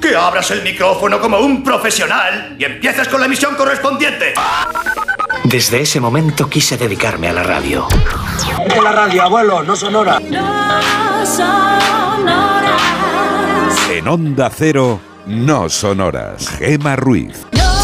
que abras el micrófono como un profesional y empieces con la emisión correspondiente. Desde ese momento quise dedicarme a la radio. la radio, abuelo, no sonora. En Onda Cero, no sonoras. Gema Ruiz. No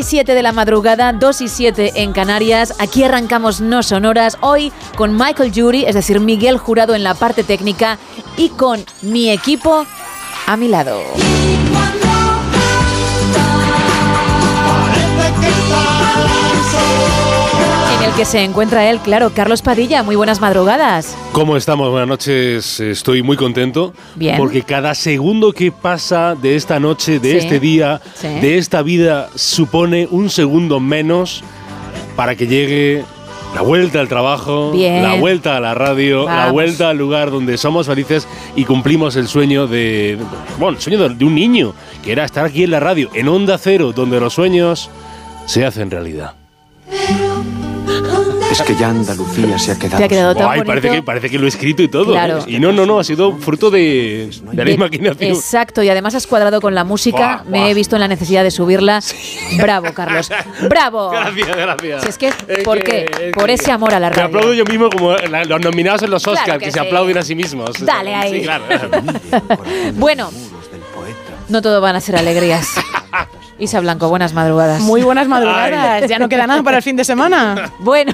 y 7 de la madrugada, 2 y 7 en Canarias. Aquí arrancamos No Sonoras. Hoy con Michael Jury, es decir, Miguel Jurado en la parte técnica y con mi equipo a mi lado. En el que se encuentra él, claro, Carlos Padilla. Muy buenas madrugadas. ¿Cómo estamos? Buenas noches. Estoy muy contento. Bien. Porque cada segundo que pasa de esta noche, de Sí. este día, Sí. de esta vida, supone un segundo menos para que llegue la vuelta al trabajo, Bien. la vuelta a la radio, la vuelta al lugar donde somos felices y cumplimos el sueño de, bueno, el sueño de, de un niño, que era estar aquí en la radio, en Onda Cero, donde los sueños se hacen realidad. Es que ya Andalucía se ha quedado. Te ha quedado tan parece, que, parece que lo he escrito y todo. Claro. ¿eh? Y no, no, no, ha sido fruto de, de la imaginación. Exacto, y además has cuadrado con la música. Buah, Me buah. he visto en la necesidad de subirla. Bravo, Carlos. Bravo. Gracias, gracias. Si es que, Es ¿por que- qué? es Por ese amor a la Me radio. aplaudo yo mismo como la- los nominados en los Claro Oscars, que se aplauden a sí mismos. Dale ahí. Sí, claro. Bueno, no todo van a ser alegrías. Isa Blanco, buenas madrugadas. Muy buenas madrugadas. Ya no queda nada para el fin de semana. Bueno,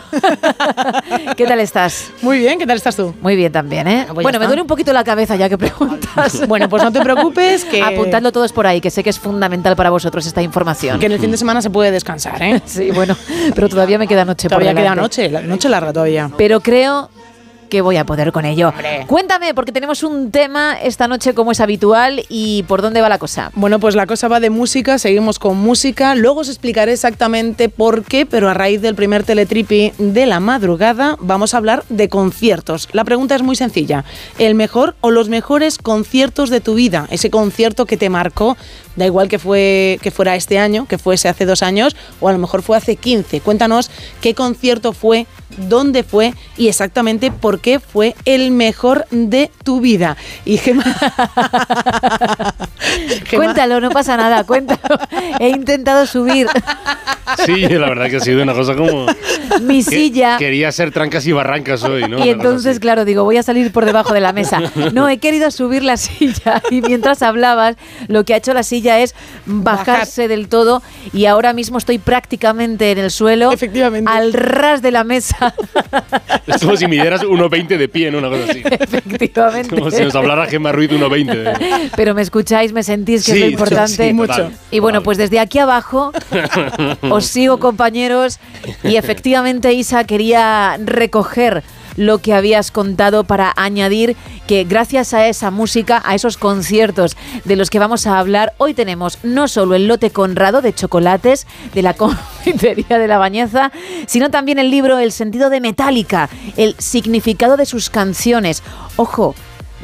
¿qué tal estás? Muy bien, ¿qué tal estás tú? Muy bien también, ¿eh? pues ya bueno, me duele un poquito la cabeza ya que preguntas. Bueno, pues no te preocupes que, Apuntadlo todos por ahí, que sé que es fundamental para vosotros esta información. que en el fin de semana se puede descansar, ¿eh? Sí, bueno, pero todavía me queda noche Todavía por queda noche, la noche larga todavía. Pero creo que voy a poder con ello. Hombre. Cuéntame, porque tenemos un tema esta noche como es habitual y por dónde va la cosa. Bueno, pues la cosa va de música, seguimos con música. Luego os explicaré exactamente por qué, pero a raíz del primer teletripi de la madrugada vamos a hablar de conciertos. La pregunta es muy sencilla. ¿El mejor o los mejores conciertos de tu vida? Ese concierto que te marcó, da igual que, fue, que fuera este año, que fuese hace dos años o a lo mejor fue hace 15. Cuéntanos qué concierto fue, dónde fue y exactamente por qué fue el mejor de tu vida. Y Gemma... Gemma- Cuéntalo, no pasa nada, cuéntalo. He intentado subir Sí, la verdad que ha sido una cosa como. mi que silla. Quería ser trancas y barrancas hoy, ¿no? Y entonces, claro, digo, voy a salir por debajo de la mesa. No, he querido subir la silla y mientras hablabas, lo que ha hecho la silla es bajarse del todo y ahora mismo estoy prácticamente en el suelo, Efectivamente. al ras de la mesa. Es como si midieras 1,20 de pie, ¿no? Una cosa así. Efectivamente. Como si nos hablara Gemma Ruiz de 1,20. Pero me escucháis, me sentís que Sí, es lo importante. sí, mucho. Y bueno, pues desde aquí abajo os sigo, compañeros. Y efectivamente, Isa, quería recoger lo que habías contado para añadir que gracias a esa música, a esos conciertos de los que vamos a hablar, hoy tenemos no solo el lote Conrado de chocolates de la confitería de la Bañeza, sino también el libro El sentido de Metallica, el significado de sus canciones. Ojo,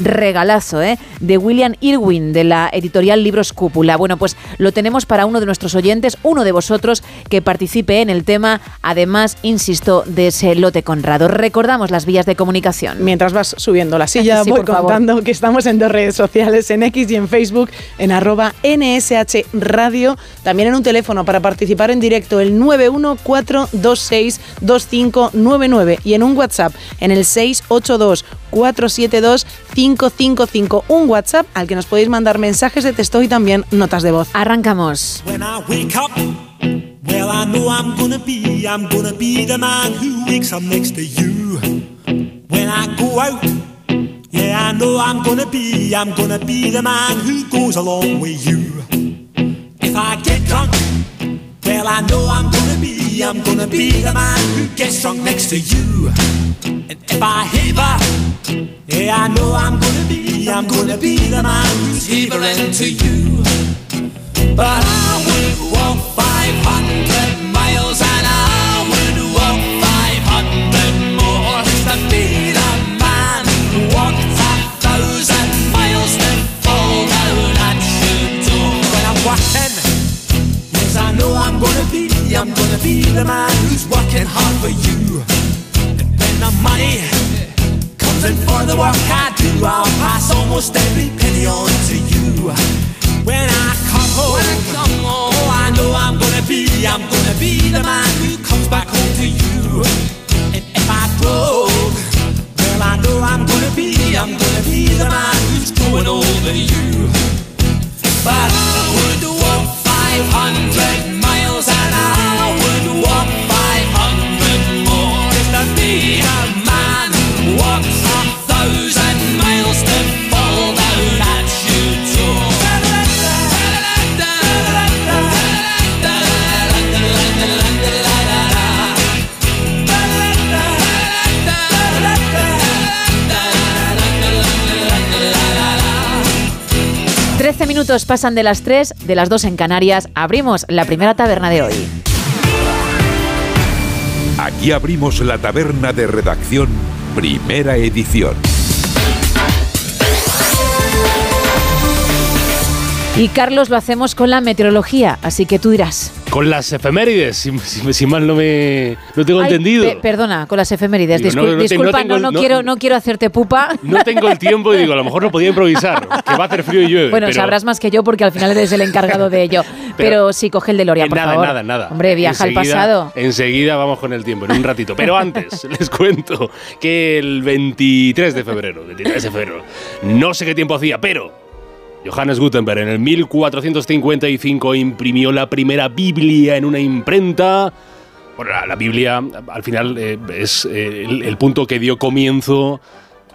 regalazo, ¿eh? De William Irwin, de la editorial Libros Cúpula. Bueno, pues lo tenemos para uno de nuestros oyentes, uno de vosotros que participe en el tema, además, insisto, de ese lote Conrado. Recordamos las vías de comunicación. Mientras vas subiendo la silla, Sí, voy favor. contando que estamos en dos redes sociales, en X y en Facebook, en arroba NSH Radio. También en un teléfono para participar en directo, el 914262599. Y en un WhatsApp, en el 682472555. Un WhatsApp al que nos podéis mandar mensajes de texto y también notas de voz. Arrancamos. When I wake up, well, I know I'm gonna be, I'm gonna be the man who wakes up next to you. When I go out, yeah, I know I'm gonna be, I'm gonna be the man who goes along with you. If I get drunk, well, I know I'm gonna be, I'm gonna be the man who gets drunk next to you. And if I haver, yeah, I know I'm gonna be, I'm gonna be the man who's havering to you. But I would walk 500 miles and I would walk 500 more just to be the man who walked a thousand miles to fall down at your door. When I'm walking, yes, I know I'm gonna be, I'm gonna be the man who's working hard for you. The money comes in for the work I do, I'll pass almost every penny on to you. When I come home, when I come home, I know I'm gonna be, I'm gonna be the man who comes back home to you. And if I broke, well, I know I'm gonna be, I'm gonna be the man who's going over you. But I would walk 500 miles and I 13 minutos pasan de las 3, de las 2 en Canarias. Abrimos la primera taberna de hoy. Aquí abrimos la taberna de redacción, primera edición. Y Carlos lo hacemos con la meteorología, así que tú dirás. Con las efemérides, si, si- si mal no me no tengo Ay, entendido. pe- perdona, con las efemérides. Digo, Discul- no, no disculpa, tengo no, quiero, no quiero hacerte pupa. No tengo el tiempo y digo, a lo mejor no podía improvisar, que va a hacer frío y llueve. Bueno, pero- sabrás más que yo porque al final eres el encargado de ello. Pero, Pero- sí, coge el DeLorean, por nada, favor. nada, nada. Hombre, viaja al Enseguida- pasado. Enseguida vamos con el tiempo, en un ratito. Pero antes, les cuento que el 23 de febrero, 23 de febrero, no sé qué tiempo hacía, pero Johannes Gutenberg en el 1455 imprimió la primera Biblia en una imprenta. Bueno, la, Biblia al final eh, es eh, el, el punto que dio comienzo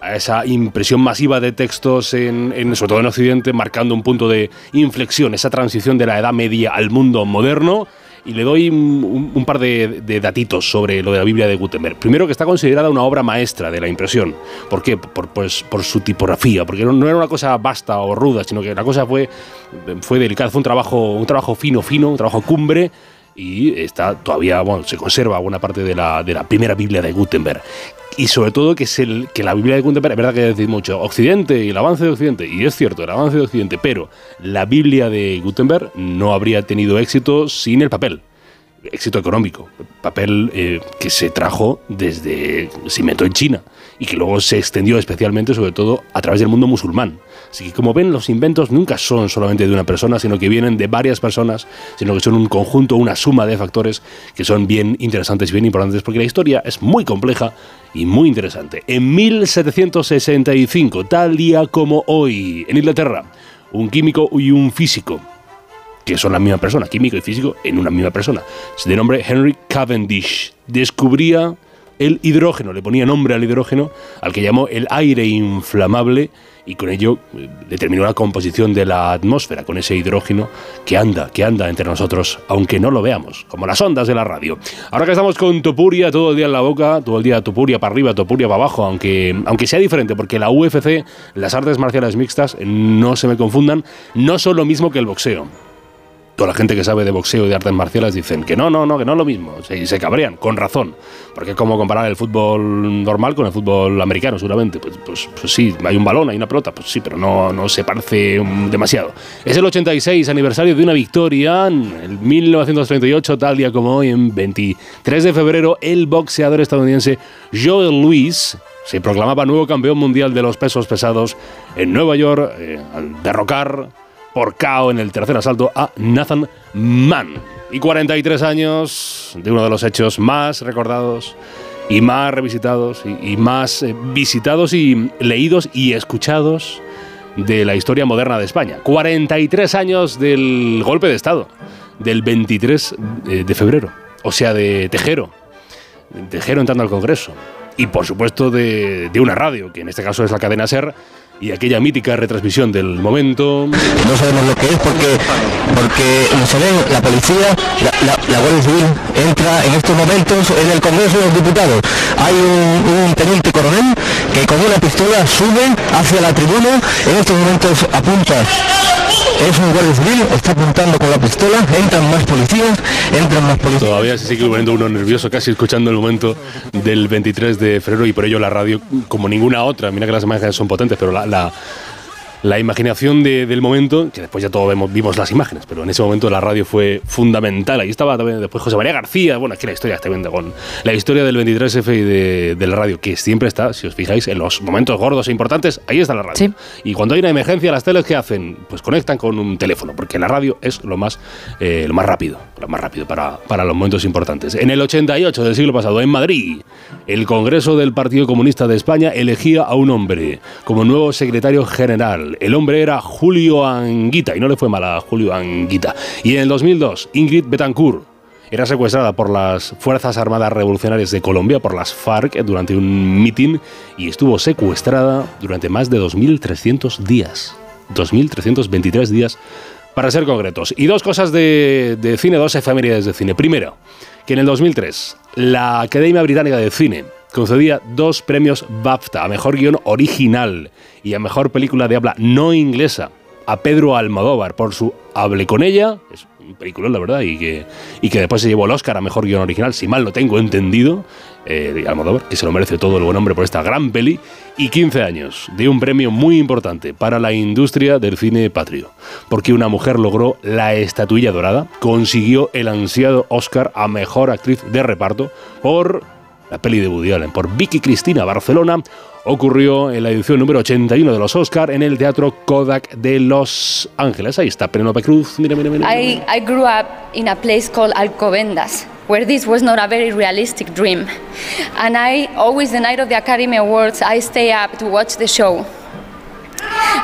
a esa impresión masiva de textos, en, en- sobre todo en Occidente, marcando un punto de inflexión, esa transición de la Edad Media al mundo moderno. Y le doy un, par de, datitos sobre lo de la Biblia de Gutenberg. Primero, que está considerada una obra maestra de la impresión. ¿Por qué? Por, pues, por su tipografía, porque no, no era una cosa vasta o ruda, sino que la cosa fue, fue delicada, fue un trabajo, un trabajo fino, fino, un trabajo cumbre y está todavía, bueno, se conserva buena parte de la, de la primera Biblia de Gutenberg. Y sobre todo que, es el, que la Biblia de Gutenberg, es verdad que decir mucho, Occidente y el avance de Occidente, y es cierto, el avance de Occidente, pero la Biblia de Gutenberg no habría tenido éxito sin el papel. Éxito económico, papel eh, que se trajo desde, se inventó en China y que luego se extendió especialmente, sobre todo, a través del mundo musulmán. Así que como ven, los inventos nunca son solamente de una persona, sino que vienen de varias personas, sino que son un conjunto, una suma de factores que son bien interesantes y bien importantes, porque la historia es muy compleja y muy interesante. En 1765, tal día como hoy, en Inglaterra, un químico y un físico, que son la misma persona, químico y físico, en una misma persona, de nombre Henry Cavendish, descubría el hidrógeno, le ponía nombre al hidrógeno, al que llamó el aire inflamable, y con ello eh, determinó la composición de la atmósfera, con ese hidrógeno que anda, que anda entre nosotros, aunque no lo veamos, como las ondas de la radio. Ahora que estamos con Topuria todo el día en la boca, todo el día Topuria para arriba, Topuria para abajo, aunque, aunque sea diferente, porque la UFC, las artes marciales mixtas, no se me confundan, no son lo mismo que el boxeo. Toda la gente que sabe de boxeo y de artes marciales dicen que no, no, no, que no es lo mismo. Y se cabrean, con razón. Porque es como comparar el fútbol normal con el fútbol americano, seguramente. Pues, pues, pues, sí, hay un balón, hay una pelota, pues sí, pero no, no se parece demasiado. Es el 86 aniversario de una victoria. En 1938, tal día como hoy, en 23 de febrero, el boxeador estadounidense Joel Louis se proclamaba nuevo campeón mundial de los pesos pesados en Nueva York eh, al derrocar por KO en el tercer asalto a Nathan Mann. Y 43 años de uno de los hechos más recordados y más revisitados y, más eh, visitados y leídos y escuchados de la historia moderna de España. 43 años del golpe de Estado, del 23 de, de febrero, o sea, de Tejero. Tejero entrando al Congreso. Y por supuesto de, de una radio, que en este caso es la cadena SER, y aquella mítica retransmisión del momento. No sabemos lo que es porque, porque se ve la policía, la, la, Guardia Civil entra en estos momentos en el Congreso de los Diputados. Hay un, un, teniente coronel que con una pistola sube hacia la tribuna, en estos momentos apunta. Es un guardia civil, está apuntando con la pistola, entran más policías, entran más policías. Todavía se sigue volviendo uno nervioso, casi escuchando el momento del 23 de febrero y por ello la radio, como ninguna otra, mira que las imágenes son potentes, pero la, la imaginación de, del momento, que después ya todos vemos, vimos las imágenes, pero en ese momento la radio fue fundamental. Ahí estaba también después José María García, bueno, aquí la historia está viendo con la historia del 23F y de, de, la radio, que siempre está, si os fijáis, en los momentos gordos e importantes, ahí está la radio. Sí. Y cuando hay una emergencia, las teles, ¿qué hacen? Pues conectan con un teléfono, porque la radio es lo más, eh, lo más rápido, lo más rápido para, para los momentos importantes. En el 88 del siglo pasado, en Madrid, el Congreso del Partido Comunista de España elegía a un hombre como nuevo secretario general. El hombre era Julio Anguita, y no le fue mal a Julio Anguita. Y en el 2002, Ingrid Betancourt era secuestrada por las Fuerzas Armadas Revolucionarias de Colombia, por las FARC, durante un mitin y estuvo secuestrada durante más de 2.300 días. 2.323 días para ser concretos. Y dos cosas de, cine, dos efemérides de cine. Primero, que en el 2003 la Academia Británica de Cine concedía dos premios BAFTA a Mejor Guión Original y a Mejor Película de Habla No Inglesa a Pedro Almodóvar por su Hable con ella, es un película la verdad, y que, y que después se llevó el Oscar a Mejor Guión Original, si mal lo tengo entendido, eh, de Almodóvar, que se lo merece todo el buen hombre por esta gran peli, y 15 años de un premio muy importante para la industria del cine patrio, porque una mujer logró la estatuilla dorada, consiguió el ansiado Oscar a Mejor Actriz de Reparto por la peli de Woody Allen, por Vicky Cristina Barcelona, ocurrió en la edición número 81 de los Oscar en el Teatro Kodak de Los Ángeles. Ahí está Penélope Cruz. Mira, mira, mira. I, I grew up in a place called Alcobendas, where this was not a very realistic dream. And I always, the night of the Academy Awards, I stay up to watch the show.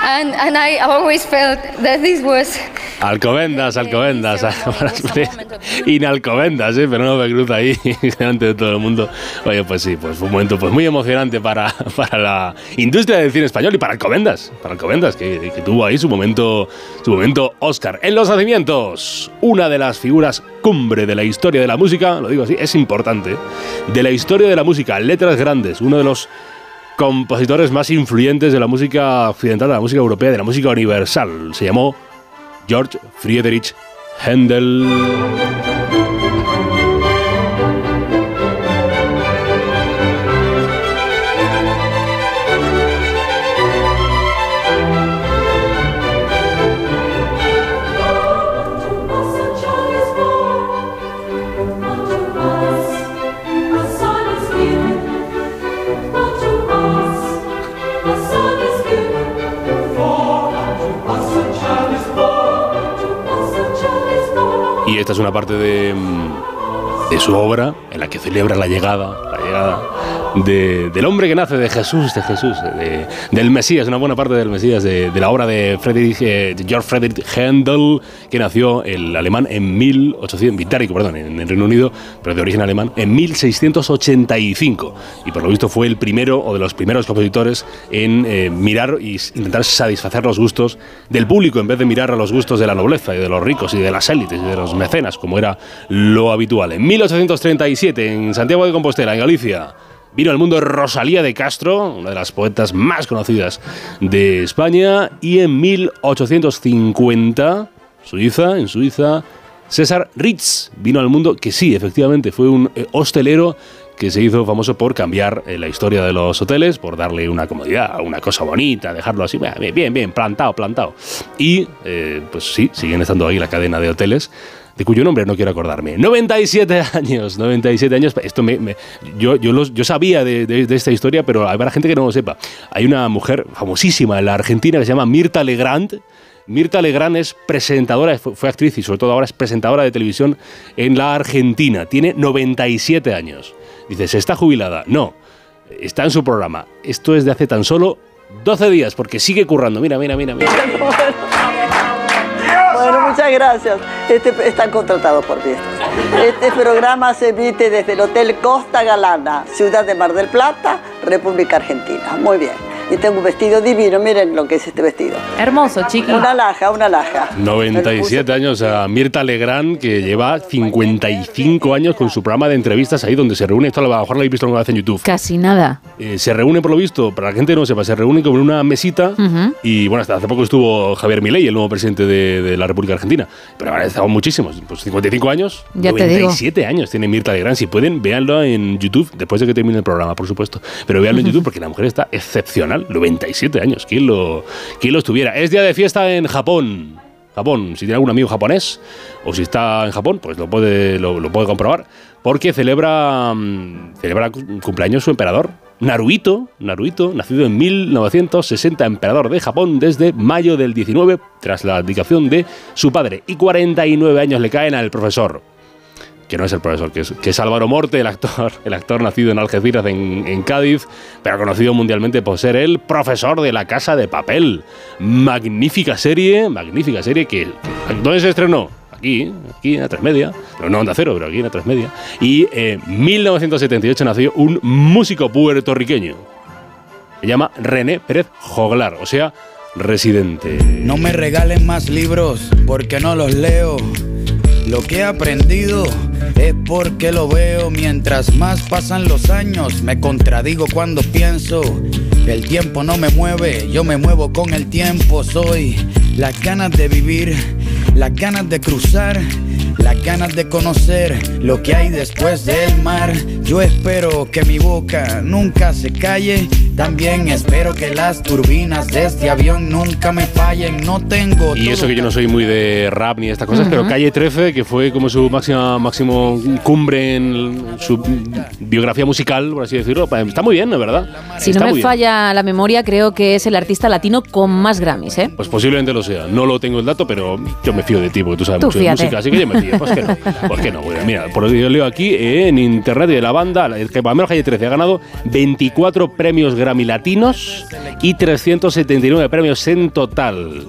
And, and I always felt that this was Alcobendas, Alcobendas, inalcobendas, ¿eh? pero no me cruza ahí delante de todo el mundo. Oye, pues sí, pues fue un momento pues muy emocionante para, para la industria del cine español y para Alcobendas, para Alcobendas, que, que tuvo ahí su momento, su momento Oscar. En los nacimientos, una de las figuras cumbre de la historia de la música, lo digo así, es importante, de la historia de la música, letras grandes, uno de los compositores más influyentes de la música occidental, de la música europea, de la música universal. Se llamó George Friedrich Händel. Esta es una parte de, de, su obra en la que celebra la llegada, llegada de, del hombre que nace, de Jesús, de Jesús, de, del Mesías, una buena parte del Mesías, de, la obra de Friedrich, eh, George Friedrich Händel, que nació el alemán en 1800, británico, perdón, en el Reino Unido, pero de origen alemán, en 1685. Y por lo visto fue el primero o de los primeros compositores en eh, mirar y intentar satisfacer los gustos del público en vez de mirar a los gustos de la nobleza y de los ricos y de las élites y de los mecenas, como era lo habitual. En 1837, en Santiago de Compostela, en Galicia, vino al mundo Rosalía de Castro, una de las poetas más conocidas de España, y en 1850 Suiza, en Suiza, César Ritz vino al mundo, que sí, efectivamente, fue un eh, hostelero que se hizo famoso por cambiar eh, la historia de los hoteles, por darle una comodidad, una cosa bonita, dejarlo así, bien, bien, plantado, plantado. Y, eh, pues sí, siguen estando ahí la cadena de hoteles de cuyo nombre no quiero acordarme. 97 años, 97 años. Esto me, me- yo, yo, yo sabía de, esta historia, pero habrá gente que no lo sepa. Hay una mujer famosísima en la Argentina que se llama Mirta Legrand. Mirta Legrand es presentadora, fue, actriz y sobre todo ahora es presentadora de televisión en la Argentina. Tiene 97 años. Dice, ¿se está jubilada? No, está en su programa. Esto es de hace tan solo 12 días, porque sigue currando. Mira, mira, mira, mira. Muchas gracias. Este, están contratados por mí. Este programa se emite desde el Hotel Costa Galana, ciudad de Mar del Plata, República Argentina. Muy bien. Y tengo un vestido divino, miren lo que es este vestido. Hermoso, chiqui. Una laja, una laja. 97 años a Mirta Legrand, que lleva 55 años con su programa de entrevistas ahí donde se reúne. Esto a lo mejor lo habéis visto alguna vez en YouTube. Casi nada. Eh, se reúne, por lo visto, para la gente que no sepa, se reúne como en una mesita. Y bueno, hasta hace poco estuvo Javier Milei, el nuevo presidente de, de la República Argentina. Pero ahora estamos muchísimos. Pues 55 años. Ya te digo. 97 años tiene Mirta Legrand. Si pueden, véanlo en YouTube, después de que termine el programa, por supuesto. Pero véanlo en YouTube porque la mujer está excepcional. 97 años. ¿Quién lo, estuviera? Es día de fiesta en Japón. Japón, si tiene algún amigo japonés o si está en Japón, pues lo puede, lo, puede comprobar. Porque celebra, mm, celebra cu- cumpleaños su emperador, Naruhito, Naruhito, nacido en 1960, emperador de Japón desde mayo del 19, tras la abdicación de su padre. Y 49 años le caen al profesor que no es el profesor, que es, que Álvaro Morte, el actor, el actor nacido en Algeciras, en, Cádiz, pero conocido mundialmente por ser el profesor de la Casa de Papel. Magnífica serie, magnífica serie que... ¿Dónde se estrenó? Aquí, aquí en A3 Media, pero no Onda Cero, pero aquí en A3 Media. Y en 1978 nació un músico puertorriqueño. Se llama René Pérez Joglar, o sea, residente. No me regalen más libros porque no los leo. Lo que he aprendido es porque lo veo. Mientras más pasan los años, me contradigo cuando pienso. El tiempo no me mueve, yo me muevo con el tiempo. Soy las ganas de vivir, las ganas de cruzar, las ganas de conocer lo que hay después del mar. Yo espero que mi boca nunca se calle. También espero que las turbinas de este avión nunca me fallen. No tengo Y eso que yo no soy muy de rap ni estas cosas, pero Calle 13, que fue como su máxima máximo cumbre en su biografía musical, por así decirlo, pa- está muy bien, ¿no verdad? Si Está no me bien. falla la memoria, creo que es el artista latino con más Grammys, ¿eh? Pues posiblemente lo sea. No lo tengo el dato, pero yo me fío de ti porque tú sabes Tú mucho fíjate. de música, así que yo me fío. Pues que no. Pues que no. Mira, por lo que yo leo aquí eh, en internet de la banda, la- que al menos Calle 13 ha ganado 24 premios Grammy latinos y 379 premios en total.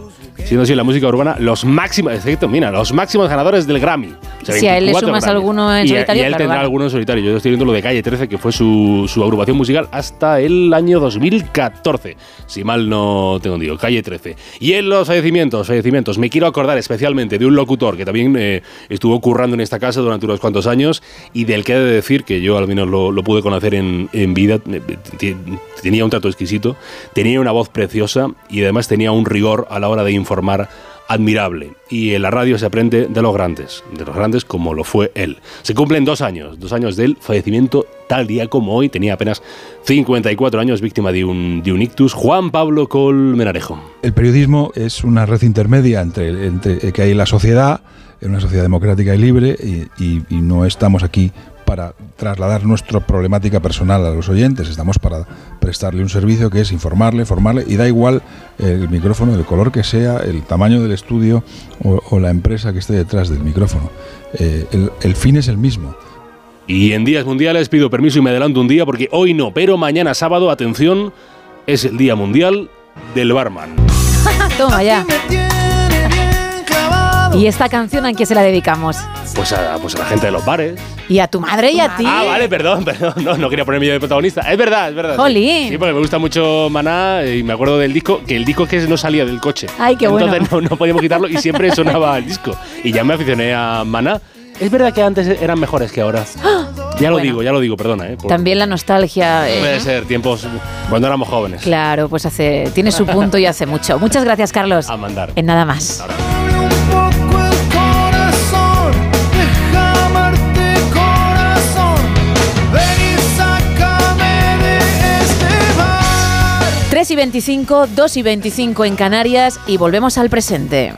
Siendo así la música urbana los máximos, exacto, mira, los máximos ganadores del Grammy. O sea, Si a él le 24 sumas alguno en Y a- solitario, Y él claro, tendrá vale. alguno en solitario. Yo estoy viendo lo de Calle 13, que fue su, su agrupación musical hasta el año 2014. Si mal no tengo digo, Calle 13. Y en los fallecimientos, fallecimientos, me quiero acordar especialmente de un locutor que también eh, estuvo currando en esta casa durante unos cuantos años y del que he de decir que yo al menos lo, lo pude conocer en, en vida. eh, Tenía un trato exquisito, tenía una voz preciosa y además tenía un rigor a la hora de informar admirable. Y en la radio se aprende de los grandes, de los grandes como lo fue él. Se cumplen dos años, dos años del fallecimiento tal día como hoy. Tenía apenas 54 años, víctima de un, de un ictus. Juan Pablo Colmenarejo. El periodismo es una red intermedia entre, entre que hay la sociedad, en una sociedad democrática y libre, y no estamos aquí para trasladar nuestra problemática personal a los oyentes, estamos para prestarle un servicio que es informarle, formarle, y da igual el micrófono, del color que sea, el tamaño del estudio o, o la empresa que esté detrás del micrófono. Eh, el- el fin es el mismo. Y en días mundiales pido permiso y me adelanto un día porque hoy no, pero mañana sábado, atención, es el Día Mundial del Barman. Toma ya. ¿Y esta canción a quién se la dedicamos? Pues a, pues a la gente de los bares. Y a tu madre y a ti. Ah, vale, perdón, perdón. No, no quería ponerme yo de protagonista. Es verdad, es verdad. Jolín. Sí, porque me gusta mucho Maná y me acuerdo del disco, que el disco que no salía del coche. Ay, qué bueno. Entonces no, no podíamos quitarlo y siempre sonaba el disco. Y ya me aficioné a Maná. Es verdad que antes eran mejores que ahora. Ya lo Bueno. digo, ya lo digo, perdona. ¿eh? Por- También la nostalgia. eh, Puede ser, tiempos cuando éramos jóvenes. Claro, pues hace, tiene su punto y hace mucho. Muchas gracias, Carlos. A mandar. En nada más. un y 25, 2 y 25 en Canarias y volvemos al presente.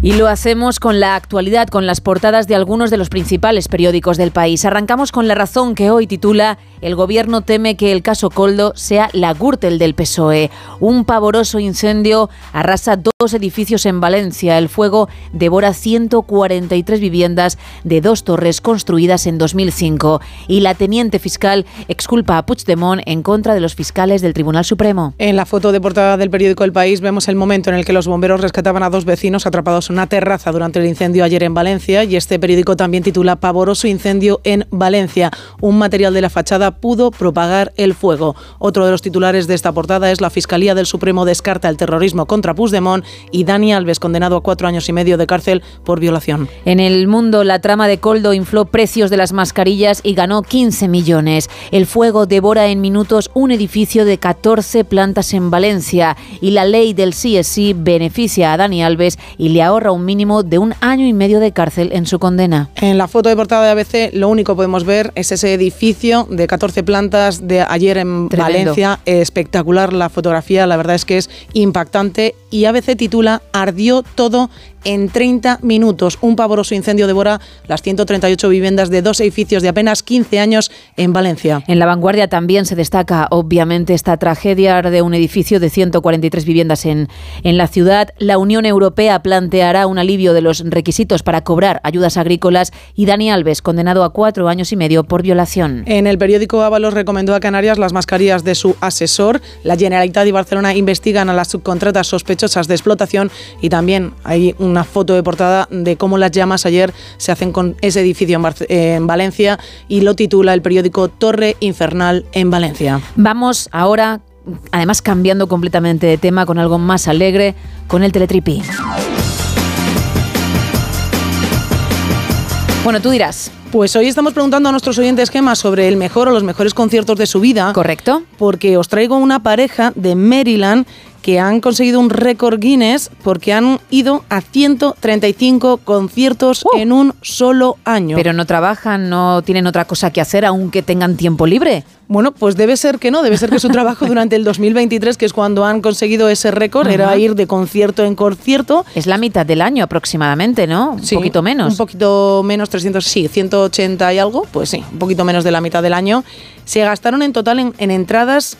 Y lo hacemos con la actualidad, con las portadas de algunos de los principales periódicos del país. Arrancamos con La Razón, que hoy titula El gobierno teme que el caso Coldo sea la Gürtel del PSOE. Un pavoroso incendio arrasa dos edificios en Valencia. El fuego devora 143 viviendas de dos torres construidas en 2005. Y la teniente fiscal exculpa a Puigdemont en contra de los fiscales del Tribunal Supremo. En la foto de portada del periódico El País vemos el momento en el que los bomberos rescataban a dos vecinos atrapados una terraza durante el incendio ayer en Valencia y este periódico también titula Pavoroso incendio en Valencia. Un material de la fachada pudo propagar el fuego. Otro de los titulares de esta portada es la Fiscalía del Supremo descarta el terrorismo contra Puigdemont y Dani Alves condenado a cuatro años y medio de cárcel por violación. En el mundo, la trama de Coldo infló precios de las mascarillas y ganó 15 millones. El fuego devora en minutos un edificio de 14 plantas en Valencia y la ley del CSI beneficia a Dani Alves y le ahorra un mínimo de un año y medio de cárcel en su condena. En la foto de portada de ABC lo único que podemos ver es ese edificio de 14 plantas de ayer en Tremendo. Valencia. Espectacular la fotografía, la verdad es que es impactante y ABC titula Ardió todo en 30 minutos. Un pavoroso incendio devora las 138 viviendas de dos edificios de apenas 15 años en Valencia. En la vanguardia también se destaca, obviamente, esta tragedia de un edificio de 143 viviendas en, en la ciudad. La Unión Europea planteará un alivio de los requisitos para cobrar ayudas agrícolas y Dani Alves, condenado a cuatro años y medio por violación. En el periódico Ábalos recomendó a Canarias las mascarillas de su asesor. La Generalitat y Barcelona investigan a las subcontratas sospechosas de explotación y también hay una foto de portada de cómo las llamas ayer se hacen con ese edificio en, en Valencia y lo titula el periódico Torre Infernal en Valencia. Vamos ahora, además cambiando completamente de tema, con algo más alegre, con el teletripi. Bueno, tú dirás. Pues hoy estamos preguntando a nuestros oyentes gemas sobre el mejor o los mejores conciertos de su vida. Correcto. Porque os traigo una pareja de Maryland que han conseguido un récord Guinness porque han ido a 135 conciertos en un solo año. Pero no trabajan, no tienen otra cosa que hacer, aunque tengan tiempo libre. Bueno, pues debe ser que no, debe ser que su trabajo durante el 2023, que es cuando han conseguido ese récord, era ir de concierto en concierto. Es la mitad del año aproximadamente, ¿no? Un Sí, poquito menos. Un poquito menos, 300, sí, 180 y algo, pues sí, un poquito menos de la mitad del año. Se gastaron en total en, en entradas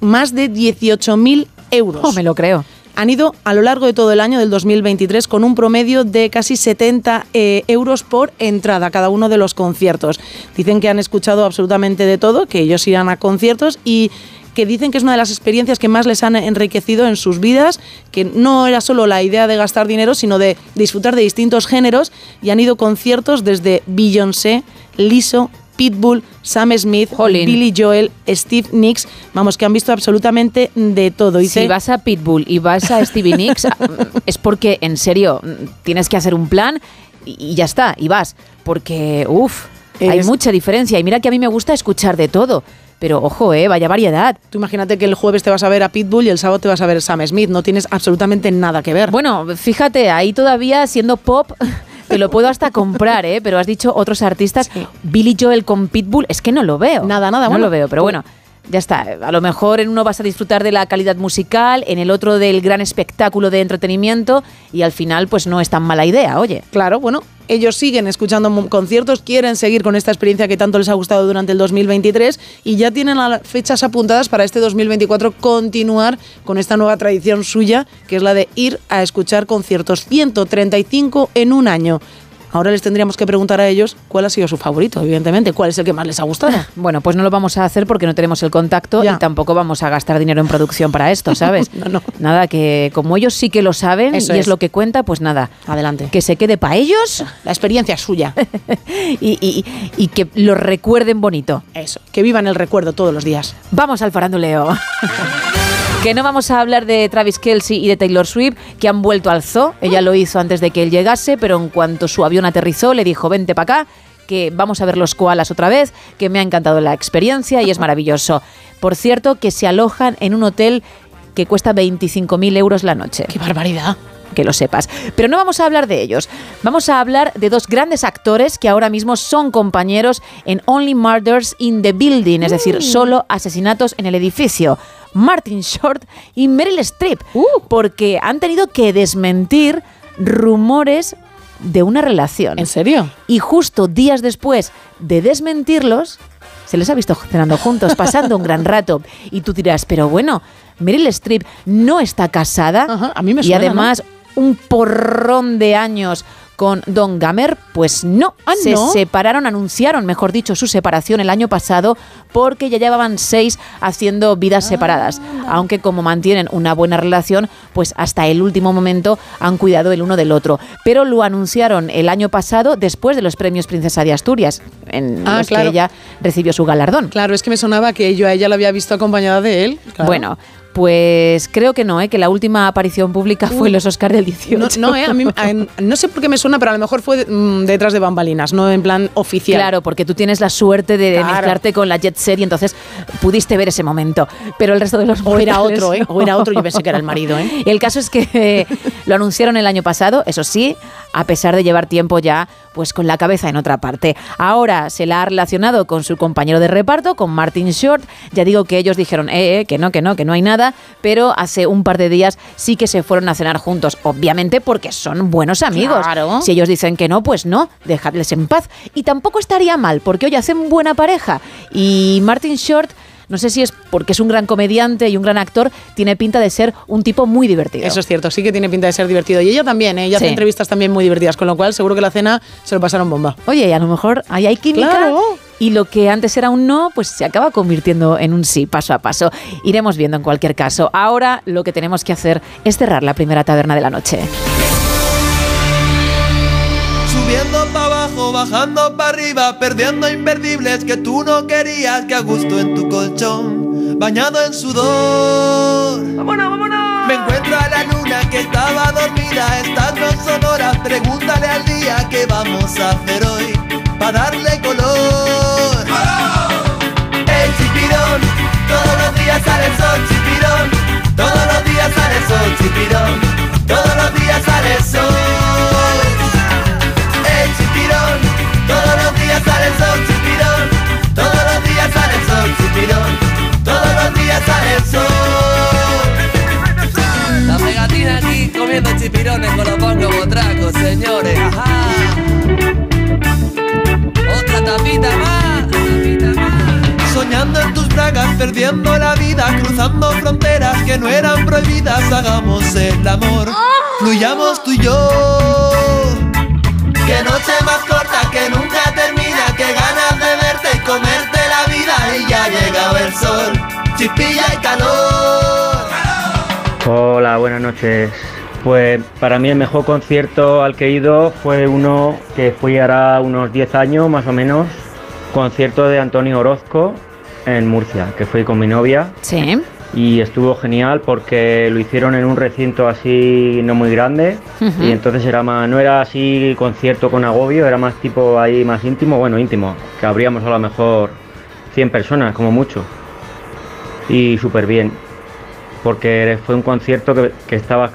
más de 18.000 euros. Oh, me lo creo. Han ido a lo largo de todo el año del 2023 con un promedio de casi 70 eh, euros por entrada cada uno de los conciertos. Dicen que han escuchado absolutamente de todo, que ellos irán a conciertos y que dicen que es una de las experiencias que más les han enriquecido en sus vidas, que no era solo la idea de gastar dinero, sino de disfrutar de distintos géneros y han ido a conciertos desde Beyoncé, Lizzo, Pitbull, Sam Smith, Jolín. Billy Joel, Steve Nicks, vamos, que han visto absolutamente de todo. Dice- Si vas a Pitbull y vas a Stevie Nicks, es porque, en serio, tienes que hacer un plan y y ya está, y vas. Porque, uff, hay mucha diferencia. Y mira que a mí me gusta escuchar de todo. Pero ojo, eh, vaya variedad. Tú imagínate que el jueves te vas a ver a Pitbull y el sábado te vas a ver a Sam Smith. No tienes absolutamente nada que ver. Bueno, fíjate, ahí todavía siendo pop. Te lo puedo hasta comprar, ¿eh? Pero has dicho otros artistas. Billy Joel con Pitbull, es que no lo veo. Nada, nada, No bueno, lo veo, pero bueno. Ya está. A lo mejor en uno vas a disfrutar de la calidad musical, en el otro del gran espectáculo de entretenimiento y al final pues no es tan mala idea, oye. Claro, bueno, ellos siguen escuchando conciertos, quieren seguir con esta experiencia que tanto les ha gustado durante el 2023 y ya tienen las fechas apuntadas para este 2024 continuar con esta nueva tradición suya, que es la de ir a escuchar conciertos 135 en un año. Ahora les tendríamos que preguntar a ellos cuál ha sido su favorito, evidentemente, cuál es el que más les ha gustado. Bueno, pues no lo vamos a hacer porque no tenemos el contacto Ya. y tampoco vamos a gastar dinero en producción para esto, ¿sabes? No, no. Nada, que como ellos sí que lo saben Eso y es. es. lo que cuenta, pues nada. Adelante. Que se quede para ellos La experiencia es suya. y, y- y que lo recuerden bonito. Eso, que vivan el recuerdo todos los días. Vamos al faranduleo. Que no vamos a hablar de Travis Kelsey y de Taylor Swift, que han vuelto al zoo. Ella lo hizo antes de que él llegase, pero en cuanto su avión aterrizó, le dijo, vente para acá, que vamos a ver los koalas otra vez, que me ha encantado la experiencia y es maravilloso. Por cierto, que se alojan en un hotel que cuesta 25.000 euros la noche. ¡Qué barbaridad! que lo sepas. Pero no vamos a hablar de ellos. Vamos a hablar de dos grandes actores que ahora mismo son compañeros en Only Murders in the Building, es decir, solo asesinatos en el edificio. Martin Short y Meryl Streep, porque han tenido que desmentir rumores de una relación. ¿En serio? Y justo días después de desmentirlos, se les ha visto cenando juntos, pasando un gran rato. Y tú dirás, pero bueno, Meryl Streep no está casada. a mí me Y suena, además, un porrón de años con Don Gamer, pues no. se ¿no? separaron, anunciaron, mejor dicho, su separación el año pasado porque ya llevaban seis haciendo vidas separadas. Aunque como mantienen una buena relación, pues hasta el último momento han cuidado el uno del otro. Pero lo anunciaron el año pasado después de los premios Princesa de Asturias, en Ah, los claro. que ella recibió su galardón. Claro, es que me sonaba que yo a ella la había visto acompañada de él. claro. Bueno, pues creo que no, ¿eh? que la última aparición pública fue en los Oscars del 18. No, no, eh, a mí, a- no sé por qué me suena, pero a lo mejor fue mm, detrás de bambalinas, no en plan oficial. Claro, porque tú tienes la suerte de Claro. mezclarte con la Jet Set y entonces pudiste ver ese momento. Pero el resto de los O era otro, ¿eh? O era otro, yo pensé que era el marido, ¿eh? El caso es que lo anunciaron el año pasado, eso sí, a pesar de llevar tiempo ya pues con la cabeza en otra parte. Ahora se la ha relacionado con su compañero de reparto, con Martin Short. Ya digo que ellos dijeron, eh, eh, que no, que no, que no hay nada, pero hace un par de días sí que se fueron a cenar juntos, obviamente porque son buenos amigos. Claro. Si ellos dicen que no, pues no, dejadles en paz. Y tampoco estaría mal, porque hoy hacen buena pareja. Y Martin Short, no sé si es porque es un gran comediante y un gran actor, tiene pinta de ser un tipo muy divertido. Eso es cierto, sí que tiene pinta de ser divertido. Y ella también, ¿eh? ella hace entrevistas también muy divertidas, con lo cual seguro que la cena se lo pasaron bomba. Oye, y a lo mejor ahí hay química. Claro. Y lo que antes era un no, pues se acaba convirtiendo en un sí, paso a paso. Iremos viendo en cualquier caso. Ahora lo que tenemos que hacer es cerrar la primera taberna de la noche. Subiendo para abajo, bajando para arriba, perdiendo imperdibles que tú no querías, que a gusto en tu colchón, bañado en sudor. ¡Vámonos, vámonos! Me encuentro a la luna que estaba dormida, estas no son horas, pregúntale al día qué vamos a hacer hoy, para darle color. El chipirón, todos los días sale el sol, chipirón, todos los días sale el sol, chipirón, todos los días sale el sol. Días sale el sol, chipirón, todos los días sale el sol, chipirón, todos los días sale el sol. La pegatina aquí comiendo chipirones con los bongos botracos, señores, ajá. Otra tapita más. Soñando en tus bragas, perdiendo la vida, cruzando fronteras que no eran prohibidas, hagamos el amor, fluyamos tú y yo. Que noche más corta, que nunca y ya ha llegado el sol, chispilla y calor. Hola, buenas noches. Pues para mí el mejor concierto al que he ido fue uno que fui hará unos 10 años más o menos, concierto de Antonio Orozco en Murcia, que fui con mi novia. Sí. Y estuvo genial porque lo hicieron en un recinto así no muy grande y entonces era más, no era así concierto con agobio, era más tipo ahí más íntimo, bueno íntimo, que habríamos a lo mejor 100 personas como mucho y súper bien porque fue un concierto que, que estabas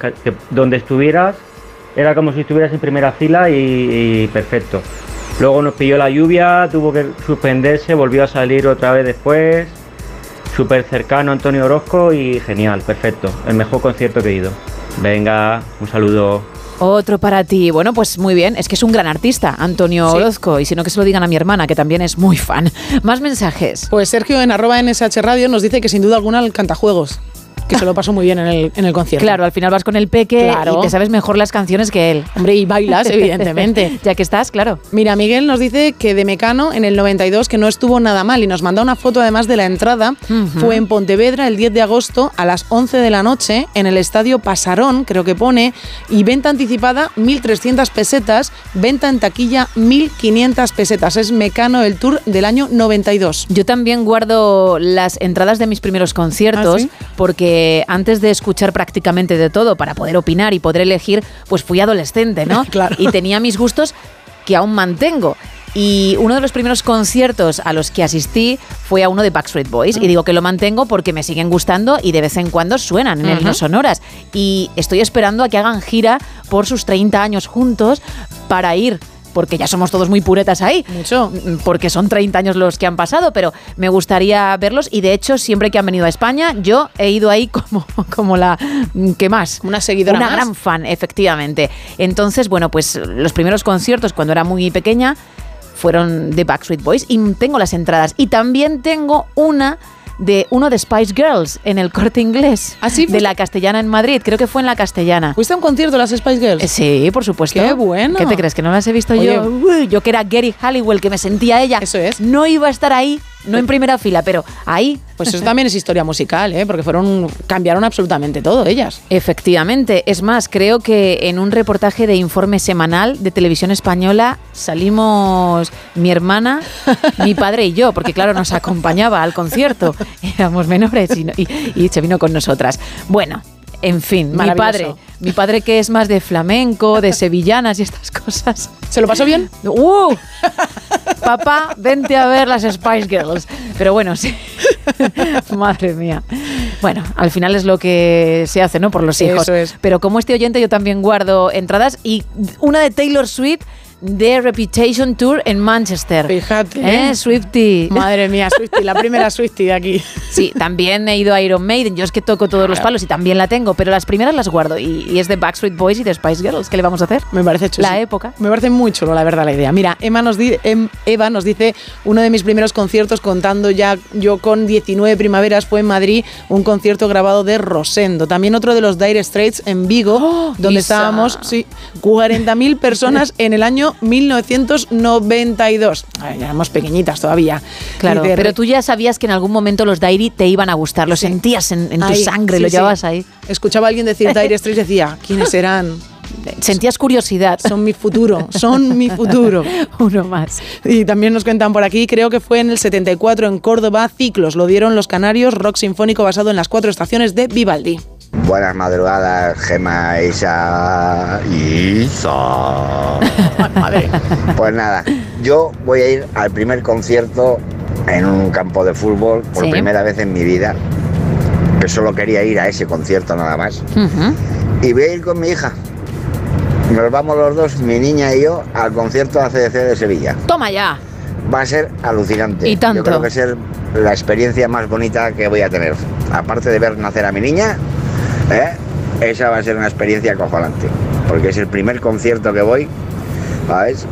donde estuvieras era como si estuvieras en primera fila y, y perfecto. Luego nos pilló la lluvia, tuvo que suspenderse, volvió a salir otra vez después. Súper cercano Antonio Orozco y genial, perfecto. El mejor concierto que he ido. Venga, un saludo. Otro para ti. Bueno, pues muy bien. Es que es un gran artista, Antonio Sí. Orozco. Y si no, que se lo digan a mi hermana, que también es muy fan. Más mensajes. Pues Sergio en arroba NSH Radio nos dice que sin duda alguna el cantajuegos, que se lo pasó muy bien en el, en el concierto. Claro, al final vas con el peque Claro. y te sabes mejor las canciones que él. Hombre, y bailas, evidentemente. ya que estás, claro. Mira, Miguel nos dice que de Mecano en el 92 que no estuvo nada mal y nos manda una foto además de la entrada. Fue en Pontevedra el 10 de agosto a las 11 de la noche en el estadio Pasarón, creo que pone, y venta anticipada 1.300 pesetas, venta en taquilla 1.500 pesetas. Es Mecano el tour del año 92. Yo también guardo las entradas de mis primeros conciertos ¿Ah, sí? porque antes de escuchar prácticamente de todo para poder opinar y poder elegir, pues fui adolescente, ¿no? Claro. Y tenía mis gustos que aún mantengo. Y uno de los primeros conciertos a los que asistí fue a uno de Backstreet Boys. Y digo que lo mantengo porque me siguen gustando y de vez en cuando suenan en el. No Sonoras. Y estoy esperando a que hagan gira por sus 30 años juntos para ir. Porque ya somos todos muy puretas ahí. Mucho. Porque son 30 años los que han pasado, pero me gustaría verlos. Y de hecho, siempre que han venido a España, yo he ido ahí como, como la. ¿Qué más? Una seguidora Una más. gran fan, efectivamente. Entonces, bueno, pues los primeros conciertos cuando era muy pequeña fueron de Backstreet Boys y tengo las entradas. Y también tengo una de uno de Spice Girls en el corte inglés. De la castellana en Madrid. Creo que fue en la castellana. ¿Fuiste a un concierto de las Spice Girls? Eh, Sí, por supuesto. Qué bueno. ¿Qué te crees? ¿Que no las he visto Oye. yo? Uy, yo que era Gary Halliwell, que me sentía ella. Eso es. No iba a estar ahí, no en primera fila, pero ahí. Pues eso también es historia musical, ¿eh? porque fueron cambiaron absolutamente todo ellas. Efectivamente. Es más, creo que en un reportaje de informe semanal de televisión española salimos mi hermana, mi padre y yo, porque claro, nos acompañaba al concierto. Éramos menores y, no- y, y se vino con nosotras. Bueno. En fin, mi padre, mi padre que es más de flamenco, de sevillanas y estas cosas. ¿Se lo pasó bien? ¡Uh! Papá, vente a ver las Spice Girls. Pero bueno, sí. Madre mía. Bueno, al final es lo que se hace, ¿no? Por los hijos. Eso es. Pero como este oyente, yo también guardo entradas y una de Taylor Swift de Reputation Tour en Manchester. Fíjate. ¿Eh? Swifty. Madre mía, Swifty, la primera Swifty de aquí. Sí, también he ido a Iron Maiden. Yo es que toco todos los palos y también la tengo, pero las primeras las guardo. Y, y es de Backstreet Boys y de Spice Girls. ¿Qué le vamos a hacer? Me parece chulo. La época. Me parece muy chulo, la verdad, la idea. Mira, Emma nos di- em- Eva nos dice, uno de mis primeros conciertos, contando ya yo con 19 primaveras, fue en Madrid, un concierto grabado de Rosendo. También otro de los Dire Straits en Vigo, donde Isa. estábamos, sí, 40.000 personas en el año 1992. Ay, ya éramos pequeñitas todavía. Claro, pero tú ya sabías que en algún momento los Dairy te iban a gustar, lo sentías en, en tu Ahí, sangre, sí, lo sí. llevabas ahí. Escuchaba a alguien decir Dire Straits y decía, ¿quiénes serán? Sentías curiosidad. Son mi futuro, son mi futuro. Uno más. Y también nos cuentan por aquí, creo que fue en el 74 en Córdoba, Ciclos, lo dieron los Canarios, rock sinfónico basado en las cuatro estaciones de Vivaldi. Buenas madrugadas, Gema, Isa. Isa. Pues nada, yo voy a ir al primer concierto en un campo de fútbol por Sí. primera vez en mi vida. Que solo quería ir a ese concierto nada más. Y voy a ir con mi hija. Nos vamos los dos, mi niña y yo, al concierto ACDC de Sevilla. Toma ya. Va a ser alucinante. Y tanto. Yo creo que es la experiencia más bonita que voy a tener. Aparte de ver nacer a mi niña, ¿eh? esa va a ser una experiencia acojonante. Porque es el primer concierto que voy, ¿sabes?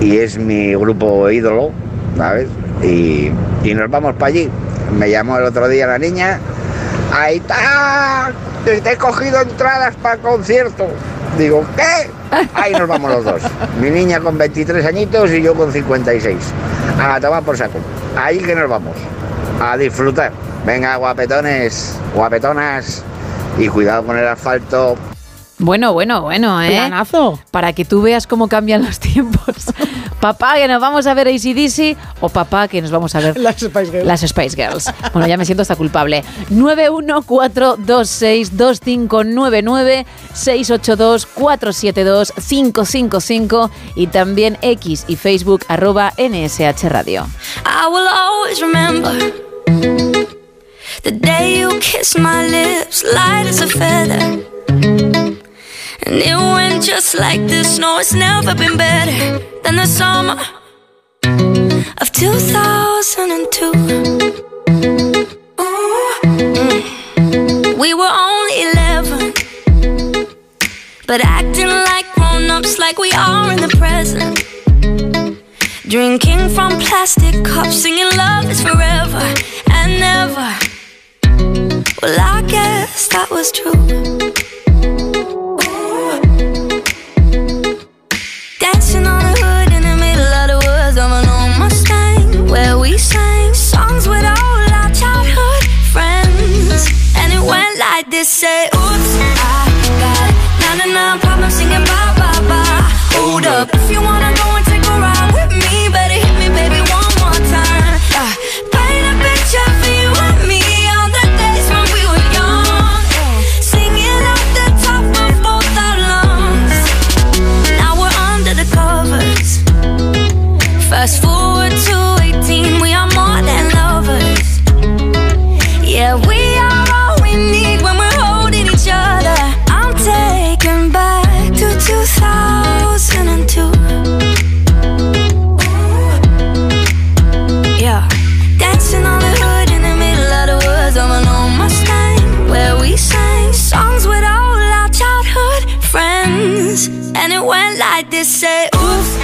Y es mi grupo ídolo, ¿sabes? Y, y nos vamos para allí. Me llamó el otro día la niña. Ahí está, te he cogido entradas para el concierto. Digo, ¿qué? Ahí nos vamos los dos. Mi niña con 23 añitos y yo con 56. A tomar por saco. Ahí que nos vamos. A disfrutar. Venga, guapetones, guapetonas. Y cuidado con el asfalto. Bueno, bueno, bueno, ¿eh? Planazo. Para que tú veas cómo cambian los tiempos. papá, que nos vamos a ver ACDC o papá, que nos vamos a ver Las Spice Girls. las Spice Girls. Bueno, ya me siento hasta culpable. 914262599 682-472-555 y también X y Facebook arroba NSH Radio. I will always remember the day you kissed my lips, light as a feather. And it went just like this. No, it's never been better than the summer of 2002. Mm. We were only 11, but acting like grown ups, like we are in the present. Drinking from plastic cups, singing love is forever and never. Well, I guess that was true. Dancing on a hood in the middle of the woods of an old Mustang, where we sang songs with all our childhood friends. And it went like this: say, Oops, I got 99 problems singing bye bye bye. Hold up, if you wanna go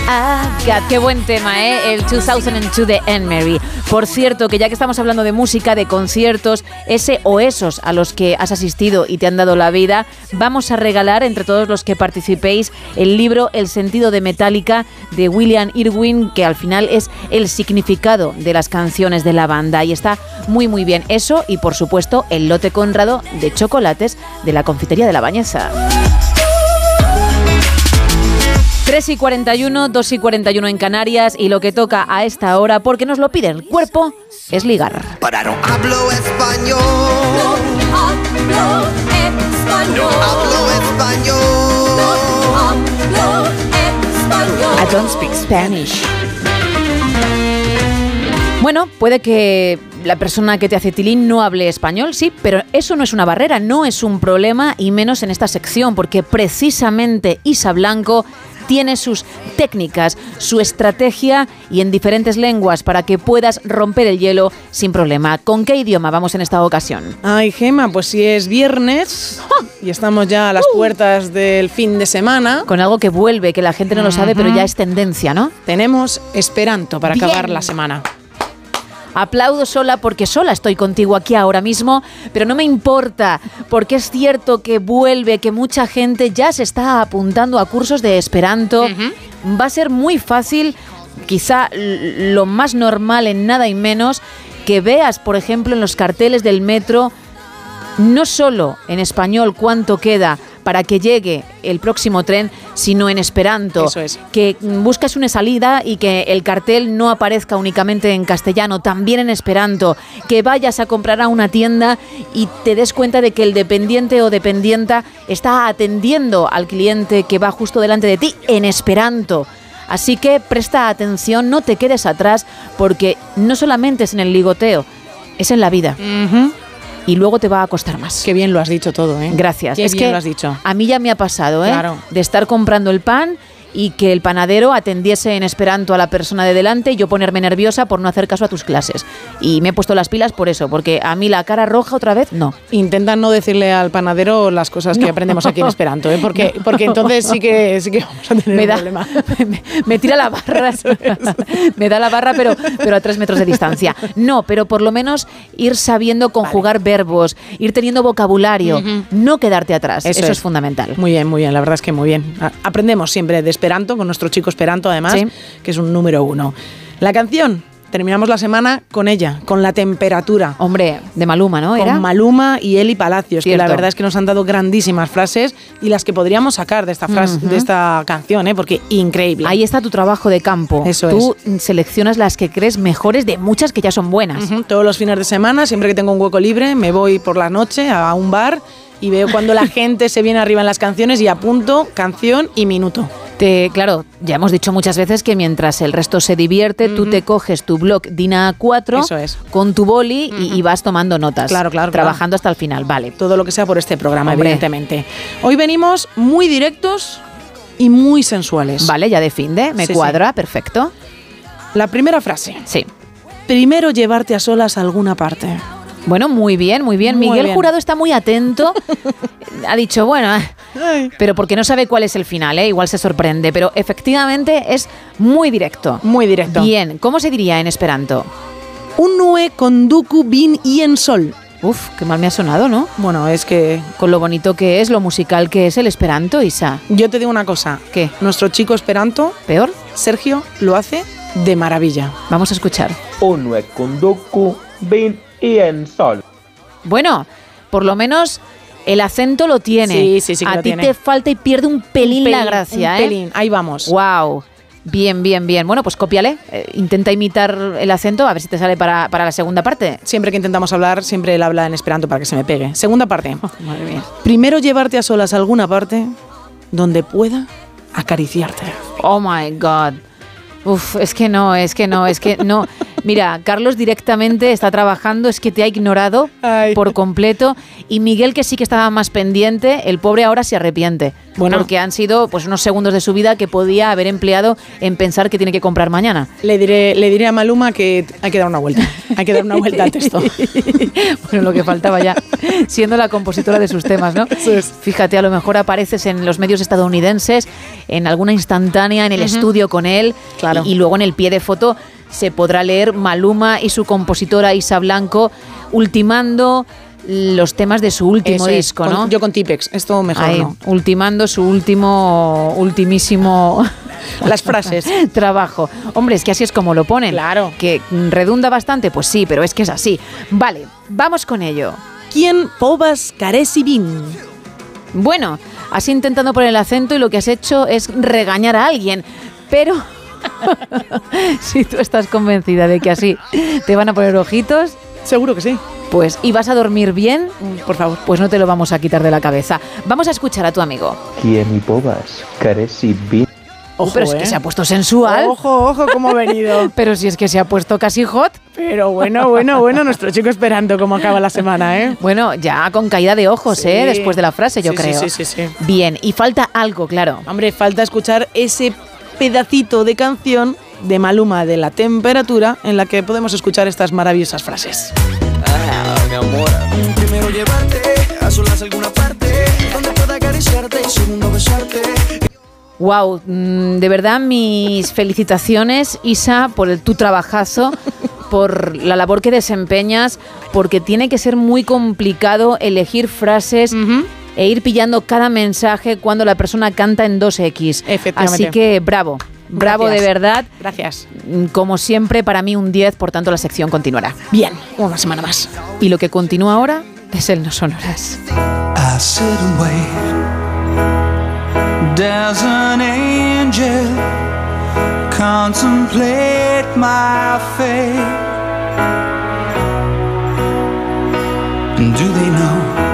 Ah, God, qué buen tema, ¿eh? El 2002 de Anne Mary. Por cierto, que ya que estamos hablando de música, de conciertos, ese o esos a los que has asistido y te han dado la vida, vamos a regalar entre todos los que participéis el libro El sentido de Metallica de William Irwin, que al final es el significado de las canciones de la banda. Y está muy, muy bien. Eso y, por supuesto, el lote Conrado de chocolates de la confitería de la Bañeza. 3 y 41, 2 y 41 en Canarias y lo que toca a esta hora, porque nos lo pide el cuerpo, es ligar. Hablo español. hablo español. hablo español. hablo español. I don't speak Spanish. Bueno, puede que la persona que te hace tilín no hable español, sí, pero eso no es una barrera, no es un problema y menos en esta sección, porque precisamente Isa Blanco tiene sus técnicas, su estrategia y en diferentes lenguas para que puedas romper el hielo sin problema. ¿Con qué idioma vamos en esta ocasión? Ay, Gema, pues si es viernes y estamos ya a las puertas del fin de semana. Con algo que vuelve, que la gente no lo sabe, pero ya es tendencia, ¿no? Tenemos Esperanto para Bien. acabar la semana. Aplaudo sola porque sola estoy contigo aquí ahora mismo, pero no me importa, porque es cierto que vuelve, que mucha gente ya se está apuntando a cursos de Esperanto. Va a ser muy fácil, quizá lo más normal en nada y menos, que veas, por ejemplo, en los carteles del metro, no solo en español cuánto queda para que llegue el próximo tren, sino en esperanto. Eso es. Que buscas una salida y que el cartel no aparezca únicamente en castellano, también en esperanto. Que vayas a comprar a una tienda y te des cuenta de que el dependiente o dependienta está atendiendo al cliente que va justo delante de ti en esperanto. Así que presta atención, no te quedes atrás, porque no solamente es en el ligoteo, es en la vida. Y luego te va a costar más. Qué bien lo has dicho todo, ¿eh? Gracias. Qué es bien que lo has dicho. a mí ya me ha pasado, ¿eh? Claro. De estar comprando el pan y que el panadero atendiese en esperanto a la persona de delante y yo ponerme nerviosa por no hacer caso a tus clases. Y me he puesto las pilas por eso, porque a mí la cara roja otra vez no. Intenta no decirle al panadero las cosas que aprendemos aquí en Esperanto, ¿eh? porque, porque entonces sí que, sí que vamos a tener Me un da- problema. me, me tira la barra, me da la barra, pero, pero a tres metros de distancia. No, pero por lo menos ir sabiendo conjugar verbos, ir teniendo vocabulario, no quedarte atrás. Eso, Eso es. es. fundamental. Muy bien, muy bien, la verdad es que muy bien. Aprendemos siempre de Esperanto, con nuestro chico Esperanto además, Sí. que es un número uno. La canción, terminamos la semana con ella, con la temperatura. Hombre, de Maluma, ¿no? ¿Era? Con Maluma y Eli Palacios, que la verdad es que nos han dado grandísimas frases y las que podríamos sacar de esta, frase, de esta canción, ¿eh? porque increíble. Ahí está tu trabajo de campo. Eso Tú seleccionas las que crees mejores de muchas que ya son buenas. Todos los fines de semana, siempre que tengo un hueco libre, me voy por la noche a un bar y veo cuando la gente se viene arriba en las canciones y apunto canción y minuto. Te, claro, ya hemos dicho muchas veces que mientras el resto se divierte, tú te coges tu blog DINA A4 Eso es. con tu boli y- y, vas tomando notas. Claro, claro, Trabajando hasta el final, vale. Todo lo que sea por este programa, Hombre. evidentemente. Hoy venimos muy directos y muy sensuales. Vale, ya de fin de, me Sí, cuadra, perfecto. La primera frase. Sí. Primero llevarte a solas a alguna parte. Bueno, muy bien, muy bien. Muy Miguel bien. Jurado está muy atento. ha dicho, bueno, Ay. pero porque no sabe cuál es el final, ¿eh? igual se sorprende. Pero efectivamente es muy directo. Muy directo. Bien, ¿cómo se diría en esperanto? Unue konduku bin ien sol. Uf, qué mal me ha sonado, ¿no? Bueno, es que Con lo bonito que es, lo musical que es el esperanto, Isa. yo te digo una cosa. ¿Qué? Nuestro chico Esperanto, ¿Peor? Sergio, lo hace de maravilla. Vamos a escuchar. Unue kunduku bin ien sol. Bueno, por lo menos el acento lo tiene. Sí, sí, sí que A lo ti tiene. te falta y pierde un pelín, Un la gracia, un ¿eh? pelín. Ahí vamos. Wow. Bien, bien, bien. Bueno, pues cópiale. Eh, intenta imitar el acento, a ver si te sale para, para la segunda parte. Siempre que intentamos hablar, siempre él habla en Esperanto para que se me pegue. Segunda parte. Madre mía. Primero llevarte a solas a alguna parte donde pueda acariciarte. Oh my God. Uf, es que no, es que no, es que no. Mira, Carlos directamente está trabajando, es que te ha ignorado por completo. Y Miguel, que sí que estaba más pendiente, el pobre ahora se arrepiente. Bueno. Porque han sido pues unos segundos de su vida que podía haber empleado en pensar que tiene que comprar mañana. Le diré, le diré a Maluma que hay que dar una vuelta. Hay que dar una vuelta al texto. bueno, lo que faltaba ya, siendo la compositora de sus temas, ¿no? Fíjate, a lo mejor apareces en los medios estadounidenses, en alguna instantánea, en el estudio con él, Claro. y, y luego en el pie de foto se podrá leer Maluma y su compositora Isa Blanco ultimando los temas de su último Eso es, disco, con- ¿no? Yo con Tipex, esto mejor Ahí, no. ultimando su último, ultimísimo Las frases. trabajo. Hombre, es que así es como lo ponen. Claro. Que redunda bastante, pues sí, pero es que es así. Vale, vamos con ello. ¿Quién povas caresi bin? Bueno, has intentado poner el acento y lo que has hecho es regañar a alguien, pero si tú estás convencida de que así te van a poner ojitos, seguro que sí. Pues y vas a dormir bien, por favor, pues no te lo vamos a quitar de la cabeza. Vamos a escuchar a tu amigo. ¿Quién. Uh, pero es ¿eh? que se ha puesto sensual. Ojo, ojo, cómo ha venido. Pero si es que se ha puesto casi hot. Pero bueno, bueno, bueno, nuestro chico esperando cómo acaba la semana, ¿eh? Bueno, ya con caída de ojos, Sí. ¿eh? Después de la frase, yo Sí, sí, creo. sí, sí, sí. Bien, y falta algo, claro. Hombre, falta escuchar ese pedacito de canción de Maluma de la temperatura en la que podemos escuchar estas maravillosas frases. Ah, mi amor. Primero llevarte a solas a alguna parte donde pueda acariciarte y segundo besarte. Wow, mm, de verdad mis felicitaciones, Isa, por el, tu trabajazo, por la labor que desempeñas, porque tiene que ser muy complicado elegir frases e ir pillando cada mensaje cuando la persona canta en 2X. Efectivamente. Así que bravo, bravo Gracias. de verdad. Gracias. Mm, Como siempre, para mí un 10, por tanto la sección continuará. Bien, una semana más. Y lo que continúa ahora es el No Sonoras. I sit and wait. Does an angel contemplate my fate? And do they know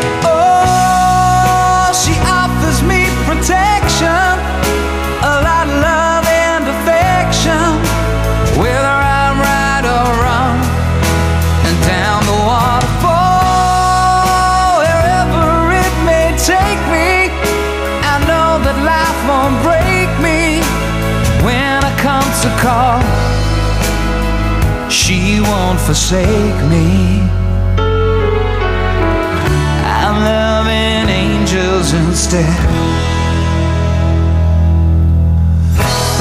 won't forsake me. I'm loving angels instead.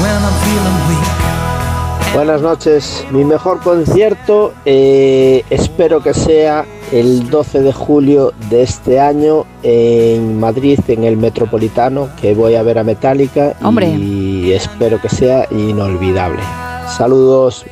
When I'm feeling weak. Buenas noches. Mi mejor concierto eh, espero que sea el 12 de julio de este año en Madrid, en el Metropolitano, que voy a ver a Metallica Hombre. y espero que sea inolvidable. Saludos.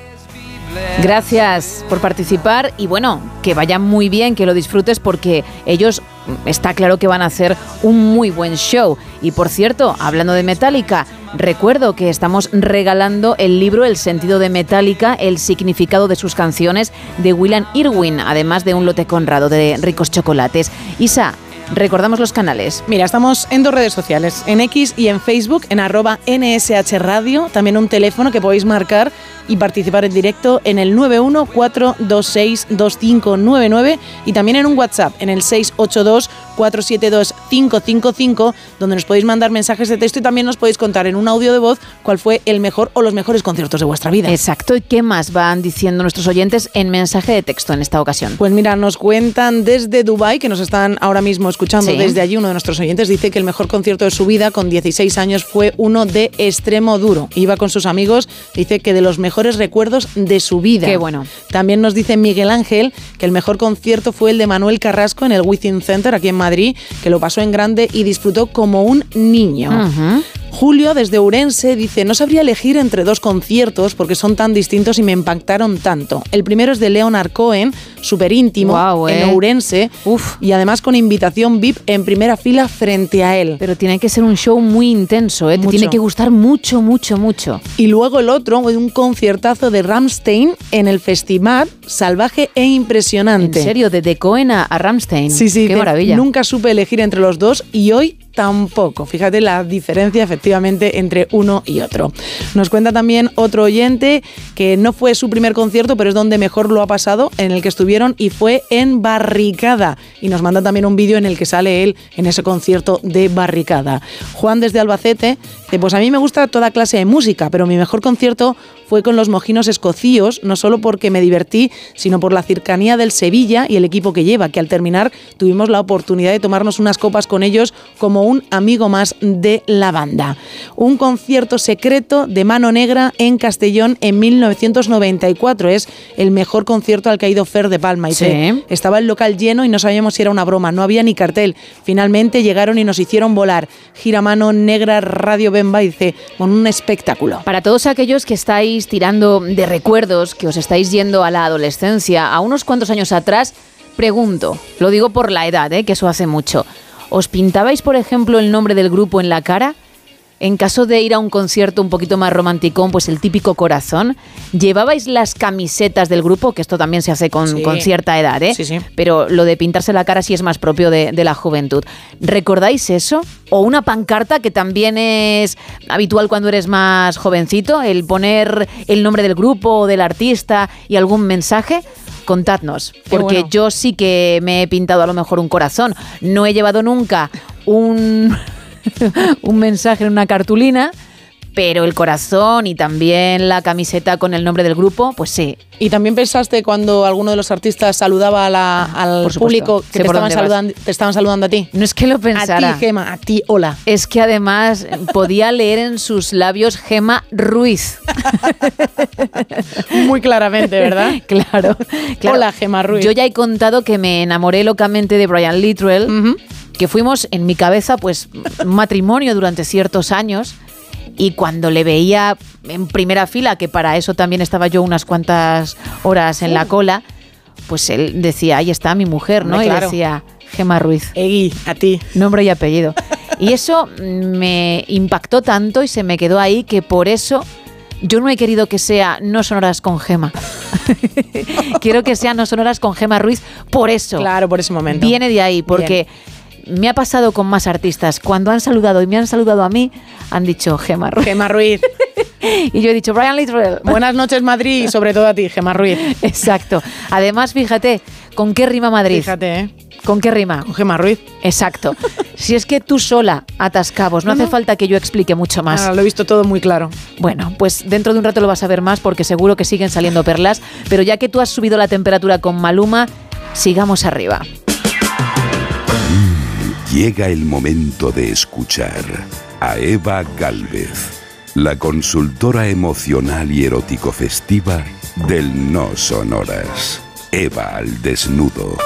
Gracias por participar y bueno, que vaya muy bien, que lo disfrutes porque ellos mm, está claro que van a hacer un muy buen show. Y por cierto, hablando de Metallica, recuerdo que estamos regalando el libro El sentido de Metallica, el significado de sus canciones de William Irwin, además de un lote conrado de ricos chocolates. Isa, recordamos los canales. Mira, estamos en dos redes sociales, en X y en Facebook, en arroba NSH Radio, también un teléfono que podéis marcar y participar en directo en el 914262599 y también en un WhatsApp en el 682472555 donde nos podéis mandar mensajes de texto y también nos podéis contar en un audio de voz cuál fue el mejor o los mejores conciertos de vuestra vida. Exacto, ¿y qué más van diciendo nuestros oyentes en mensaje de texto en esta ocasión? Pues mira, nos cuentan desde Dubai que nos están ahora mismo escuchando Sí. desde allí, uno de nuestros oyentes dice que el mejor concierto de su vida con 16 años fue uno de extremo duro. Iba con sus amigos, dice que de los mejores recuerdos de su vida. Qué bueno. También nos dice Miguel Ángel que el mejor concierto fue el de Manuel Carrasco en el Within Center aquí en Madrid, que lo pasó en grande y disfrutó como un niño. Julio, desde Urense, dice, no sabría elegir entre dos conciertos porque son tan distintos y me impactaron tanto. El primero es de Leonard Cohen, súper íntimo, en eh. Urense, y además con invitación VIP en primera fila frente a él. Pero tiene que ser un show muy intenso, ¿eh? Te tiene que gustar mucho, mucho, mucho. Y luego el otro, un conciertazo de Ramstein en el festival, salvaje e impresionante. En serio, de, de Cohen a, Ramstein. Sí, sí, Qué maravilla. Nunca supe elegir entre los dos y hoy tampoco. Fíjate la diferencia efectivamente entre uno y otro. Nos cuenta también otro oyente que no fue su primer concierto, pero es donde mejor lo ha pasado, en el que estuvieron y fue en Barricada. Y nos manda también un vídeo en el que sale él en ese concierto de Barricada. Juan desde Albacete pues a mí me gusta toda clase de música, pero mi mejor concierto fue con los mojinos escocíos, no solo porque me divertí, sino por la cercanía del Sevilla y el equipo que lleva, que al terminar tuvimos la oportunidad de tomarnos unas copas con ellos como un amigo más de la banda. Un concierto secreto de Mano Negra en Castellón en 1994. Es el mejor concierto al que ha ido Fer de Palma. Y Sí. estaba el local lleno y no sabíamos si era una broma, no había ni cartel. Finalmente llegaron y nos hicieron volar. Gira Mano Negra Radio Y dice, con un espectáculo. Para todos aquellos que estáis tirando de recuerdos, que os estáis yendo a la adolescencia, a unos cuantos años atrás, pregunto, lo digo por la edad, ¿eh? que eso hace mucho. ¿Os pintabais, por ejemplo, el nombre del grupo en la cara? En caso de ir a un concierto un poquito más romanticón, pues el típico corazón, ¿llevabais las camisetas del grupo? Que esto también se hace con, Sí. con cierta edad, ¿eh? Sí, sí. Pero lo de pintarse la cara sí es más propio de, de la juventud. ¿Recordáis eso? ¿O una pancarta que también es habitual cuando eres más jovencito? El poner el nombre del grupo o del artista y algún mensaje. Contadnos, porque bueno. yo sí que me he pintado a lo mejor un corazón. No he llevado nunca un, un mensaje en una cartulina, pero el corazón y también la camiseta con el nombre del grupo, pues sí. ¿Y también pensaste cuando alguno de los artistas saludaba a la- al público que te estaban, saludando, te estaban saludando a ti? No es que lo pensara. A ti, Gema, a ti, hola. Es que además podía leer en sus labios Gema Ruiz. Muy claramente, ¿verdad? claro, claro. Hola, Gema Ruiz. Yo ya he contado que me enamoré locamente de Brian Littrell, que fuimos en mi cabeza pues un matrimonio durante ciertos años y cuando le veía en primera fila, que para eso también estaba yo unas cuantas horas en la cola, pues él decía, ahí está mi mujer, ¿no? Hombre, Y claro. decía, Gema Ruiz. Egui, a ti. Nombre y apellido. Y eso me impactó tanto y se me quedó ahí que por eso yo no he querido que sea no sonoras con Gema. Quiero que sea no sonoras con Gema Ruiz por eso. Claro, por ese momento. Viene de ahí, porque me ha pasado con más artistas. Cuando han saludado y me han saludado a mí, han dicho Gema Ruiz. Gema Ruiz. y yo he dicho Brian Littrell. Buenas noches, Madrid, y sobre todo a ti, Gema Ruiz. Exacto. Además, fíjate, ¿con qué rima Madrid? Fíjate, ¿eh? ¿Con qué rima? Con Gema Ruiz. Exacto. Si es que tú sola atascabos, no, No, hace no. falta que yo explique mucho más. Lo he visto todo muy claro. Bueno, pues dentro de un rato lo vas a ver más porque seguro que siguen saliendo perlas, pero ya que tú has subido la temperatura con Maluma, sigamos arriba. Llega el momento de escuchar a Eva Galvez, la consultora emocional y erótico festiva del No Sonoras. Eva al desnudo.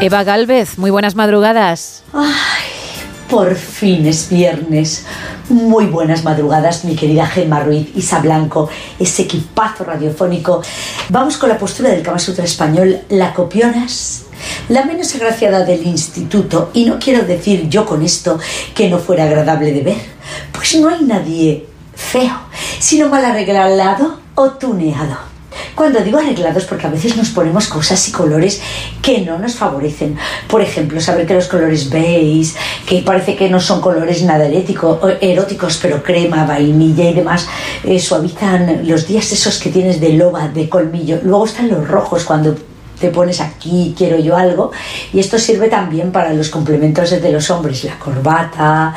Eva Galvez, muy buenas madrugadas. Ay, por fin es viernes. Muy buenas madrugadas, mi querida Gemma Ruiz, Isa Blanco, ese equipazo radiofónico. Vamos con la postura del Kama Sutra español, la copionas, la menos agraciada del instituto. Y no quiero decir yo con esto que no fuera agradable de ver, pues no hay nadie feo, sino mal arreglado o tuneado. Cuando digo arreglados, porque a veces nos ponemos cosas y colores que no nos favorecen. Por ejemplo, saber que los colores beige, que parece que no son colores nada eróticos, pero crema, vainilla y demás, eh, suavizan los días esos que tienes de loba, de colmillo. Luego están los rojos cuando te pones aquí, quiero yo algo. Y esto sirve también para los complementos de los hombres, la corbata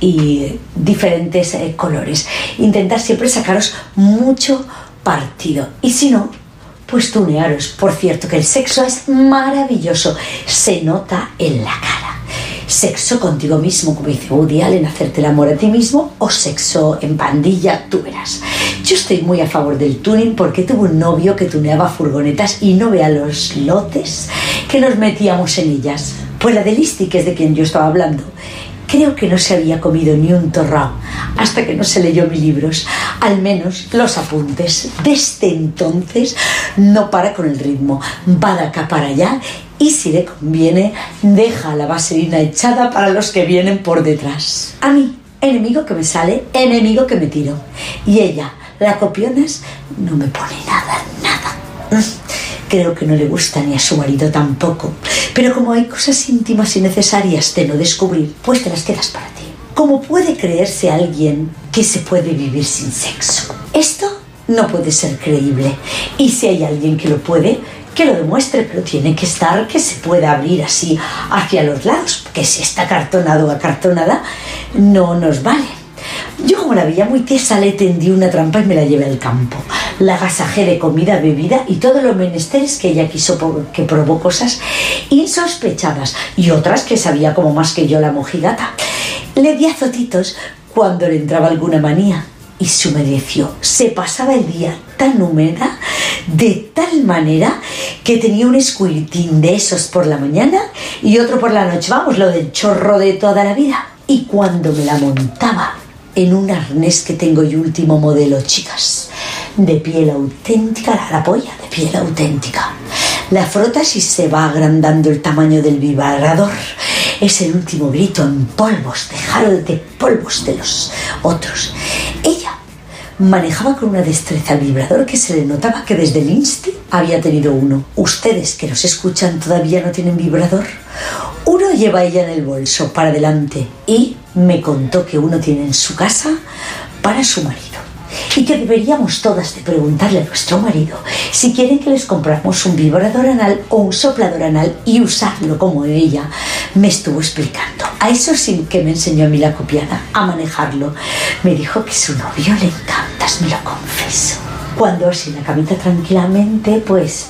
y diferentes eh, colores. Intentar siempre sacaros mucho partido. Y si no, pues tunearos. Por cierto, que el sexo es maravilloso. Se nota en la cara. Sexo contigo mismo, como dice Woody Allen, hacerte el amor a ti mismo, o sexo en pandilla, tú verás. Yo estoy muy a favor del tuning porque tuve un novio que tuneaba furgonetas y no vea los lotes que nos metíamos en ellas. Pues la de Listi, que es de quien yo estaba hablando, creo que no se había comido ni un torrao hasta que no se leyó mis libros, al menos los apuntes. Desde entonces no para con el ritmo, va de acá para allá y si le conviene, deja la vaselina echada para los que vienen por detrás. A mí, enemigo que me sale, enemigo que me tiro. Y ella, la copiones, no me pone nada, nada. Creo que no le gusta ni a su marido tampoco. Pero como hay cosas íntimas y necesarias de no descubrir, pues te las quedas para ti. ¿Cómo puede creerse alguien que se puede vivir sin sexo? Esto no puede ser creíble. Y si hay alguien que lo puede, que lo demuestre, pero tiene que estar que se pueda abrir así hacia los lados, que si está cartonado o acartonada, no nos vale. Yo como la veía muy tiesa le tendí una trampa y me la llevé al campo. La agasajé de comida, bebida y todos los menesteres que ella quiso que probó cosas insospechadas y otras que sabía como más que yo la mojigata. Le di azotitos cuando le entraba alguna manía y se humedeció. Se pasaba el día tan de tal manera que tenía un squirting de esos por la mañana y otro por la noche. Vamos, lo del chorro de toda la vida. Y cuando me la montaba en un arnés que tengo yo último modelo, chicas, de piel auténtica, la, la polla de piel auténtica. La frotas y se va agrandando el tamaño del vibrador. Es el último grito en polvos, de de polvos de los otros. Ella manejaba con una destreza el vibrador que se le notaba que desde el insti había tenido uno. Ustedes que nos escuchan todavía no tienen vibrador. Uno lleva ella en el bolso para adelante y me contó que uno tiene en su casa para su marido. Y que deberíamos todas de preguntarle a nuestro marido si quieren que les compramos un vibrador anal o un soplador anal y usarlo como ella me estuvo explicando. A eso sí que me enseñó a mí la copiada, a manejarlo. Me dijo que su novio le encantas, me lo confieso. Cuando así la camita tranquilamente, pues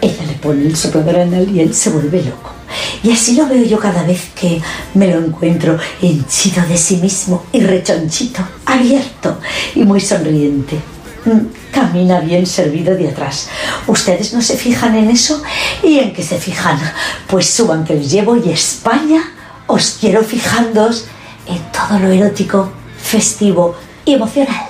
ella le pone el soplador anal y él se vuelve loco. Y así lo veo yo cada vez que me lo encuentro henchido de sí mismo y rechonchito, abierto y muy sonriente. Mm, Camina bien servido de atrás. ¿Ustedes no se fijan en eso? ¿Y en qué se fijan? Pues suban que les llevo y España os quiero fijándoos en todo lo erótico, festivo y emocional.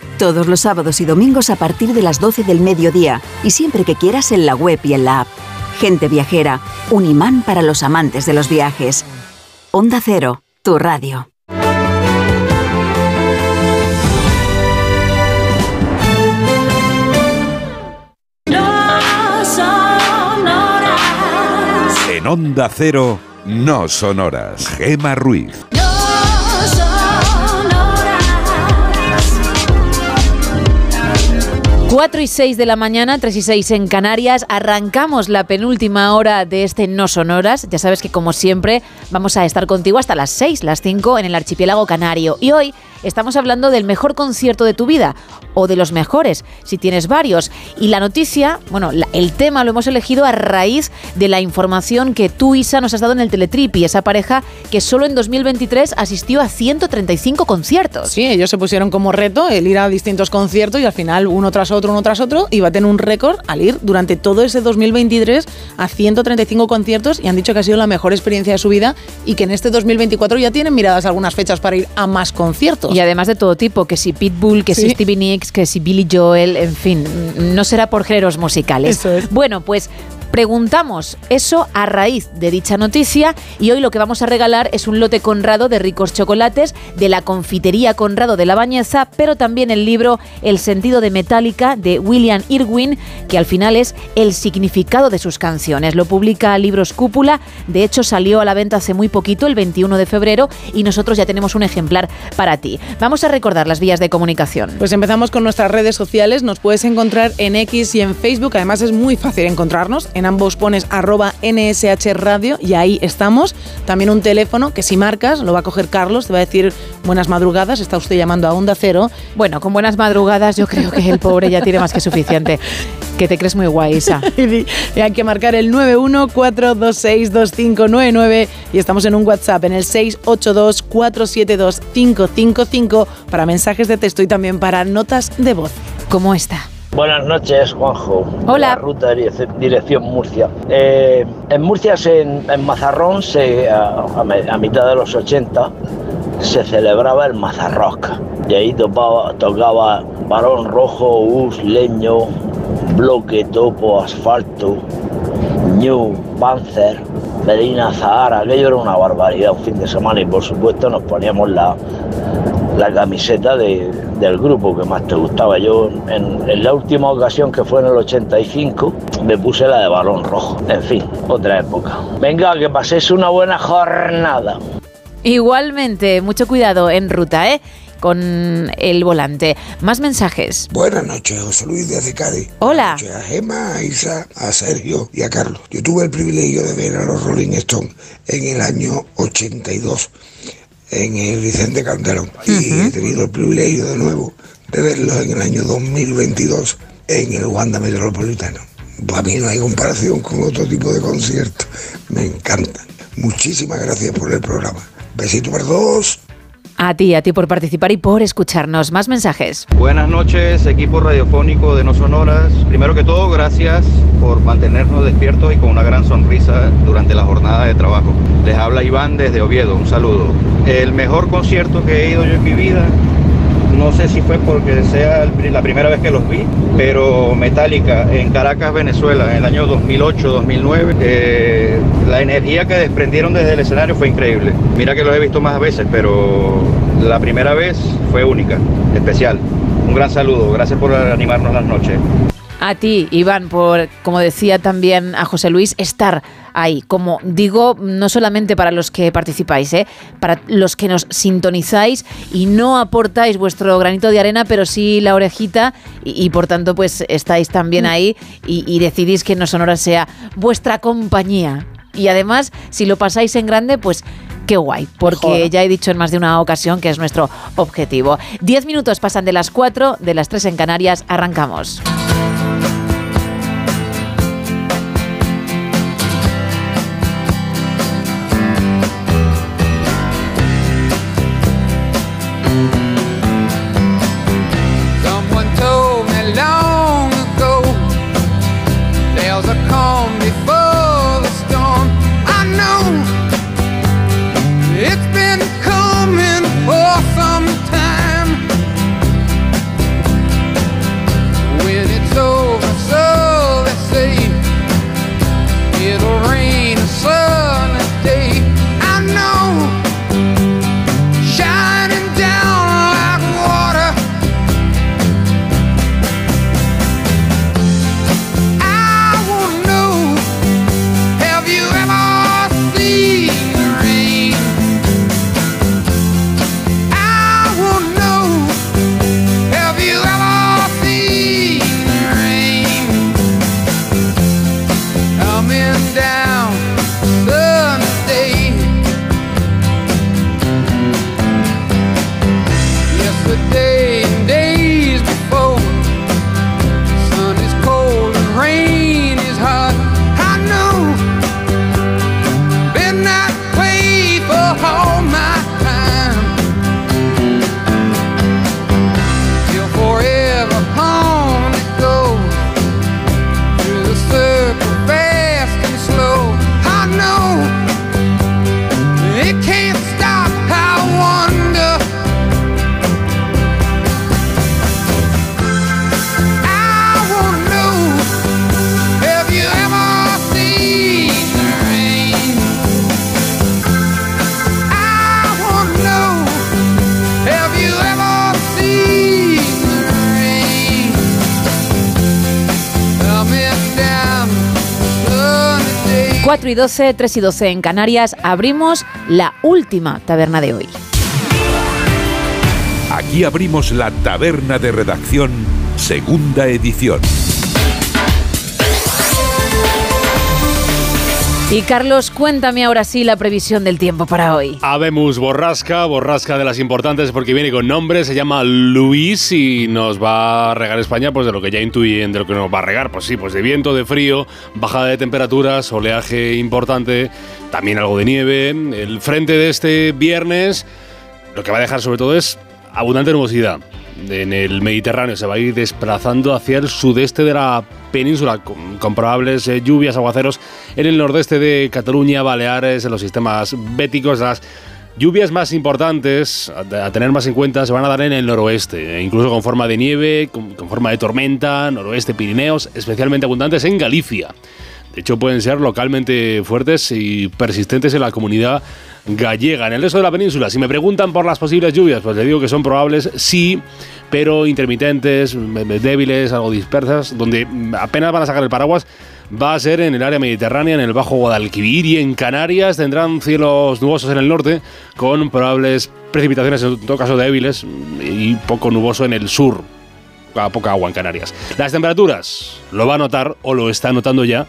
Todos los sábados y domingos a partir de las 12 del mediodía y siempre que quieras en la web y en la app. Gente viajera. Un imán para los amantes de los viajes. Onda Cero, tu radio. En Onda Cero, no sonoras. Gema Ruiz. 4 y 6 de la mañana, 3 y 6 en Canarias. Arrancamos la penúltima hora de este No Sonoras. Ya sabes que, como siempre, vamos a estar contigo hasta las 6, las 5 en el archipiélago canario. Y hoy estamos hablando del mejor concierto de tu vida o de los mejores, si tienes varios. Y la noticia, bueno, el tema lo hemos elegido a raíz de la información que tú, Isa, nos has dado en el Teletripi, esa pareja que solo en 2023 asistió a 135 conciertos. Sí, ellos se pusieron como reto el ir a distintos conciertos y al final uno tras otro, uno tras otro, iba a tener un récord al ir durante todo ese 2023 a 135 conciertos y han dicho que ha sido la mejor experiencia de su vida y que en este 2024 ya tienen miradas algunas fechas para ir a más conciertos. Y además de todo tipo, que si Pitbull, que si. Stevie Nicks, que si Billy Joel, en fin, no será por géneros musicales. Eso es. Bueno, pues preguntamos eso a raíz de dicha noticia y hoy lo que vamos a regalar es un lote Conrado de ricos chocolates de la confitería Conrado de la Bañeza, pero también el libro El sentido de Metallica de William Irwin, que al final es el significado de sus canciones. Lo publica Libros Cúpula, de hecho salió a la venta hace muy poquito, el 21 de febrero, y nosotros ya tenemos un ejemplar para ti. Vamos a recordar las vías de comunicación. Pues empezamos con nuestras redes sociales. Nos puedes encontrar en X y en Facebook. Además es muy fácil encontrarnos. En ambos pones arroba NSH Radio y ahí estamos. También un teléfono que si marcas lo va a coger Carlos. Te va a decir buenas madrugadas. Está usted llamando a Onda Cero. Bueno, con buenas madrugadas yo creo que el pobre ya tiene más que suficiente. Que te crees muy guay, Isa. y hay que marcar el 914262599 y estamos en un WhatsApp en el 682472555 para mensajes de texto y también para notas de voz. ¿Cómo está? Buenas noches, Juanjo. Hola. La ruta direc- dirección Murcia. Eh, en Murcia, en, en Mazarrón, se, a, mitad de los 80, se celebraba el Mazarrock. Y ahí topaba- tocaba Barón Rojo, Us, Leño, Bloque, Topo, Asfalto, New, Panzer, Medina Zahara. Aquello era una barbaridad, un fin de semana. Y por supuesto nos poníamos la, la camiseta de- del grupo que más te gustaba. Yo en, en la última ocasión que fue en el 85 me puse la de balón rojo. En fin, otra época. Venga, que paséis una buena jornada. Igualmente, mucho cuidado en ruta, ¿eh? Con el volante. Más mensajes. Buenas noches, José Luis de Cádiz. Hola. Buenas noches a Gemma, a Isa, a Sergio y a Carlos. Yo tuve el privilegio de ver a los Rolling Stones en el año 82 en el Vicente Calderón y he tenido el privilegio de nuevo de verlos en el año 2022 en el Wanda Metropolitano. Para mí no hay comparación con otro tipo de conciertos. Me encantan. Muchísimas gracias por el programa. Besito para todos. A ti, a ti por participar y por escucharnos. Más mensajes. Buenas noches, equipo radiofónico de No Sonoras. Primero que todo, gracias por mantenernos despiertos y con una gran sonrisa durante la jornada de trabajo. Les habla Iván desde Oviedo, un saludo. El mejor concierto que he ido yo en mi vida, no sé si fue porque sea la primera vez que los vi, pero Metallica en Caracas, Venezuela, en el año 2008-2009, eh, la energía que desprendieron desde el escenario fue increíble. Mira que los he visto más veces, pero la primera vez fue única, especial. Un gran saludo, gracias por animarnos las noches. A ti, Iván, por, como decía también a José Luis, estar ahí. Como digo, no solamente para los que participáis, ¿eh? para los que nos sintonizáis y no aportáis vuestro granito de arena, pero sí la orejita y, y por tanto pues estáis también ahí y, y decidís que No Sonora sea vuestra compañía. Y además, si lo pasáis en grande, pues qué guay, porque ya he dicho en más de una ocasión que es nuestro objetivo. Diez minutos pasan de las cuatro, de las tres en Canarias, arrancamos. Y 12, 3 y 12 en Canarias, abrimos la última taberna de hoy. Aquí abrimos la taberna de redacción, segunda edición. Y Carlos, cuéntame ahora sí la previsión del tiempo para hoy. Habemos borrasca, borrasca de las importantes porque viene con nombre, se llama Luis y nos va a regar España pues de lo que ya intuyen de lo que nos va a regar, pues sí, pues de viento, de frío, bajada de temperaturas, oleaje importante, también algo de nieve. El frente de este viernes lo que va a dejar sobre todo es abundante nubosidad. En el Mediterráneo se va a ir desplazando hacia el sudeste de la península, con, probables eh, lluvias, aguaceros en el nordeste de Cataluña, Baleares, en los sistemas béticos. Las lluvias más importantes a, tener más en cuenta se van a dar en el noroeste, e incluso con forma de nieve, con forma de tormenta, noroeste, Pirineos, especialmente abundantes en Galicia. De hecho, pueden ser localmente fuertes y persistentes en la comunidad gallega. En el resto de la península, si me preguntan por las posibles lluvias, pues les digo que son probables, sí, pero intermitentes, débiles, algo dispersas, donde apenas van a sacar el paraguas. Va a ser en el área mediterránea, en el Bajo Guadalquivir y en Canarias tendrán cielos nubosos en el norte, con probables precipitaciones, en todo caso débiles, y poco nuboso en el sur, a poca agua en Canarias. Las temperaturas lo va a notar o lo está notando ya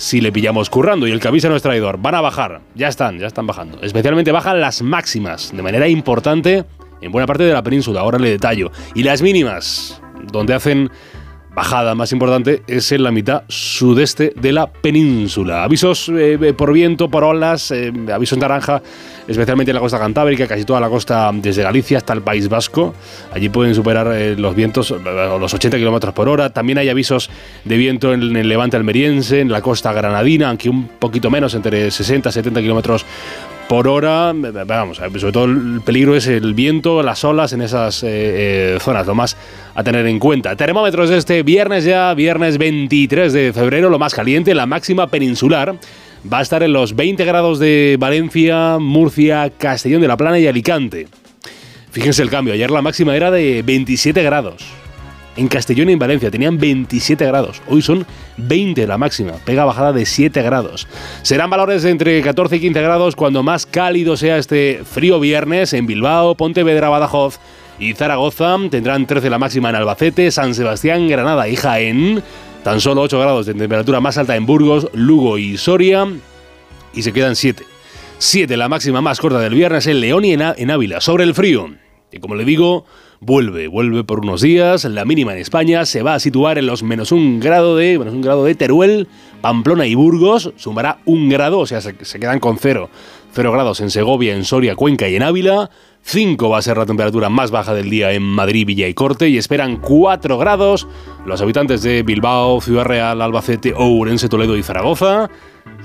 si le pillamos currando y el que avisa no es traidor. Van a bajar, ya están, ya están bajando. Especialmente bajan las máximas de manera importante en buena parte de la península, ahora le detallo. Y las mínimas, donde hacen bajada más importante, es en la mitad sudeste de la península. Avisos eh, por viento, por olas, eh, avisos naranja, especialmente en la costa cantábrica, casi toda la costa desde Galicia hasta el País Vasco. Allí pueden superar eh, los vientos, eh, los 80 kilómetros por hora. También hay avisos de viento en el levante almeriense, en la costa granadina, aunque un poquito menos, entre 60 y 70 kilómetros por hora. Vamos, sobre todo el peligro es el viento, las olas en esas eh, eh, zonas, lo más a tener en cuenta. Termómetros este viernes ya, viernes 23 de febrero, lo más caliente, la máxima peninsular. Va a estar en los 20 grados de Valencia, Murcia, Castellón de la Plana y Alicante. Fíjense el cambio, ayer la máxima era de 27 grados. En Castellón y en Valencia tenían 27 grados. Hoy son 20 la máxima. Pega bajada de 7 grados. Serán valores de entre 14 y 15 grados cuando más cálido sea este frío viernes en Bilbao, Pontevedra, Badajoz y Zaragoza. Tendrán 13 la máxima en Albacete, San Sebastián, Granada y Jaén. Tan solo 8 grados de temperatura más alta en Burgos, Lugo y Soria. Y se quedan 7. 7 la máxima más corta del viernes en León y en, Ávila. Sobre el frío. Y como le digo, vuelve, vuelve por unos días. La mínima en España se va a situar en los menos un grado de, menos un grado de Teruel, Pamplona y Burgos. Sumará un grado, o sea, se, se quedan con cero. Cero grados en Segovia, en Soria, Cuenca y en Ávila. 5 va a ser la temperatura más baja del día en Madrid, Villa y Corte y esperan 4 grados los habitantes de Bilbao, Ciudad Real, Albacete, Ourense, Toledo y Zaragoza.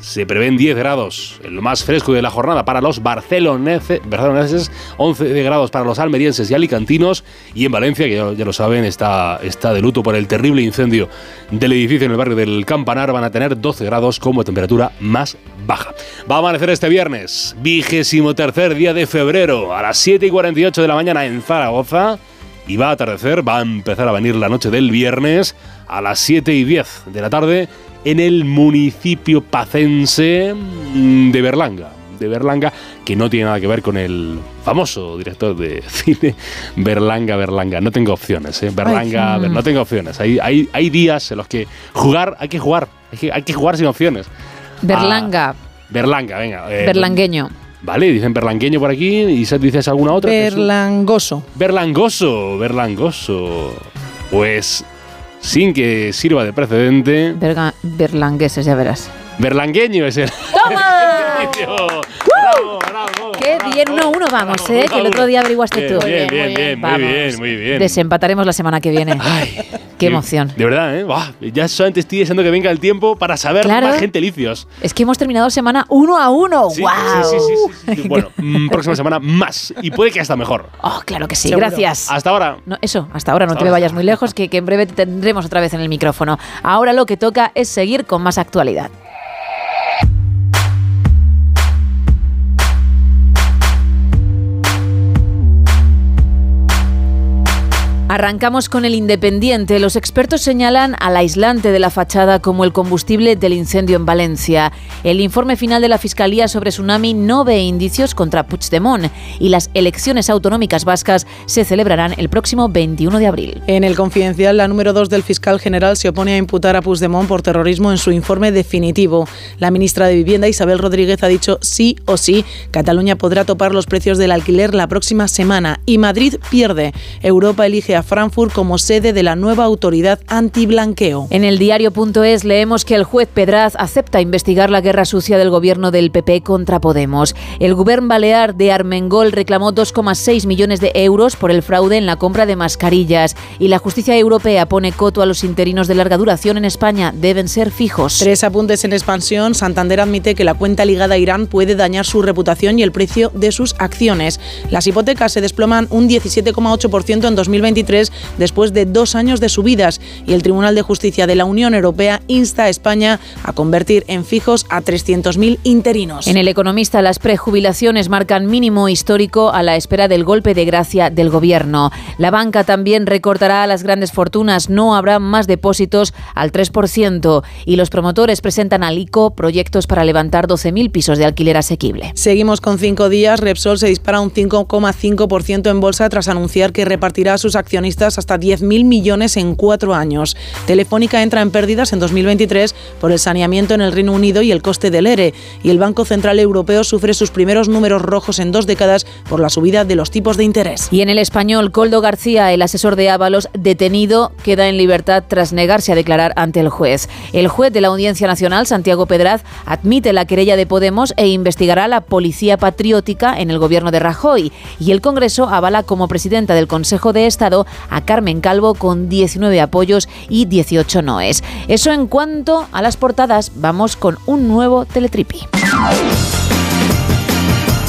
Se prevén 10 grados, en lo más fresco de la jornada para los barcelonese- barceloneses, 11 de grados para los almerienses y alicantinos, y en Valencia, que ya, ya lo saben, está, está de luto por el terrible incendio del edificio en el barrio del Campanar, van a tener 12 grados como temperatura más baja. Va a amanecer este viernes, vigésimo tercer día de febrero, a las 7 y 48 de la mañana en Zaragoza, y va a atardecer, va a empezar a venir la noche del viernes a las 7 y 10 de la tarde en el municipio pacense de Berlanga. De Berlanga, que no tiene nada que ver con el famoso director de cine Berlanga, Berlanga. No tengo opciones, ¿eh? Berlanga, Ay, no tengo opciones. Hay, hay, hay días en los que jugar, hay que jugar, hay que, hay que jugar sin opciones. Berlanga, Ah, Berlanga, venga. eh, berlangueño. Vale, dicen berlangueño por aquí. ¿Y se- dices alguna otra? Berlangoso. Berlangoso, berlangoso. Pues sin que sirva de precedente, Berga- berlangueses, ya verás. berlangueño es el. ¡Toma! ¡Bravo, bravo! Qué bien, uno a uno vamos, ¿eh? Que el otro día averiguaste Bien, tú. bien, bien, bien, muy bien, muy bien. Desempataremos la semana que viene. Qué emoción. De verdad, ¿eh? Buah, ya solamente estoy deseando que venga el tiempo para saber Claro. más gentilicios. Es que hemos terminado semana uno a uno. Sí, ¡Wow! sí, sí, sí, sí. Bueno, mm, próxima semana más. Y puede que hasta mejor. Oh, claro que sí. Seguro. Gracias. Hasta ahora. No, eso, hasta ahora, no Hasta te ahora. vayas muy lejos, que, que en breve te tendremos otra vez en el micrófono. Ahora lo que toca es seguir con más actualidad. Arrancamos con el Independiente. Los expertos señalan al aislante de la fachada como el combustible del incendio en Valencia. El informe final de la Fiscalía sobre tsunami no ve indicios contra Puigdemont y las elecciones autonómicas vascas se celebrarán el próximo 21 de abril. En el confidencial, la número 2 del fiscal general se opone a imputar a Puigdemont por terrorismo en su informe definitivo. La ministra de Vivienda, Isabel Rodríguez, ha dicho sí o sí, Cataluña podrá topar los precios del alquiler la próxima semana y Madrid pierde. Europa elige a Frankfurt como sede de la nueva autoridad antiblanqueo. En el diario.es leemos que el juez Pedraz acepta investigar la guerra sucia del gobierno del PP contra Podemos. El gobierno balear de Armengol reclamó 2,6 millones de euros por el fraude en la compra de mascarillas y la justicia europea pone coto a los interinos de larga duración en España. Deben ser fijos. Tres apuntes en expansión. Santander admite que la cuenta ligada a Irán puede dañar su reputación y el precio de sus acciones. Las hipotecas se desploman un 17,8% en 2023 después de dos años de subidas y el Tribunal de Justicia de la Unión Europea insta a España a convertir en fijos a 300.000 interinos. En el Economista, las prejubilaciones marcan mínimo histórico a la espera del golpe de gracia del gobierno. La banca también recortará a las grandes fortunas, no habrá más depósitos al 3% y los promotores presentan al ICO proyectos para levantar 12.000 pisos de alquiler asequible. Seguimos con cinco días. Repsol se dispara un 5,5% en bolsa tras anunciar que repartirá sus accionistas hasta 10.000 millones en cuatro años. Telefónica entra en pérdidas en 2023 por el saneamiento en el Reino Unido y el coste del ERE. Y el Banco Central Europeo sufre sus primeros números rojos en dos décadas por la subida de los tipos de interés. Y en el español, Coldo García, el asesor de Ábalos, detenido, queda en libertad tras negarse a declarar ante el juez. El juez de la Audiencia Nacional, Santiago Pedraz, admite la querella de Podemos e investigará la policía patriótica en el gobierno de Rajoy. Y el Congreso avala como presidenta del Consejo de Estado a Carmen Calvo con 19 apoyos y 18 noes. Eso en cuanto a las portadas, vamos con un nuevo Teletripi.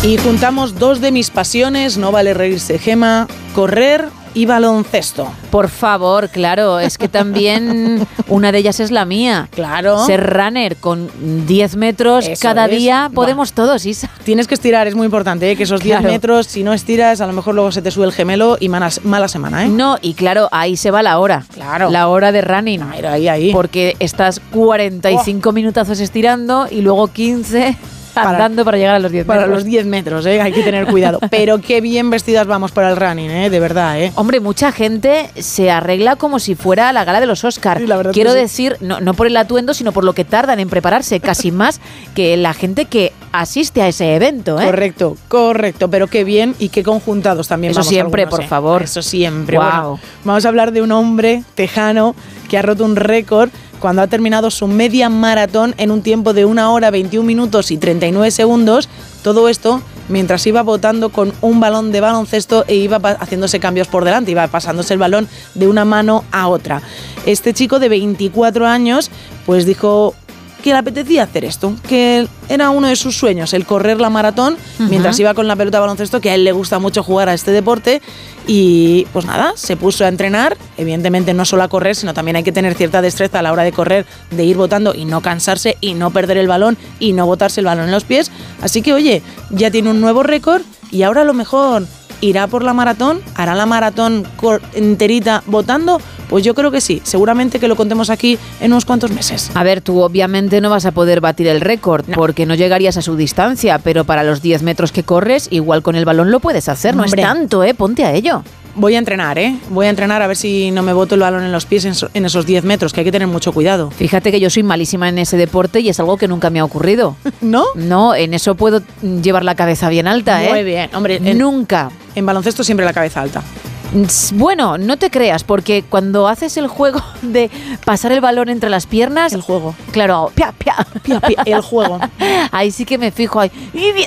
Y juntamos dos de mis pasiones, no vale reírse, Gema, correr y baloncesto. Por favor, claro, es que también una de ellas es la mía. Claro. Ser runner con 10 metros Eso cada es. día, podemos todos, Isa. Tienes que estirar, es muy importante, ¿eh? que esos 10 Claro. metros, si no estiras, a lo mejor luego se te sube el gemelo y malas- mala semana, ¿eh? No, y claro, ahí se va la hora. Claro. La hora de running. ahí, ahí. Porque estás 45 minutazos estirando y luego 15 andando para llegar a los 10 Para metros. los 10 metros, ¿eh? hay que tener cuidado. Pero qué bien vestidas vamos para el running, ¿eh? de verdad. ¿eh? Hombre, mucha gente se arregla como si fuera la gala de los Oscars. Quiero sí. decir, no, no por el atuendo, sino por lo que tardan en prepararse, casi más que la gente que asiste a ese evento. ¿eh? Correcto, correcto, pero qué bien y qué conjuntados también Eso vamos siempre, algunos, por ¿eh? favor. Eso siempre. Guau. Bueno, vamos a hablar de un hombre tejano que ha roto un récord cuando ha terminado su media maratón en un tiempo de 1 hora 21 minutos y 39 segundos. Todo esto mientras iba botando con un balón de baloncesto e iba haciéndose cambios por delante, iba pasándose el balón de una mano a otra. Este chico de 24 años pues dijo que le apetecía hacer esto, que era uno de sus sueños, el correr la maratón mientras iba con la pelota de baloncesto, que a él le gusta mucho jugar a este deporte. Y pues nada, se puso a entrenar. Evidentemente no solo a correr, sino también hay que tener cierta destreza a la hora de correr, de ir botando y no cansarse y no perder el balón y no botarse el balón en los pies. Así que oye, ya tiene un nuevo récord y ahora a lo mejor irá por la maratón, hará la maratón enterita votando. Pues yo creo que sí, seguramente que lo contemos aquí en unos cuantos meses. A ver, tú obviamente no vas a poder batir el récord porque no llegarías a su distancia, pero para los 10 metros que corres, igual con el balón lo puedes hacer. No es tanto, ¿eh? Ponte a ello. Voy a entrenar, ¿eh? Voy a entrenar a ver si no me boto el balón en los pies en, so- en esos 10 metros, que hay que tener mucho cuidado. Fíjate que yo soy malísima en ese deporte y es algo que nunca me ha ocurrido. ¿No? No, en eso puedo llevar la cabeza bien alta, ¿eh? Muy bien, hombre. en- Nunca. En baloncesto siempre la cabeza alta. Bueno, no te creas, porque cuando haces el juego de pasar el balón entre las piernas. El juego. Claro, pia, pia. Pia, pia, el juego. Ahí sí que me fijo ahí.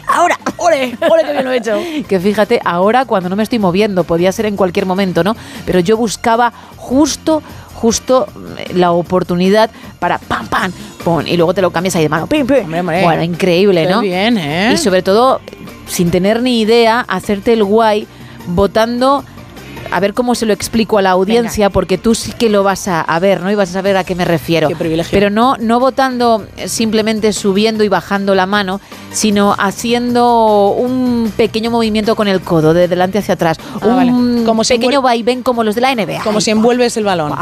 Ahora, ¡Ole! ¡Ole que bien lo he hecho! que fíjate, ahora cuando no me estoy moviendo, podía ser en cualquier momento, ¿no? Pero yo buscaba justo, justo mm, la oportunidad para pam, pam, pum, y luego te lo cambias ahí de mano, pim, pim. Bueno, increíble, Qué ¿no? bien, ¿eh? Y sobre todo, sin tener ni idea, hacerte el guay, botando a ver cómo se lo explico a la audiencia, porque tú sí que lo vas a, a ver, ¿no? Y vas a saber a qué me refiero. Qué privilegio. Pero no, no votando eh, simplemente subiendo y bajando la mano, sino haciendo un pequeño movimiento con el codo, de delante hacia atrás. Ah, un vale. Como si pequeño vaivén como los de la NBA. Como si envuelves el balón.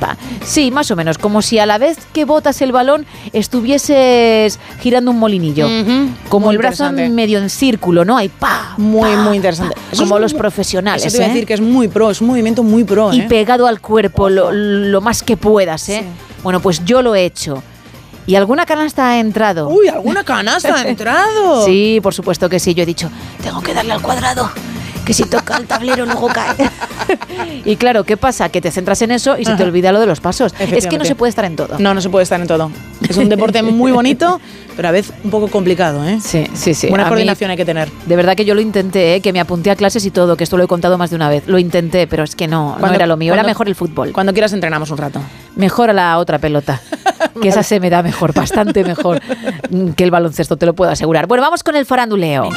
Pa. Sí, más o menos, como si a la vez que botas el balón estuvieses girando un molinillo. Como Muy el brazo medio en círculo, ¿no? Hay pa. Muy, muy interesante. Eso como los muy- profesionales. Eso te iba a ¿eh? decir que es muy pro, es un movimiento muy pro. y ¿eh? pegado al cuerpo lo, lo más que puedas, ¿eh? Bueno, pues yo lo he hecho. ¿Y alguna canasta ha entrado? Uy, alguna canasta ha entrado. Sí, por supuesto que sí. Yo he dicho, tengo que darle al cuadrado, que si toca el tablero luego cae. y claro, ¿qué pasa? Que te centras en eso y se te olvida lo de los pasos. Es que no se puede estar en todo. No, no se puede estar en todo. Es un deporte muy bonito, pero a veces un poco complicado, ¿eh? Sí, sí, sí. Buena A mí- coordinación hay que tener. De verdad que yo lo intenté, ¿eh? que me apunté a clases y todo, que esto lo he contado más de una vez. Lo intenté, pero es que no, no era lo mío. Era mejor el fútbol. Cuando quieras entrenamos un rato. Mejor a la otra pelota. Que esa se me da mejor, bastante mejor mm, que el baloncesto, te lo puedo asegurar. Bueno, vamos con el faranduleo.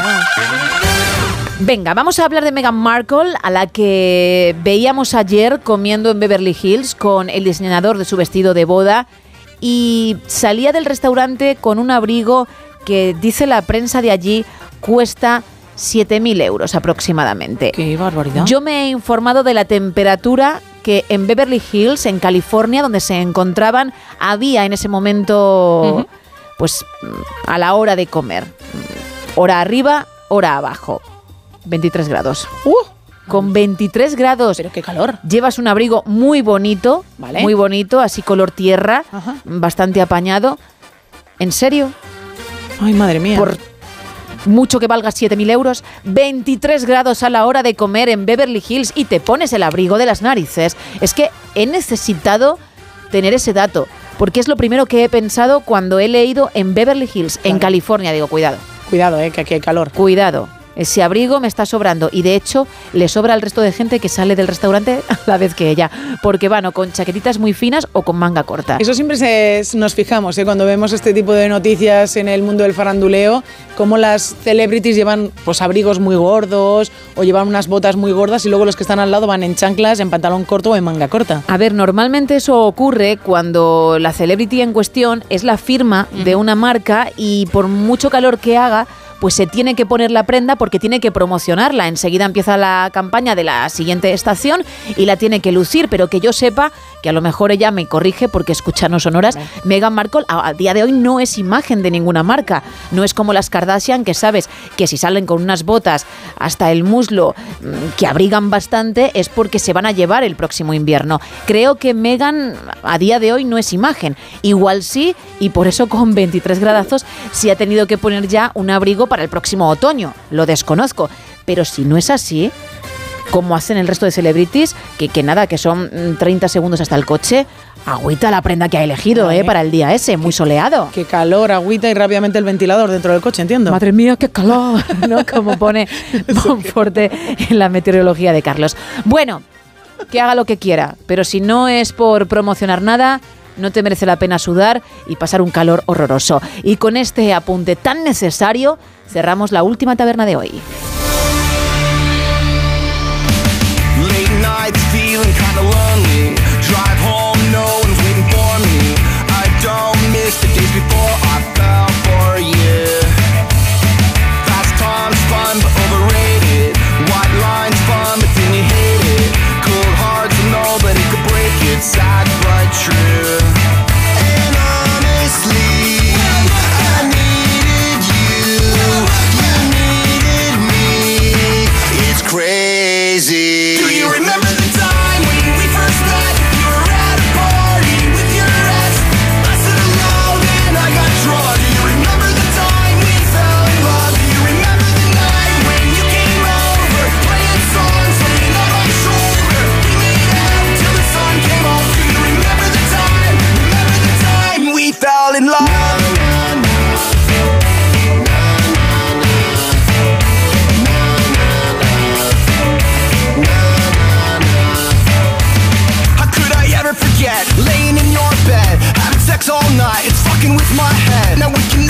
Venga, vamos a hablar de Meghan Markle, a la que veíamos ayer comiendo en Beverly Hills con el diseñador de su vestido de boda y salía del restaurante con un abrigo que dice la prensa de allí cuesta 7.000 euros aproximadamente. Qué barbaridad. Yo me he informado de la temperatura que en Beverly Hills, en California, donde se encontraban, había en ese momento, pues a la hora de comer. Hora arriba, hora abajo. 23 grados. Con 23 grados. Pero qué calor. Llevas un abrigo muy bonito, Vale. muy bonito, así color tierra, Ajá. bastante apañado. ¿En serio? Ay, madre mía. Por mucho que valga 7.000 euros, 23 grados a la hora de comer en Beverly Hills y te pones el abrigo de las narices. Es que he necesitado tener ese dato, porque es lo primero que he pensado cuando he leído en Beverly Hills, en. California. Digo, cuidado, Cuidado, eh, que aquí hay calor. cuidado. Ese abrigo me está sobrando y de hecho le sobra al resto de gente que sale del restaurante a la vez que ella, porque van o con chaquetitas muy finas o con manga corta. Eso siempre se- nos fijamos ¿eh? cuando vemos este tipo de noticias en el mundo del faranduleo, cómo las celebrities llevan pues abrigos muy gordos o llevan unas botas muy gordas y luego los que están al lado van en chanclas, en pantalón corto o en manga corta. A ver, normalmente eso ocurre cuando la celebrity en cuestión es la firma de una marca y por mucho calor que haga, pues se tiene que poner la prenda porque tiene que promocionarla. Enseguida empieza la campaña de la siguiente estación y la tiene que lucir, pero que yo sepa que a lo mejor ella me corrige porque escucha no sonoras. Meghan Markle a, a día de hoy no es imagen de ninguna marca. No es como las Kardashian que sabes que si salen con unas botas hasta el muslo mm, que abrigan bastante es porque se van a llevar el próximo invierno. Creo que Meghan a día de hoy no es imagen. Igual sí, y por eso con 23 gradazos sí ha tenido que poner ya un abrigo para el próximo otoño. Lo desconozco. Pero si no es así, como hacen el resto de celebrities, que, que nada, que son mm, 30 segundos hasta el coche, agüita la prenda que ha elegido, ¿eh? Para el día ese, muy soleado. Qué calor, agüita y rápidamente el ventilador dentro del coche, entiendo. Madre mía, qué calor, ¿no? Como pone Monforte en la meteorología de Carlos. Bueno, que haga lo que quiera, pero si no es por promocionar nada, no te merece la pena sudar y pasar un calor horroroso. Y con este apunte tan necesario, cerramos la última taberna de hoy. Late nights feeling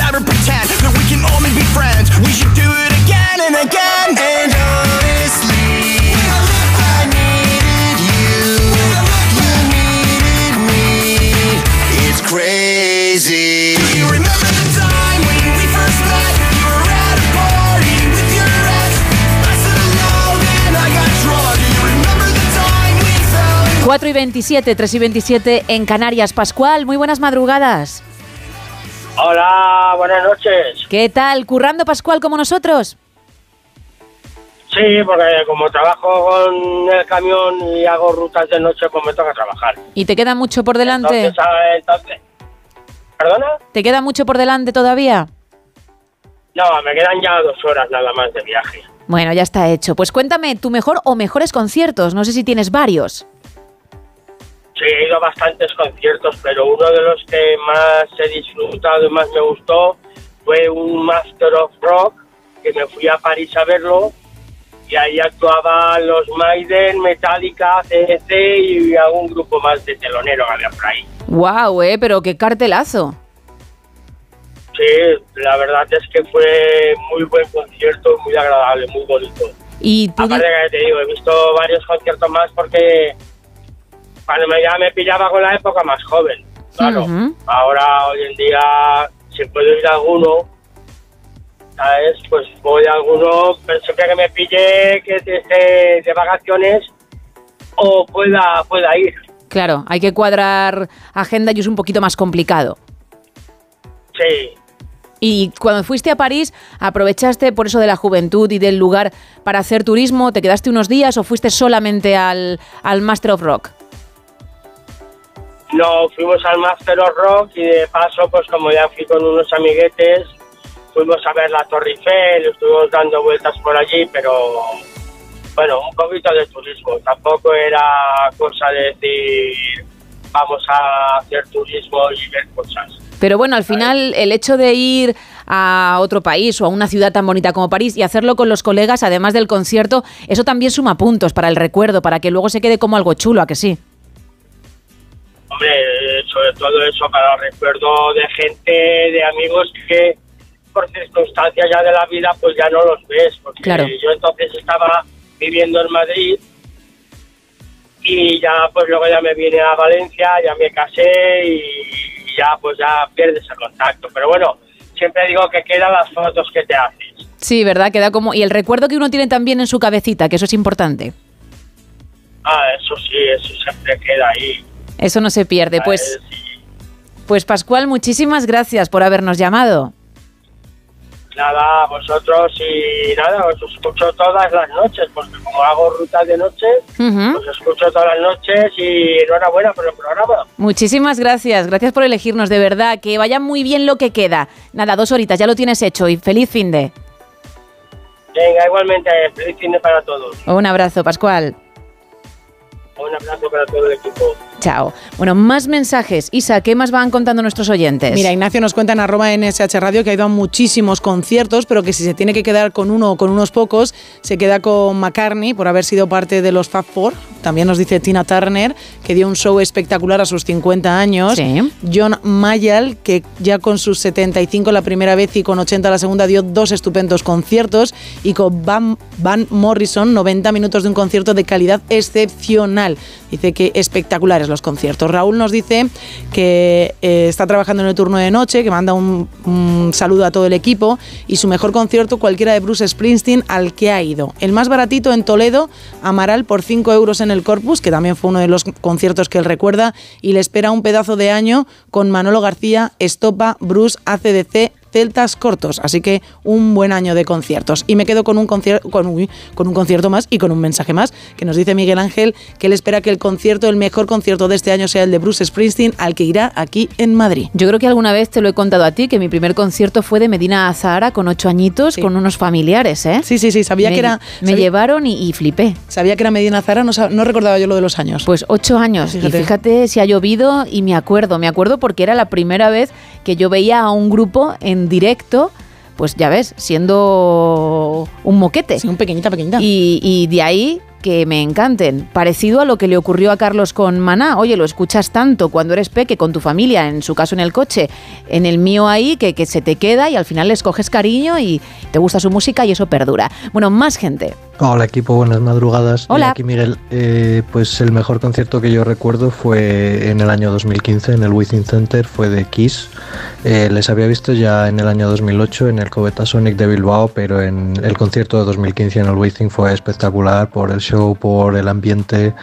out we y 27, 3 y 27 en Canarias. Pascual, muy buenas madrugadas. Hola, buenas noches. ¿Qué tal? ¿Currando Pascual como nosotros? Sí, porque como trabajo con el camión y hago rutas de noche, pues me toca trabajar. ¿Y te queda mucho por delante? Entonces, entonces- ¿Perdona? ¿Te queda mucho por delante todavía? No, me quedan ya dos horas nada más de viaje. Bueno, ya está hecho. Pues cuéntame tu mejor o mejores conciertos. No sé si tienes varios. Sí, he ido a bastantes conciertos, pero uno de los que más he disfrutado y más me gustó fue un Master of Rock, que me fui a París a verlo, y ahí actuaban los Maiden, Metallica, CDC y algún grupo más de telonero que había por ahí. Wow, eh, pero qué cartelazo. Sí, la verdad es que fue muy buen concierto, muy agradable, muy bonito. Y tú Aparte que te digo, he visto varios conciertos más porque cuando me, ya me pillaba con la época más joven. Claro, ahora hoy en día si puedo ir a alguno, ¿sabes? Pues voy a alguno, pero siempre que me pille que esté de vacaciones o pueda, pueda ir. Claro, hay que cuadrar agenda y es un poquito más complicado. Sí, Y cuando fuiste a París, ¿aprovechaste por eso de la juventud y del lugar para hacer turismo? ¿Te quedaste unos días o fuiste solamente al, al Master of Rock? No, fuimos al Master of Rock y de paso, pues como ya fui con unos amiguetes, fuimos a ver la Torre Eiffel, estuvimos dando vueltas por allí, pero bueno, un poquito de turismo. Tampoco era cosa de decir, vamos a hacer turismo y ver cosas. Pero bueno, al final el hecho de ir a otro país o a una ciudad tan bonita como París y hacerlo con los colegas, además del concierto, eso también suma puntos para el recuerdo, para que luego se quede como algo chulo, ¿a que sí? Hombre, eh, sobre todo eso para recuerdo de gente, de amigos que por circunstancias ya de la vida pues ya no los ves. Porque Claro. yo entonces estaba viviendo en Madrid y ya pues luego ya me vine a Valencia, ya me casé y ya pues ya pierdes el contacto. Pero bueno, siempre digo que quedan las fotos que te haces. Sí, ¿verdad? Queda como... Y el recuerdo que uno tiene también en su cabecita, que eso es importante. Ah, eso sí, eso siempre queda ahí. Eso no se pierde. Pues, pues Pascual, muchísimas gracias por habernos llamado. Nada, vosotros y nada, os escucho todas las noches, porque como hago rutas de noche, os escucho todas las noches y enhorabuena por el programa. Muchísimas gracias, gracias por elegirnos, de verdad, que vaya muy bien lo que queda. Nada, dos horitas, ya lo tienes hecho y feliz fin de. Venga, igualmente, feliz fin de para todos. Un abrazo, Pascual. Un abrazo para todo el equipo. Chao. Bueno, más mensajes. Isa, ¿qué más van contando nuestros oyentes? Mira, Ignacio nos cuenta en arroba NSH Radio que ha ido a muchísimos conciertos, pero que si se tiene que quedar con uno o con unos pocos, se queda con McCartney por haber sido parte de los Fab Four. También nos dice Tina Turner, que dio un show espectacular a sus 50 años. John Mayall, que ya con sus 75 la primera vez y con 80 la segunda, dio dos estupendos conciertos. Y con Van, Van Morrison, 90 minutos de un concierto de calidad excepcional. Dice que espectaculares los conciertos. Raúl nos dice que eh, está trabajando en el turno de noche, que manda un, un saludo a todo el equipo y su mejor concierto cualquiera de Bruce Springsteen al que ha ido. El más baratito en Toledo, Amaral por 5 euros en el Corpus, que también fue uno de los conciertos que él recuerda y le espera un pedazo de año con Manolo García, Estopa, Bruce, ACDC, Celtas cortos, así que un buen año de conciertos. Y me quedo con un, concierto, con, uy, con un concierto más y con un mensaje más, que nos dice Miguel Ángel que él espera que el concierto, el mejor concierto de este año sea el de Bruce Springsteen, al que irá aquí en Madrid. Yo creo que alguna vez te lo he contado a ti, que mi primer concierto fue de Medina Azahara con ocho añitos, con unos familiares, ¿eh? Sí, sí, sí, sabía Me- que era... Me sabía- llevaron y, y flipé. Sabía que era Medina Zara, no, no recordaba yo lo de los años. Pues ocho años. Fíjate. Y fíjate si ha llovido y me acuerdo. Me acuerdo porque era la primera vez que yo veía a un grupo en directo, pues ya ves, siendo un moquete. un pequeñita, pequeñita. Y, y de ahí que me encanten. Parecido a lo que le ocurrió a Carlos con Maná. Oye, lo escuchas tanto cuando eres peque con tu familia, en su caso en el coche, en el mío ahí, que, que se te queda y al final les coges cariño y te gusta su música y eso perdura. Bueno, más gente. Hola equipo, buenas madrugadas. Hola. Aquí Miguel, Eh, pues el mejor concierto que yo recuerdo fue en el año 2015 en el Within Center, fue de Kiss. Eh, les había visto ya en el año 2008 en el Coveta Sonic de Bilbao, pero en el concierto de 2015 en el Within fue espectacular por el show, por el ambiente,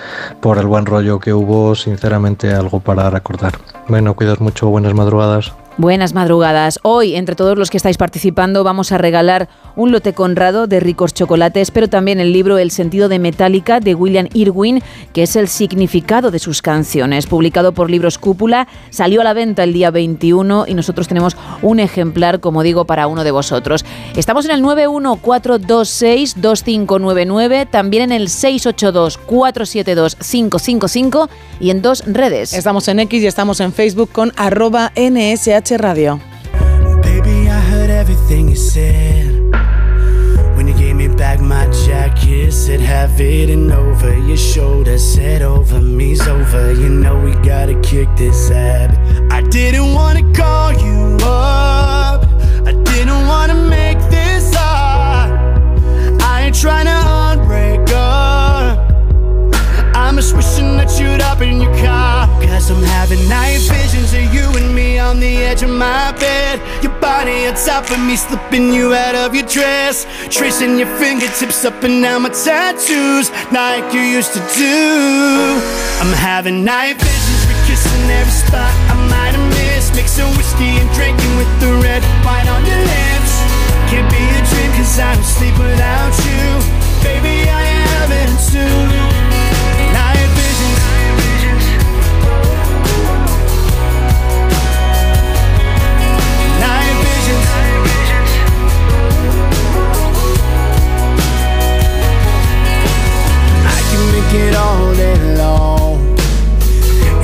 por el buen rollo que hubo, sinceramente algo para recordar. Bueno, cuidaos mucho, buenas madrugadas. Buenas madrugadas. Hoy, entre todos los que estáis participando, vamos a regalar un lote conrado de ricos chocolates, pero también el libro El sentido de Metallica de William Irwin, que es el significado de sus canciones. Publicado por Libros Cúpula, salió a la venta el día 21 y nosotros tenemos un ejemplar, como digo, para uno de vosotros. Estamos en el 914262599, también en el 682472555 y en dos redes. Estamos en X y estamos en Facebook con arroba NSH Radio. Baby, I heard everything you said. When you gave me back my jacket, said have it and over your shoulder, said over me's over. You know we gotta kick this. I didn't wanna call you up. I didn't wanna make this up. I ain't trying to unbreak up. I'm just wishing that you'd up in your car. Cause I'm having night visions of you and me on the edge of my bed. Your body on top of me, slipping you out of your dress. Tracing your fingertips up and down my tattoos, like you used to do. I'm having night visions, we're kissing every spot I might have missed. Mixing whiskey and drinking with the red wine on your lips. Can't be a dream cause I don't sleep without you. Baby, I haven't too. It all day long.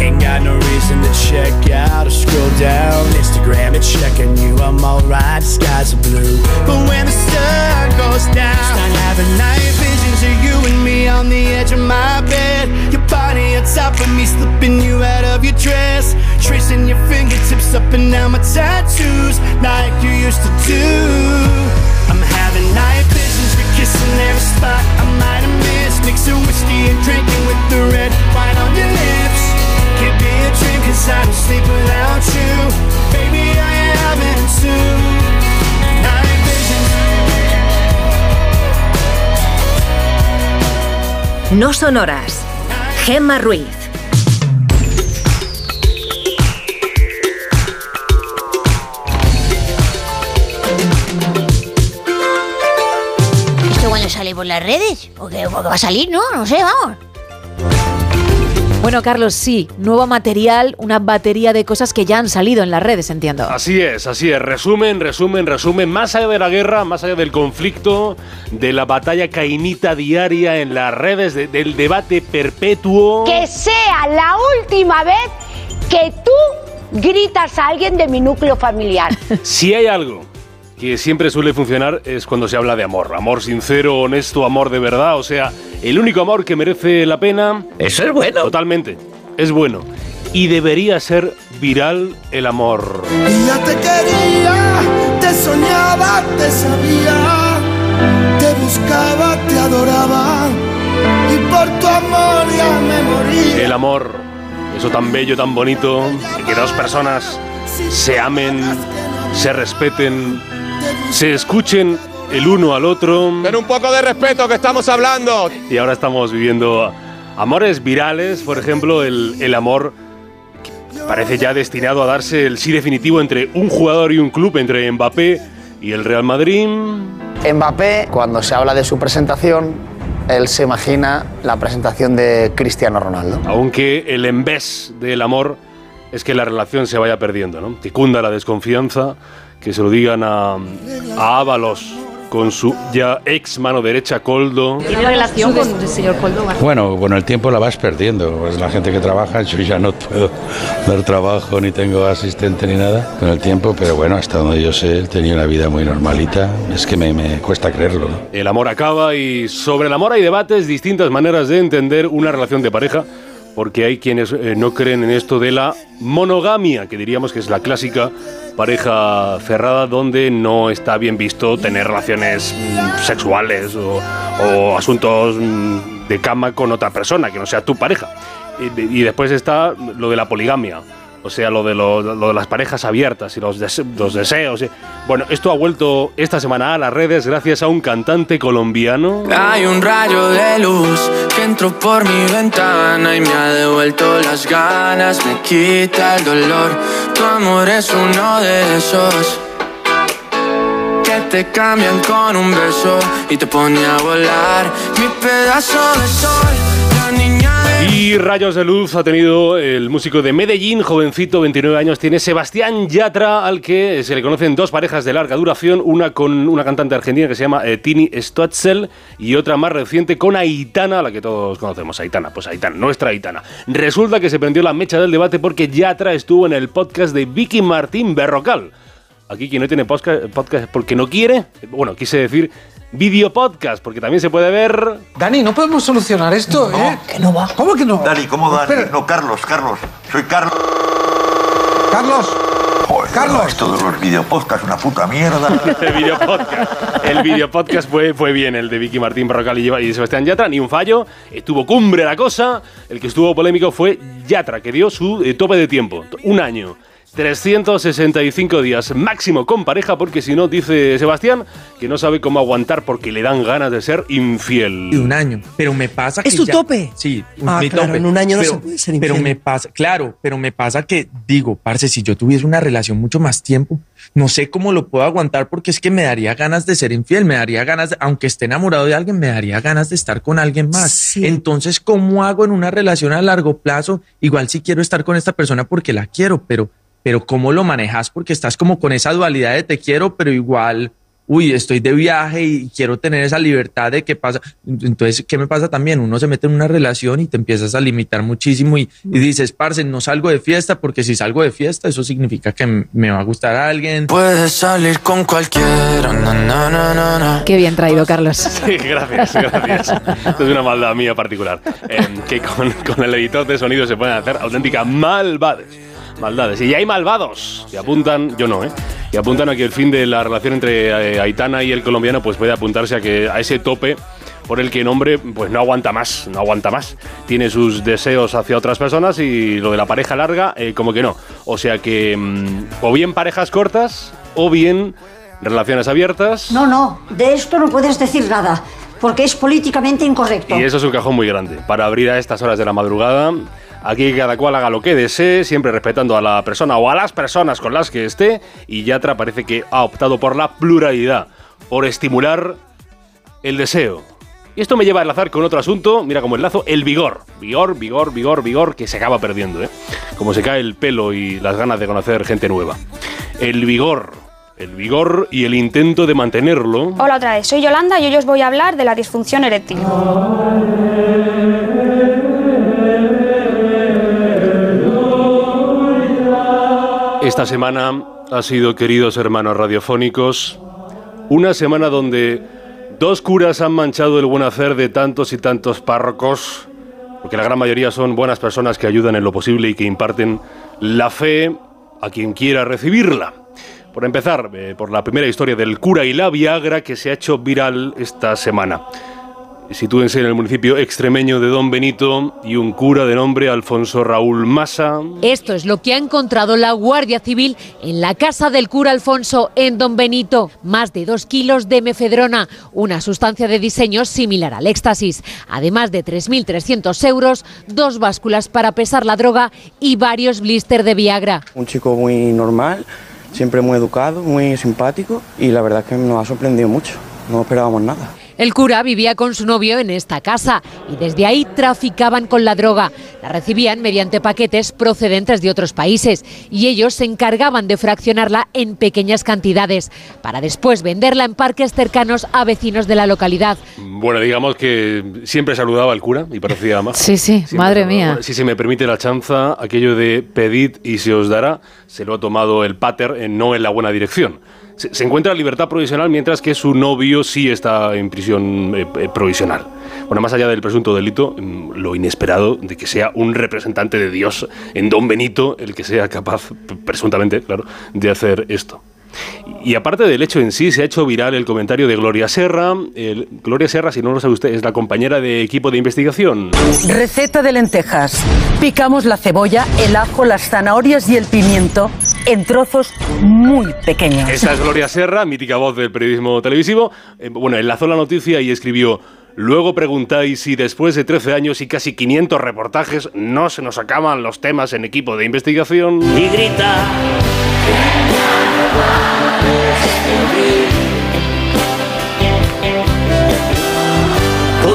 Ain't got no reason to check out or scroll down Instagram to check on you. I'm alright, skies are blue. But when the sun goes down, start having night visions of you and me on the edge of my bed. Your body on top of me, slipping you out of your dress. Tracing your fingertips up and down my tattoos, like you used to do. I'm having night visions, we're kissing every spot I might have missed. Mixing whiskey and drinking with the red wine on your lips. Can't be a dream cause I don't sleep without you. Baby, I haven't too. Night. No sonoras. Gemma Ruiz. Por las redes? ¿O va a salir? No, no sé, vamos. Bueno, Carlos, sí, nuevo material, una batería de cosas que ya han salido en las redes, entiendo. Así es, así es. Resumen, resumen, resumen. Más allá de la guerra, más allá del conflicto, de la batalla cainita diaria en las redes, de- del debate perpetuo. Que sea la última vez que tú gritas a alguien de mi núcleo familiar. Si hay algo que siempre suele funcionar es cuando se habla de amor. Amor sincero, honesto, amor de verdad. O sea, el único amor que merece la pena. Eso es bueno. Totalmente. Es bueno. Y debería ser viral el amor. Y ya te quería, te soñaba, te sabía, te buscaba, te adoraba. Y por tu amor ya me moría. El amor, eso tan bello, tan bonito, que dos personas se amen, se respeten, se escuchen el uno al otro. Ten un poco de respeto que estamos hablando. Y ahora estamos viviendo amores virales, por ejemplo, el, el amor que parece ya destinado a darse el sí definitivo entre un jugador y un club, entre Mbappé y el Real Madrid. Mbappé, cuando se habla de su presentación, él se imagina la presentación de Cristiano Ronaldo. Aunque el embés del amor es que la relación se vaya perdiendo, ¿no? Que cunda la desconfianza, que se lo digan a, a Ábalos con su ya ex mano derecha Coldo. ¿Tiene relación con el señor Coldo? Bueno, con el tiempo la vas perdiendo. Pues la gente que trabaja, yo ya no puedo dar trabajo, ni tengo asistente ni nada con el tiempo, pero bueno, hasta donde yo sé, él tenía una vida muy normalita. Es que me, me cuesta creerlo. ¿no? El amor acaba y sobre el amor hay debates, distintas maneras de entender una relación de pareja. porque hay quienes eh, no creen en esto de la monogamia, que diríamos que es la clásica pareja cerrada donde no está bien visto tener relaciones sexuales o, asuntos de cama con otra persona que no sea tu pareja. Y después está lo de la poligamia. O sea, lo de, lo, de las parejas abiertas y los, dese- los deseos. Bueno, esto ha vuelto esta semana a las redes gracias a un cantante colombiano. Hay un rayo de luz que entró por mi ventana y me ha devuelto las ganas, me quita el dolor. Tu amor es uno de esos que te cambian con un beso y te pone a volar. Mi pedazo de sol, Y rayos de luz ha tenido el músico de Medellín, jovencito, 29 años, tiene Sebastián Yatra, al que se le conocen dos parejas de larga duración, una con una cantante argentina que se llama eh, Tini Stoetzel y otra más reciente con Aitana, la que todos conocemos, Aitana, pues Aitana, nuestra Aitana. Resulta que se prendió la mecha del debate porque Yatra estuvo en el podcast de Vicky Martín Berrocal. Aquí quien no tiene podcast, podcast es porque no quiere, bueno, quise decir video podcast, porque también se puede ver Dani, no podemos solucionar esto, ¿eh? Que no va. ¿Cómo que no? Dani, ¿cómo Dani? Espera. No, Carlos, Carlos. Soy Carlos. Carlos. Carlos. Esto de los videopodcasts, una puta mierda. el video podcast. El video podcast fue, fue bien, el de Vicky Martín Barrocal y, y Sebastián Yatra, ni un fallo. Estuvo cumbre la cosa. El que estuvo polémico fue Yatra, que dio su eh, tope de tiempo. Un año. 365 días máximo con pareja, porque si no, dice Sebastián, que no sabe cómo aguantar porque le dan ganas de ser infiel. Y un año. Pero me pasa que. ¿Es tu ya- tope? Sí, Ah, mi claro, tope. en un año no pero, se puede ser Pero infiel. me pasa, claro, pero me pasa que digo, parce, si yo tuviese una relación mucho más tiempo, no sé cómo lo puedo aguantar porque es que me daría ganas de ser infiel, me daría ganas, de- aunque esté enamorado de alguien, me daría ganas de estar con alguien más. Entonces, ¿cómo hago en una relación a largo plazo? Igual si quiero estar con esta persona porque la quiero, pero, pero ¿cómo lo manejas? Porque estás como con esa dualidad de te quiero, pero igual uy, estoy de viaje y quiero tener esa libertad de qué pasa. Entonces, ¿qué me pasa también? Uno se mete en una relación y te empiezas a limitar muchísimo y, y dices, parce, no salgo de fiesta porque si salgo de fiesta, eso significa que me va a gustar a alguien. Puedes salir con cualquiera, na, na, na, na, na. Qué bien traído, Carlos. Sí, gracias, gracias. Esto es una maldad mía particular. eh, que con, con el editor de sonido se pueden hacer auténticas malvades. Maldades. Y hay malvados que apuntan, yo no, ¿eh? Y apuntan a que el fin de la relación entre eh, Aitana y el colombiano pues puede apuntarse a que a ese tope por el que el hombre pues no aguanta más, no aguanta más. Tiene sus deseos hacia otras personas y lo de la pareja larga eh, como que no. O sea que mm, o bien parejas cortas o bien relaciones abiertas. No, no, de esto no puedes decir nada, porque es políticamente incorrecto. Y eso es un cajón muy grande. Para abrir a estas horas de la madrugada, aquí cada cual haga lo que desee, siempre respetando a la persona o a las personas con las que esté. Y Yatra parece que ha optado por la pluralidad, por estimular el deseo. Y esto me lleva a enlazar con otro asunto, mira como enlazo, el vigor. Vigor, vigor, vigor, vigor, que se acaba perdiendo, ¿eh? Como se cae el pelo y las ganas de conocer gente nueva. El vigor, el vigor y el intento de mantenerlo. Hola otra vez, soy Yolanda y hoy os voy a hablar de la disfunción eréctil. Esta semana ha sido, queridos hermanos radiofónicos, una semana donde dos curas han manchado el buen hacer de tantos y tantos párrocos, porque la gran mayoría son buenas personas que ayudan en lo posible y que imparten la fe a quien quiera recibirla. Por empezar, eh, por la primera historia del cura y la Viagra que se ha hecho viral esta semana. Sitúense en el municipio extremeño de Don Benito y un cura de nombre Alfonso Raúl Massa Esto es lo que ha encontrado la Guardia Civil en la casa del cura Alfonso en Don Benito. Más de dos kilos de mefedrona, una sustancia de diseño similar al éxtasis. Además de 3.300 euros, dos básculas para pesar la droga y varios blister de Viagra. Un chico muy normal, siempre muy educado, muy simpático y la verdad es que nos ha sorprendido mucho. No esperábamos nada. El cura vivía con su novio en esta casa y desde ahí traficaban con la droga. La recibían mediante paquetes procedentes de otros países y ellos se encargaban de fraccionarla en pequeñas cantidades para después venderla en parques cercanos a vecinos de la localidad. Bueno, digamos que siempre saludaba al cura y parecía más. Sí, sí, madre mía. Si se me permite la chanza, aquello de pedid y se os dará, se lo ha tomado el pater en no en la buena dirección. Se, encuentra en libertad provisional mientras que su novio sí está en prisión eh, eh, provisional. Bueno, más allá del presunto delito, mm, lo inesperado de que sea un representante de Dios en Don Benito el que sea capaz, presuntamente, claro, de hacer esto. Y aparte del hecho en sí, se ha hecho viral el comentario de Gloria Serra. Gloria Serra, si no lo sabe usted, es la compañera de equipo de investigación. Receta de lentejas. Picamos la cebolla, el ajo, las zanahorias y el pimiento en trozos muy pequeños. Esta es Gloria Serra, mítica voz del periodismo televisivo. Eh, bueno, enlazó la noticia y escribió. Luego preguntáis si después de 13 años y casi 500 reportajes no se nos acaban los temas en equipo de investigación. Y grita.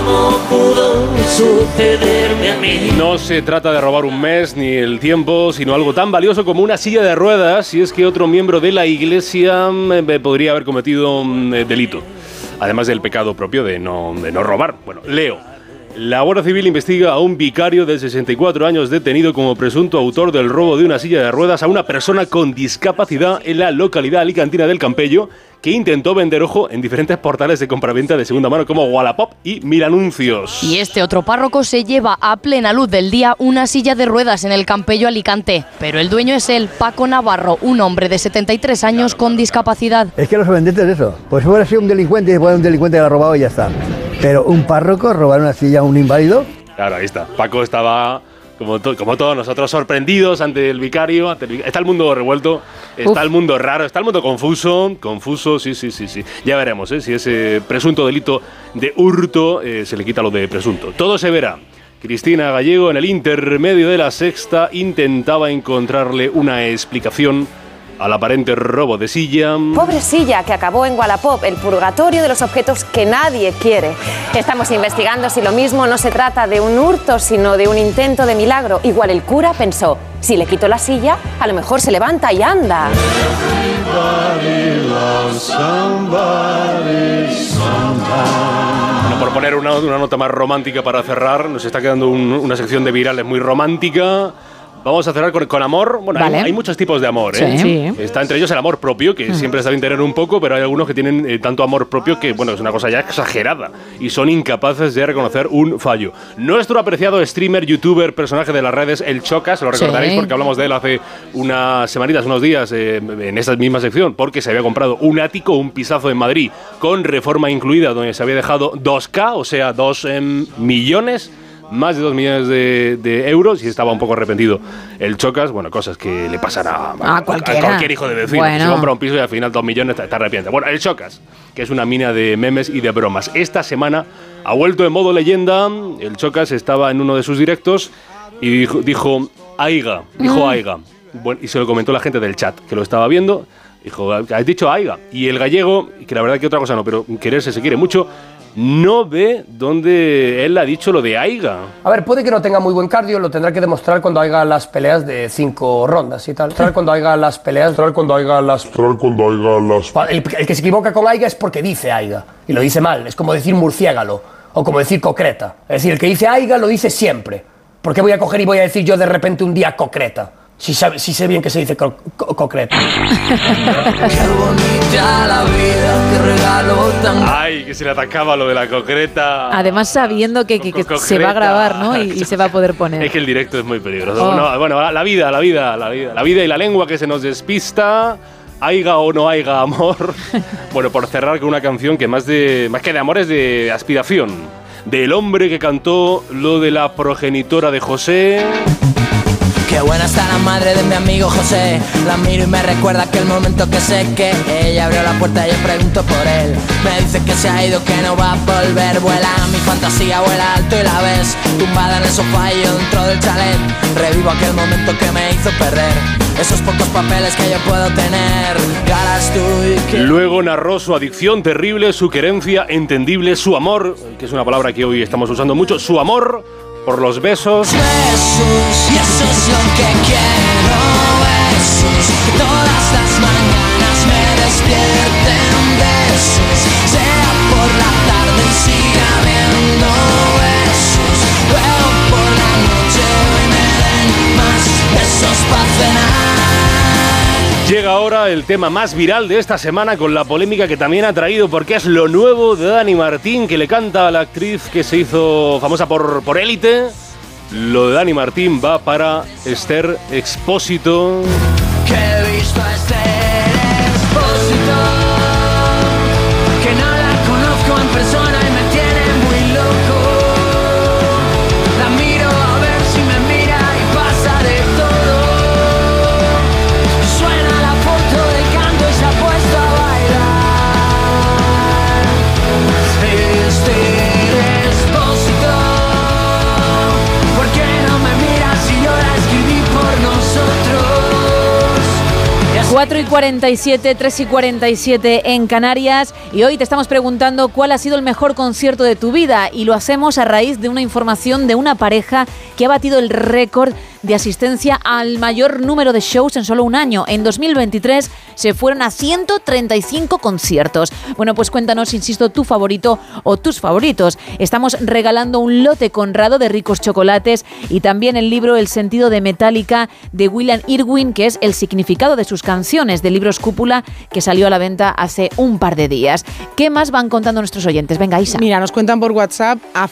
¿Cómo pudo sucederme a mí? No se trata de robar un mes ni el tiempo, sino algo tan valioso como una silla de ruedas, si es que otro miembro de la iglesia mm, eh, podría haber cometido un eh, delito. Además del pecado propio de no, de no robar. Bueno, leo. La Guardia Civil investiga a un vicario de 64 años detenido como presunto autor del robo de una silla de ruedas a una persona con discapacidad en la localidad alicantina del Campello que intentó vender ojo en diferentes portales de compraventa de segunda mano como Wallapop y Mil Anuncios. Y este otro párroco se lleva a plena luz del día una silla de ruedas en el Campello Alicante. Pero el dueño es él, Paco Navarro, un hombre de 73 años con discapacidad. Es que los sorprendente es eso. Pues si hubiera sido un delincuente, pues un delincuente que lo ha robado y ya está. Pero un párroco robar una silla a un inválido. Claro, ahí está. Paco estaba, como, to- como todos nosotros, sorprendidos ante el vicario. ante el vic- está el mundo revuelto, está Uf. el mundo raro, está el mundo confuso. Confuso, sí, sí, sí, sí. Ya veremos ¿eh? si ese presunto delito de hurto eh, se le quita lo de presunto. Todo se verá. Cristina Gallego, en el intermedio de la sexta, intentaba encontrarle una explicación al aparente robo de silla. Pobre silla que acabó en Wallapop, el purgatorio de los objetos que nadie quiere. Estamos investigando si lo mismo no se trata de un hurto, sino de un intento de milagro. Igual el cura pensó, si le quito la silla, a lo mejor se levanta y anda. Por poner una, una nota más romántica para cerrar, nos está quedando un- una sección de virales muy romántica. Vamos a cerrar con, con amor. Bueno, hay- Vale. hay, muchos tipos de amor. ¿eh? Sí. Sí. Está entre ellos el amor propio, que Mm. siempre está bien tener un poco, pero hay algunos que tienen eh, tanto amor propio que, bueno, es una cosa ya exagerada y son incapaces de reconocer un fallo. Nuestro apreciado streamer, youtuber, personaje de las redes, El Chocas, lo recordaréis Sí. porque hablamos de él hace unas semanitas, unos días, eh, en esta misma sección, porque se había comprado un ático, un pisazo en Madrid, con reforma incluida, donde se había dejado 2K, o sea, 2 em, millones más de 2 millones de, de euros y estaba un poco arrepentido. El Chocas, bueno, cosas que le pasan a, A cualquiera. cualquier hijo de vecino. Bueno. Se compra un piso y al final 2 millones te arrepientes. Bueno, el Chocas, que es una mina de memes y de bromas. Esta semana ha vuelto en modo leyenda. El Chocas estaba en uno de sus directos y dijo, dijo Aiga, dijo Mm. Aiga. Bueno, y se lo comentó la gente del chat que lo estaba viendo. Dijo, has dicho Aiga. Y el gallego, que la verdad que otra cosa no, pero quererse se quiere mucho, no ve dónde él ha dicho lo de Aiga. A ver, puede que no tenga muy buen cardio, lo tendrá que demostrar cuando haga las peleas de cinco rondas y tal. Demostrar cuando haga las peleas, demostrar cuando haga las... cuando haya las... El, el que se equivoca con Aiga es porque dice Aiga y lo dice mal. Es como decir murciégalo o como decir concreta. Es decir, el que dice Aiga lo dice siempre. ¿Por qué voy a coger y voy a decir yo de repente un día concreta? Si, sabe- si sé bien que se dice co- co- concreta. Ay, que se le atacaba lo de la concreta. Además, sabiendo que, que- que se va a grabar, ¿no? Y, y se va a poder poner. Es que el directo es muy peligroso. Oh. Bueno, bueno, la, la vida, la vida, la vida. La vida y la lengua que se nos despista. Haiga o no haiga amor. bueno, por cerrar con una canción que más, de, más que de amor es de aspiración. Del hombre que cantó lo de la progenitora de José. Qué buena está la madre de mi amigo José. La miro y me recuerda aquel momento que sé que ella abrió la puerta y yo pregunto por él. Me dice que se ha ido, que no va a volver. Vuela mi fantasía, vuela alto y la ves. Tumbada en el sofá y dentro del chalet. Revivo aquel momento que me hizo perder. Esos pocos papeles que yo puedo tener. Ganas tú y que. Luego narró su adicción terrible, su querencia entendible, su amor, que es una palabra que hoy estamos usando mucho, su amor por los besos. Besos, y eso es lo que quiero. Besos, que todas las mañanas me despierten besos. Llega ahora el tema más viral de esta semana con la polémica que también ha traído porque es lo nuevo de Dani Martín que le canta a la actriz que se hizo famosa por, por Élite. Lo de Dani Martín va para Esther Expósito. 4 y 47, 3 y 47 en Canarias. Y hoy te estamos preguntando cuál ha sido el mejor concierto de tu vida. Y lo hacemos a raíz de una información de una pareja que ha batido el récord de asistencia al mayor número de shows en solo un año. En 2023 se fueron a 135 conciertos. Bueno, pues cuéntanos, insisto, tu favorito o tus favoritos. Estamos regalando un lote conrado de ricos chocolates y también el libro El sentido de Metallica de William Irwin, que es el significado de sus canciones de libros cúpula que salió a la venta hace un par de días. ¿Qué más van contando nuestros oyentes? Venga, Isa. Mira, nos cuentan por WhatsApp a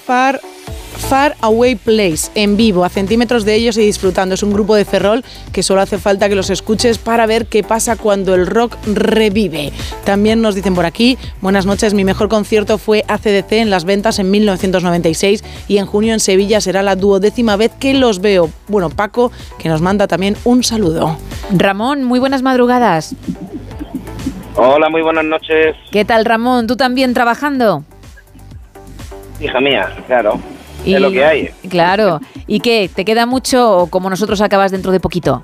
Far Away Place en vivo, a centímetros de ellos y disfrutando. Es un grupo de Ferrol que solo hace falta que los escuches para ver qué pasa cuando el rock revive. También nos dicen por aquí, buenas noches, mi mejor concierto fue ACDC en las ventas en 1996 y en junio en Sevilla será la duodécima vez que los veo. Bueno, Paco, que nos manda también un saludo. Ramón, muy buenas madrugadas. Hola, muy buenas noches, ¿Qué tal, Ramón? ¿Tú también trabajando? hija mía, claro. Y- Es lo que hay. Claro. ¿Y qué? ¿Te queda mucho o como nosotros acabas dentro de poquito?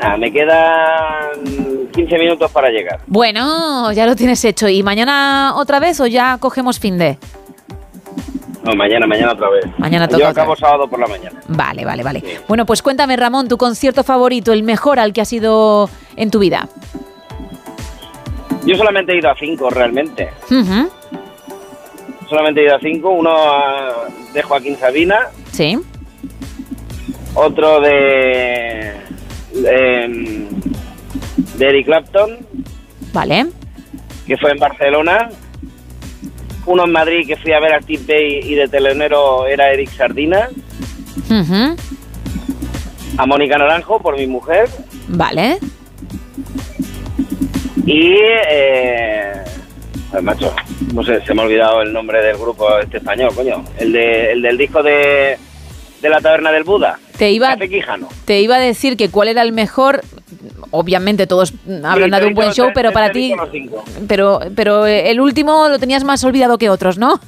Ah, me quedan 15 minutos para llegar. Bueno, ya lo tienes hecho. ¿Y mañana otra vez o ya cogemos fin de? No, mañana, mañana otra vez. Mañana Yo toca otra acabo sábado por la mañana. Vale, vale, vale. Bueno, pues cuéntame, Ramón, tu concierto favorito, el mejor al que has ido en tu vida. Yo solamente he ido a cinco realmente. Solamente he ido a cinco. Uno de Joaquín Sabina, Sí. otro de, de, de Eric Clapton, Vale. que fue en Barcelona. Uno en Madrid que fui a ver a Steve Bay y de telonero era Eric Sardina. A Mónica Naranjo por mi mujer. Vale. Y, eh, ay, macho, no sé, se me ha olvidado el nombre del grupo este español, coño. El, de, el del disco de, de la taberna del Buda. Te iba, te iba a decir que cuál era el mejor. Obviamente todos habrán Sí, te un buen show, pero para ti. Pero, pero eh, el último lo tenías más olvidado que otros, ¿no?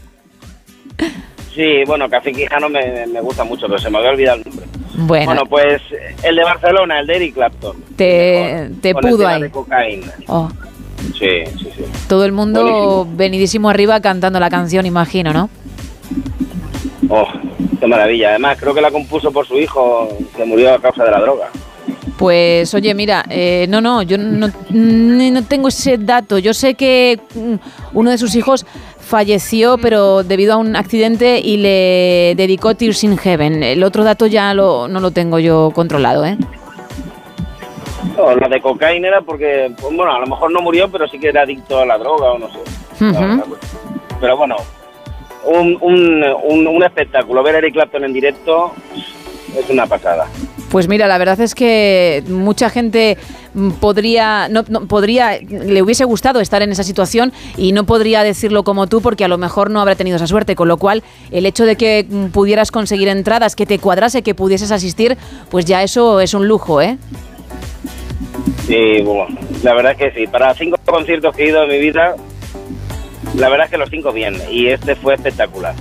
Sí, bueno, Café Quijano me, me gusta mucho, pero se me había olvidado el nombre. Bueno, Bueno, pues el de Barcelona, el de Eric Clapton. te, te pudo ahí. de cocaína. Oh, Sí, sí, sí. todo el mundo venidísimo arriba cantando la canción, imagino, ¿no? Oh, qué maravilla. Además, creo que la compuso por su hijo, que murió a causa de la droga. Pues oye, mira, eh, no, no, yo no, no tengo ese dato. Yo sé que mm, uno de sus hijos falleció, pero debido a un accidente y le dedicó Tears in Heaven. El otro dato ya lo- no lo tengo yo controlado, ¿eh? No, la de cocaína era porque, pues, bueno, a lo mejor no murió, pero sí que era adicto a la droga o no sé. Ujú. Pero bueno, un, un, un, un espectáculo. Ver a Eric Clapton en directo es una pasada. Pues mira, la verdad es que mucha gente podría, no, no- podría, le hubiese gustado estar en esa situación y no podría decirlo como tú porque a lo mejor no habrá tenido esa suerte. Con lo cual, el hecho de que pudieras conseguir entradas, que te cuadrase, que pudieses asistir, pues ya eso es un lujo, ¿eh? Y bueno, la verdad es que sí. Para cinco conciertos que he ido en mi vida, la verdad es que los cinco bien. Y este fue espectacular.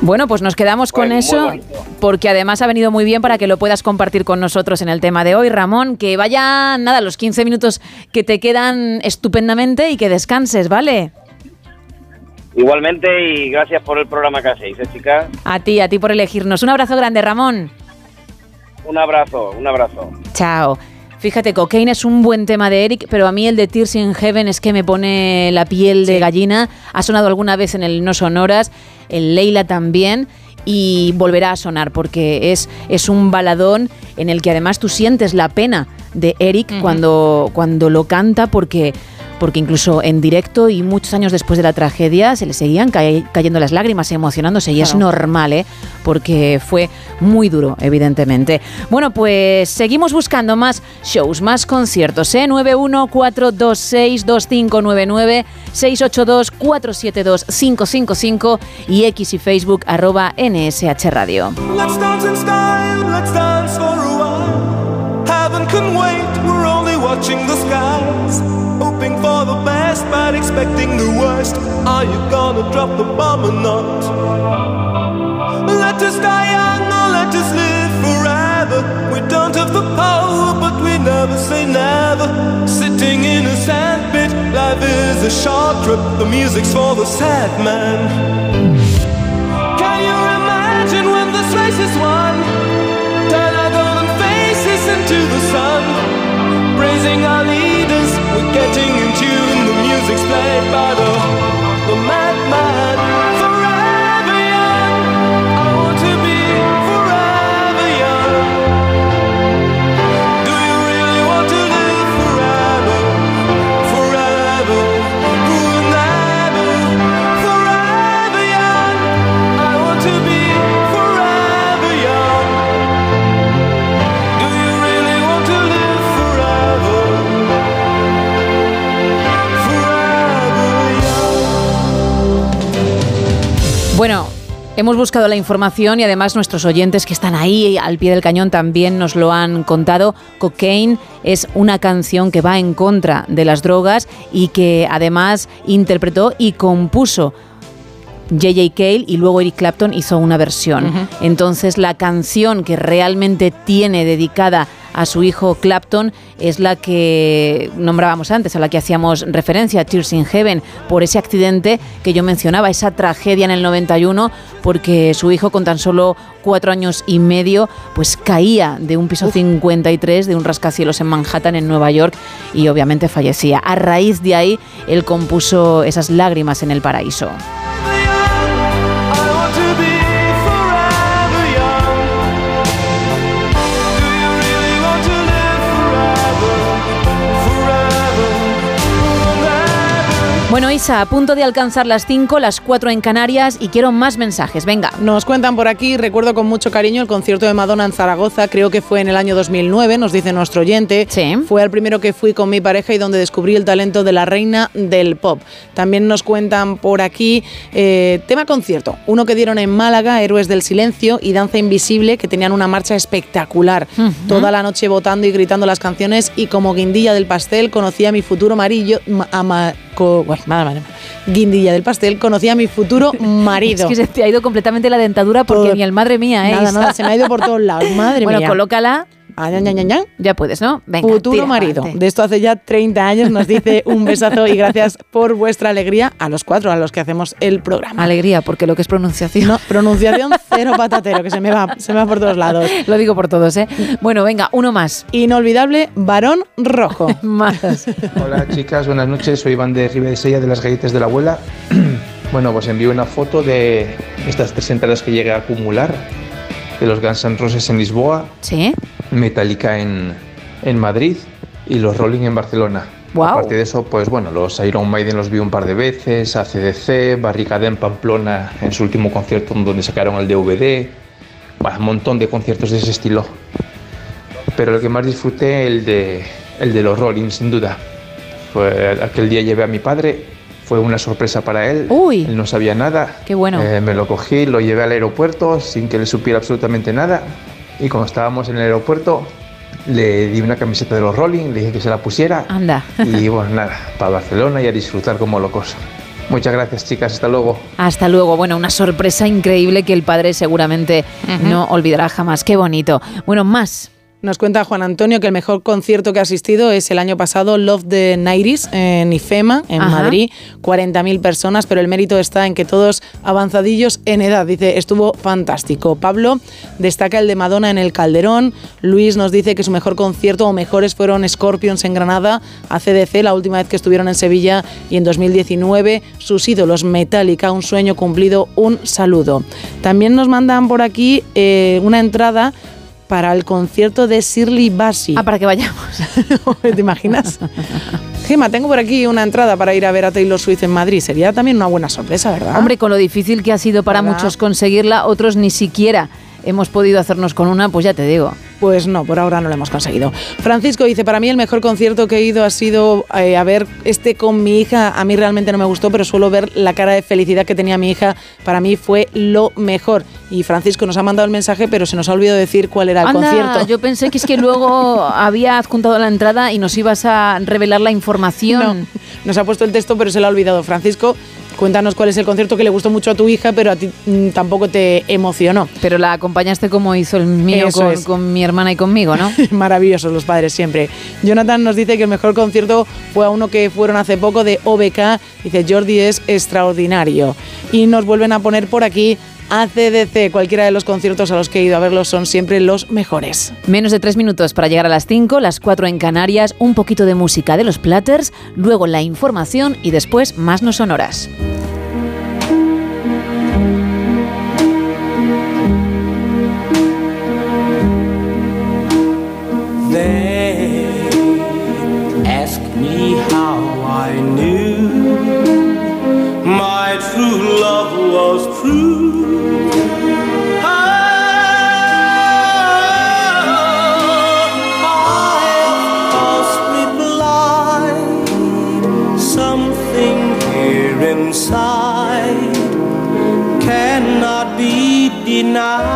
Bueno, pues nos quedamos con Pues eso porque además ha venido muy bien para que lo puedas compartir con nosotros en el tema de hoy. Ramón, que vaya, nada, los 15 minutos que te quedan estupendamente y que descanses, ¿vale? Igualmente, y gracias por el programa que hacéis, ¿eh, chicas? A ti, a ti por elegirnos. Un abrazo grande, Ramón. Un abrazo, un abrazo. Chao. Fíjate, Cocaine es un buen tema de Eric, pero a mí el de Tears in Heaven es que me pone la piel de gallina. Ha sonado alguna vez en el No Sonoras, el Leila también, y volverá a sonar porque es, es un baladón en el que además tú sientes la pena de Eric cuando, cuando lo canta porque porque incluso en directo y muchos años después de la tragedia se le seguían ca- cayendo las lágrimas, emocionándose y es Claro. normal, ¿eh? porque fue muy duro, evidentemente. Bueno, pues seguimos buscando más shows, más conciertos, ¿eh? 914262599, 682472555 y X y Facebook arroba NSH Radio. Let's dance in style, let's dance for a while. Heaven can wait, we're only watching the skies. Hoping for the best, but expecting the worst. Are you gonna drop the bomb or not? Let us die young or let us live forever. We don't have the power, but we never say never. Sitting in a sandpit, life is a short trip. The music's for the sad man. Can you imagine when this race is won? Turn our golden faces into the sun. Praising our leaders, we're getting in tune. The music's played by the, the madman. Hemos buscado la información y además nuestros oyentes que están ahí al pie del cañón también nos lo han contado. Cocaine es una canción que va en contra de las drogas y que además interpretó y compuso J.J. Cale y luego Eric Clapton hizo una versión. Entonces la canción que realmente tiene dedicada a su hijo Clapton es la que nombrábamos antes, a la que hacíamos referencia, Tears in Heaven, por ese accidente que yo mencionaba, esa tragedia en el 91, porque su hijo con tan solo cuatro años y medio, pues caía de un piso 53 de un rascacielos en Manhattan, en Nueva York, y obviamente fallecía. A raíz de ahí, él compuso esas lágrimas en el paraíso. Bueno, Isa, a punto de alcanzar las 5, las 4 en Canarias y quiero más mensajes. Venga. Nos cuentan por aquí, recuerdo con mucho cariño el concierto de Madonna en Zaragoza, creo que fue en el año 2009, nos dice nuestro oyente. Fue el primero que fui con mi pareja y donde descubrí el talento de la reina del pop. También nos cuentan por aquí, eh, tema concierto, uno que dieron en Málaga, Héroes del Silencio y Danza Invisible, que tenían una marcha espectacular. Toda la noche votando y gritando las canciones y como guindilla del pastel conocí a mi futuro ma- ama- co- guindilla del pastel, conocí a mi futuro marido. Es que se te ha ido completamente la dentadura porque ni el madre mía, ¿eh? Nada, nada, se me ha ido por todos lados, madre bueno, mía. colócala. Ya, puedes, ¿no? Venga, Futuro tira marido. pa'lante. De esto hace ya 30 años nos dice un besazo y gracias por vuestra alegría a los cuatro a los que hacemos el programa. Alegría, porque lo que es pronunciación. No, pronunciación cero patatero, que se me va, se me va por todos lados. Lo digo por todos, ¿eh? Bueno, venga, uno más. Inolvidable varón rojo. más. Hola chicas, buenas noches. Soy Iván de Ribadesella de las galletas de la abuela. bueno, pues envío una foto de estas tres entradas que llegué a acumular de los Guns N' Roses en Lisboa, Sí. Metallica en, en Madrid y los Rolling en Barcelona. Guau. Aparte de eso, pues bueno, los Iron Maiden los vi un par de veces, ACDC, Barricada en Pamplona en su último concierto donde sacaron el DVD, bueno, un montón de conciertos de ese estilo. Pero el que más disfruté, el de, el de los Rolling, sin duda. Fue, aquel día llevé a mi padre, fue una sorpresa para él. Él no sabía nada. Qué bueno. Eh, me lo cogí, lo llevé al aeropuerto sin que le supiera absolutamente nada. Y cuando estábamos en el aeropuerto, le di una camiseta de los Rolling, le dije que se la pusiera. Anda. Y bueno, nada, para Barcelona y a disfrutar como locos. Muchas gracias, chicas. Hasta luego. Hasta luego. Bueno, una sorpresa increíble que el padre seguramente no olvidará jamás. Qué bonito. Bueno, más. Nos cuenta Juan Antonio que el mejor concierto que ha asistido es el año pasado Love the Nighties en IFEMA, en Ajá. Madrid, 40.000 personas, pero el mérito está en que todos avanzadillos en edad. Dice, estuvo fantástico. Pablo destaca el de Madonna en el Calderón. Luis nos dice que su mejor concierto o mejores fueron Scorpions en Granada, ACDC la última vez que estuvieron en Sevilla y en 2019 sus ídolos Metallica, un sueño cumplido, un saludo. También nos mandan por aquí eh, una entrada para el concierto de Shirley Bassey. Ah, para que vayamos. ¿Te imaginas? Gema, tengo por aquí una entrada para ir a ver a Taylor Swift en Madrid. Sería también una buena sorpresa, ¿verdad? Hombre, con lo difícil que ha sido para ¿Verdad? muchos conseguirla, otros ni siquiera hemos podido hacernos con una, pues ya te digo. Pues no, por ahora no lo hemos conseguido. Francisco dice, para mí el mejor concierto que he ido ha sido eh, a ver este con mi hija. A mí realmente no me gustó, pero suelo ver la cara de felicidad que tenía mi hija. Para mí fue lo mejor. Y Francisco nos ha mandado el mensaje, pero se nos ha olvidado decir cuál era el Anda, concierto. yo pensé que es que luego había adjuntado la entrada y nos ibas a revelar la información. Nos ha puesto el texto, pero se lo ha olvidado. Francisco, cuéntanos cuál es el concierto que le gustó mucho a tu hija, pero a ti mm, tampoco te emocionó. Pero la acompañaste como hizo el mío con mi hermana y conmigo, ¿no? Maravillosos los padres siempre. Jonathan nos dice que el mejor concierto fue a uno que fueron hace poco de OBK. Dice Jordi es extraordinario. Y nos vuelven a poner por aquí ACDC. Cualquiera de los conciertos a los que he ido a verlos son siempre los mejores. Menos de tres minutos para llegar a las 5, las 4 en Canarias, un poquito de música de los Platters, luego la información y después más no sonoras. They ask me how I knew my true love was true. I replied, something here inside cannot be denied.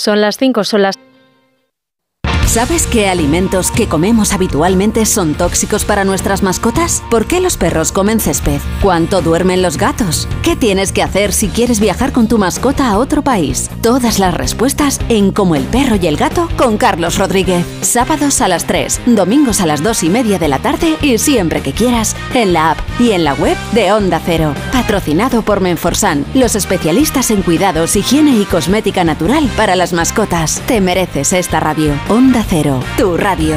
Son las 5, son las... ¿Sabes qué alimentos que comemos habitualmente son tóxicos para nuestras mascotas? ¿Por qué los perros comen césped? ¿Cuánto duermen los gatos? ¿Qué tienes que hacer si quieres viajar con tu mascota a otro país? Todas las respuestas en Como el perro y el gato con Carlos Rodríguez. Sábados a las 3, domingos a las 2 y media de la tarde y siempre que quieras en la app y en la web de Onda Cero. Patrocinado por Menforsan, los especialistas en cuidados, higiene y cosmética natural para las mascotas. Te mereces esta radio. Onda Cero, tu radio.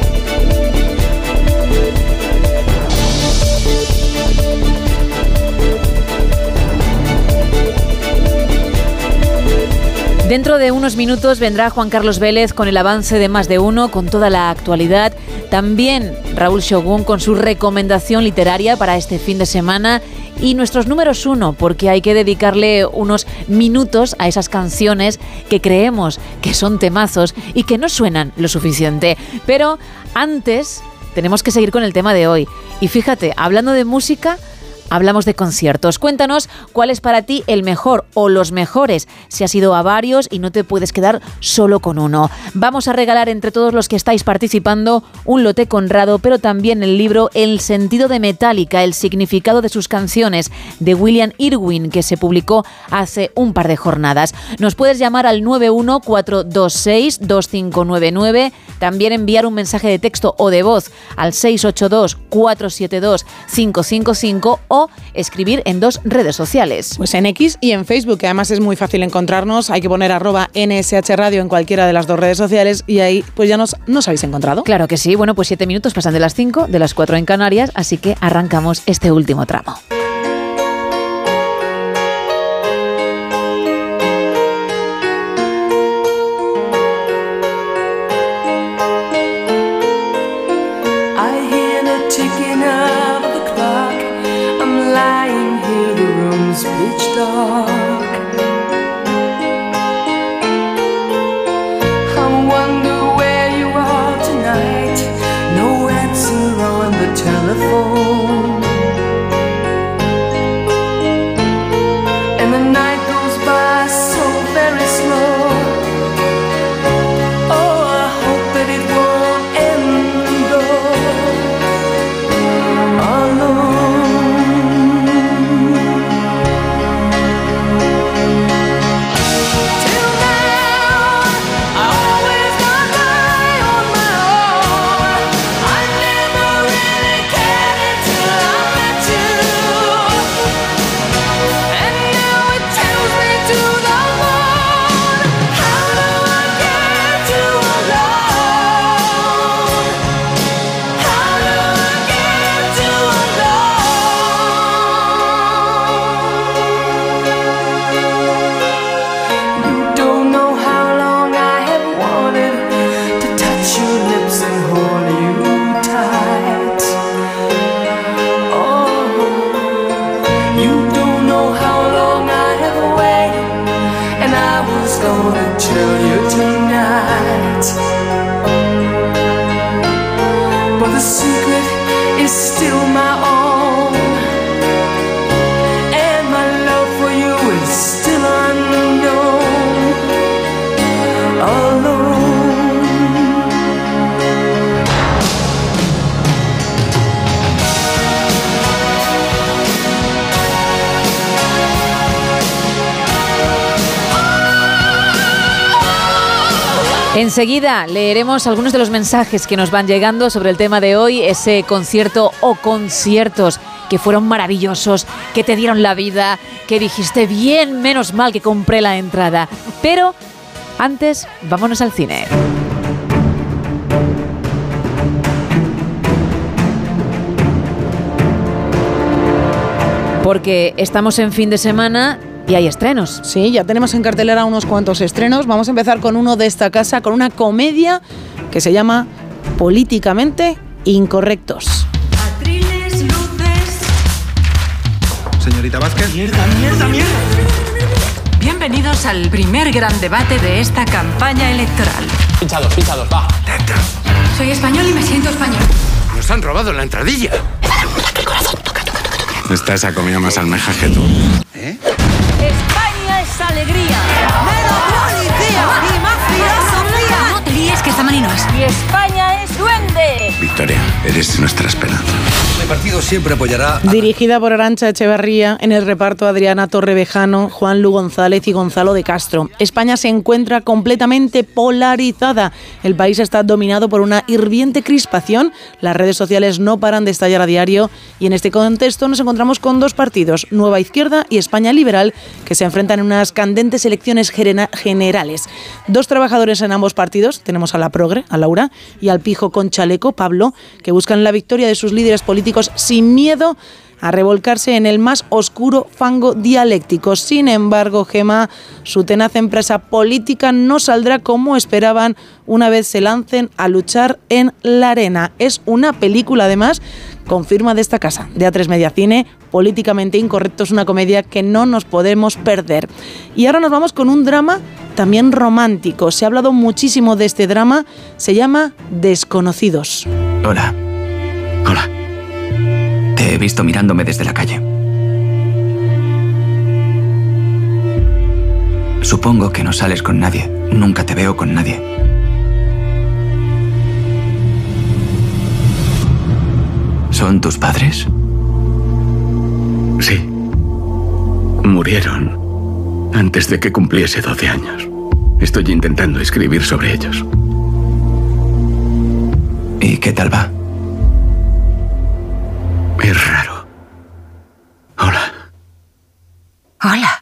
Dentro de unos minutos vendrá Juan Carlos Vélez con el avance de más de uno, con toda la actualidad. También Raúl Shogun con su recomendación literaria para este fin de semana. Y nuestros números uno, porque hay que dedicarle unos minutos a esas canciones que creemos que son temazos y que no suenan lo suficiente. Pero antes tenemos que seguir con el tema de hoy. Y fíjate, hablando de música, hablamos de conciertos. Cuéntanos cuál es para ti el mejor o los mejores, si has ido a varios y no te puedes quedar solo con uno. Vamos a regalar entre todos los que estáis participando un lote conrado, pero también el libro El sentido de Metallica, el significado de sus canciones, de William Irwin, que se publicó hace un par de jornadas. Nos puedes llamar al 914262599, también enviar un mensaje de texto o de voz al 682472555 o escribir en dos redes sociales. Pues en X y en Facebook, que además es muy fácil encontrarnos. Hay que poner arroba NSH Radio en cualquiera de las dos redes sociales y ahí pues ya nos, nos habéis encontrado. Claro que sí. Bueno, pues siete minutos pasan de las cinco, de las cuatro en Canarias, así que arrancamos este último tramo. Enseguida leeremos algunos de los mensajes que nos van llegando sobre el tema de hoy, ese concierto o conciertos que fueron maravillosos, que te dieron la vida, que dijiste bien, menos mal que compré la entrada. Pero antes, vámonos al cine. Porque estamos en fin de semana y hay estrenos. Sí, ya tenemos en cartelera unos cuantos estrenos. Vamos a empezar con uno de esta casa, con una comedia que se llama Políticamente Incorrectos. Atriles, luces. Señorita Vázquez. Mierda, mierda, mierda. Bienvenidos al primer gran debate de esta campaña electoral. Pinchados, pinchados, va. Soy español y me siento español. Nos han robado la entradilla. Esta se ha comido más almejas que tú. España alegría. Menos policía y más filosofía. No te líes que esta mani no es. Y España. Victoria, eres nuestra esperanza. El partido siempre apoyará Dirigida por Arancha Echevarría, en el reparto Adriana Torrevejano, Juan Lu González y Gonzalo de Castro. España se encuentra completamente polarizada. El país está dominado por una hirviente crispación. Las redes sociales no paran de estallar a diario y en este contexto nos encontramos con dos partidos, Nueva Izquierda y España Liberal, que se enfrentan en unas candentes elecciones generales. Dos trabajadores en ambos partidos, tenemos a la Progre, a Laura, y al Pijo con chaleco, Pablo, que buscan la victoria de sus líderes políticos sin miedo a revolcarse en el más oscuro fango dialéctico. Sin embargo, Gema, su tenaz empresa política no saldrá como esperaban una vez se lancen a luchar en la arena. Es una película, además, con firma de esta casa, de A3 Media Cine, políticamente incorrecto, es una comedia que no nos podemos perder. Y ahora nos vamos con un drama también romántico. Se ha hablado muchísimo de este drama, se llama Desconocidos. Hola. Hola. Te he visto mirándome desde la calle. Supongo que no sales con nadie. Nunca te veo con nadie. ¿Son tus padres? Sí. Murieron antes de que cumpliese 12 años. Estoy intentando escribir sobre ellos. ¿Y qué tal va? Es raro. Hola. Hola.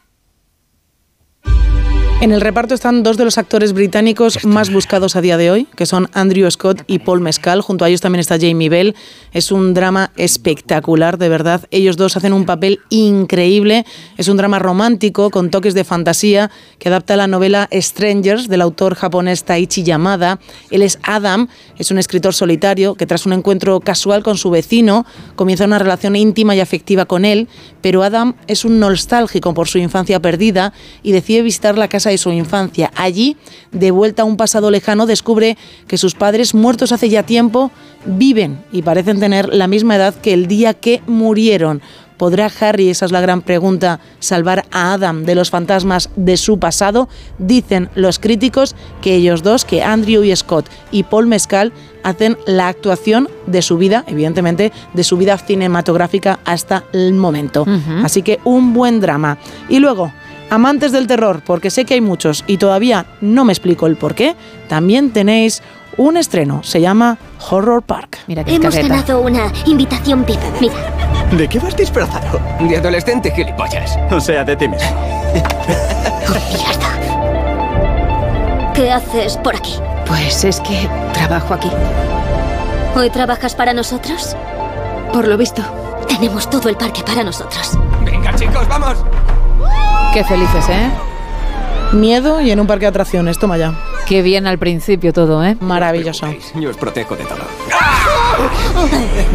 En el reparto están dos de los actores británicos más buscados a día de hoy, que son Andrew Scott y Paul Mescal. Junto a ellos también está Jamie Bell. Es un drama espectacular, de verdad. Ellos dos hacen un papel increíble. Es un drama romántico con toques de fantasía que adapta la novela Strangers del autor japonés Taichi Yamada. Él es Adam, es un escritor solitario que tras un encuentro casual con su vecino comienza una relación íntima y afectiva con él, pero Adam es un nostálgico por su infancia perdida y decide visitar la casa de su infancia. Allí, de vuelta a un pasado lejano, descubre que sus padres, muertos hace ya tiempo, viven y parecen tener la misma edad que el día que murieron. ¿Podrá Harry, esa es la gran pregunta, salvar a Adam de los fantasmas de su pasado? Dicen los críticos que ellos dos, que Andrew y Scott y Paul Mescal, hacen la actuación de su vida, evidentemente, de su vida cinematográfica hasta el momento. Así que un buen drama. Y luego, amantes del terror, porque sé que hay muchos y todavía no me explico el por qué, también tenéis un estreno. Se llama Horror Park. Mira Hemos ganado una invitación VIP. Mira. ¿De qué vas disfrazado? De adolescente gilipollas. O sea, de ti mismo. ¿Qué haces por aquí? Pues es que trabajo aquí. ¿Hoy trabajas para nosotros? Por lo visto. Tenemos todo el parque para nosotros. Venga, chicos, vamos. Qué felices, ¿eh? Miedo y en un parque de atracciones, toma ya. Qué bien al principio todo, ¿eh? Maravilloso. Yo os protejo de todo.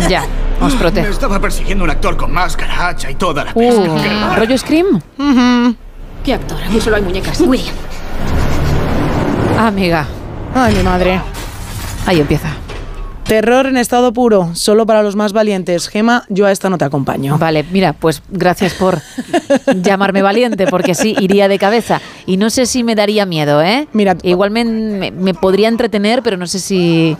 Ya, os Me protejo. estaba persiguiendo un actor con máscara, hacha y toda la pesca. Uh, mal. ¿Rollo Scream? ¿Qué actor? Aquí solo hay muñecas. William. Amiga. Ay, mi madre. Ahí empieza. Terror en estado puro, solo para los más valientes. Gema, yo a esta no te acompaño. Vale, mira, pues gracias por llamarme valiente, porque sí, iría de cabeza. Y no sé si me daría miedo, ¿eh? Mira, Igual me, me- me podría entretener, pero no sé si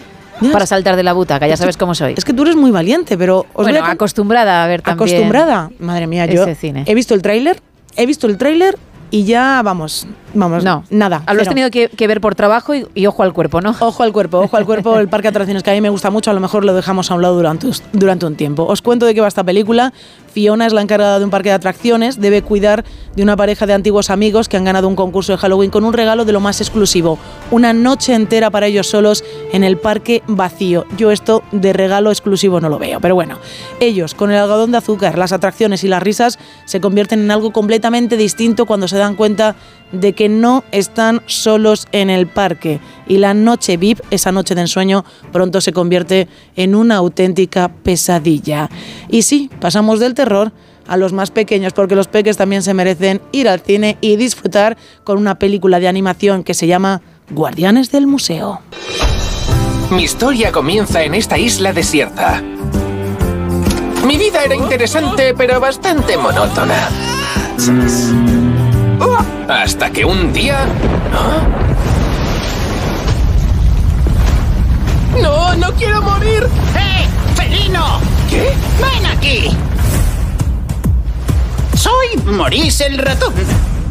para saltar de la butaca, ya sabes cómo soy. Es que tú eres muy valiente, pero os voy bueno, a con- acostumbrada a ver también. acostumbrada. Madre mía, yo cine. he visto el tráiler, he visto el tráiler y ya vamos, vamos, No, nada. Lo has tenido que, que ver por trabajo y, y ojo al cuerpo, ¿no? Ojo al cuerpo, ojo al cuerpo, el parque de atracciones que a mí me gusta mucho, a lo mejor lo dejamos a un lado durante, durante un tiempo. Os cuento de qué va esta película. Fiona es la encargada de un parque de atracciones, debe cuidar de una pareja de antiguos amigos que han ganado un concurso de Halloween con un regalo de lo más exclusivo, una noche entera para ellos solos en el parque vacío. Yo esto de regalo exclusivo no lo veo, pero bueno, ellos con el algodón de azúcar, las atracciones y las risas se convierten en algo completamente distinto cuando se dan cuenta de que no están solos en el parque y la noche VIP, esa noche de ensueño, pronto se convierte en una auténtica pesadilla. Y sí, pasamos del terror a los más pequeños, porque los peques también se merecen ir al cine y disfrutar con una película de animación que se llama Guardianes del Museo. Mi historia comienza en esta isla desierta. Mi vida era interesante, pero bastante monótona. Hasta que un día... ¿no? ¡No, no quiero morir! ¡Eh! ¡Felino! ¿Qué? ¡Ven aquí! Soy Maurice el ratón.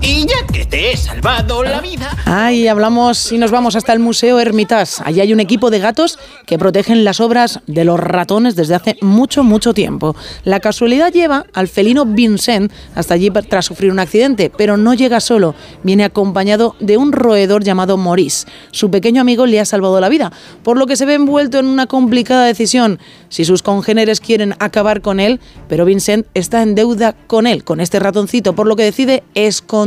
Y ya que te he salvado la vida... Ahí hablamos y nos vamos hasta el Museo Hermitage. Allí hay un equipo de gatos que protegen las obras de los ratones desde hace mucho, mucho tiempo. La casualidad lleva al felino Vincent hasta allí tras sufrir un accidente, pero no llega solo. Viene acompañado de un roedor llamado Maurice. Su pequeño amigo le ha salvado la vida, por lo que se ve envuelto en una complicada decisión. Si sus congéneres quieren acabar con él, pero Vincent está en deuda con él, con este ratoncito, por lo que decide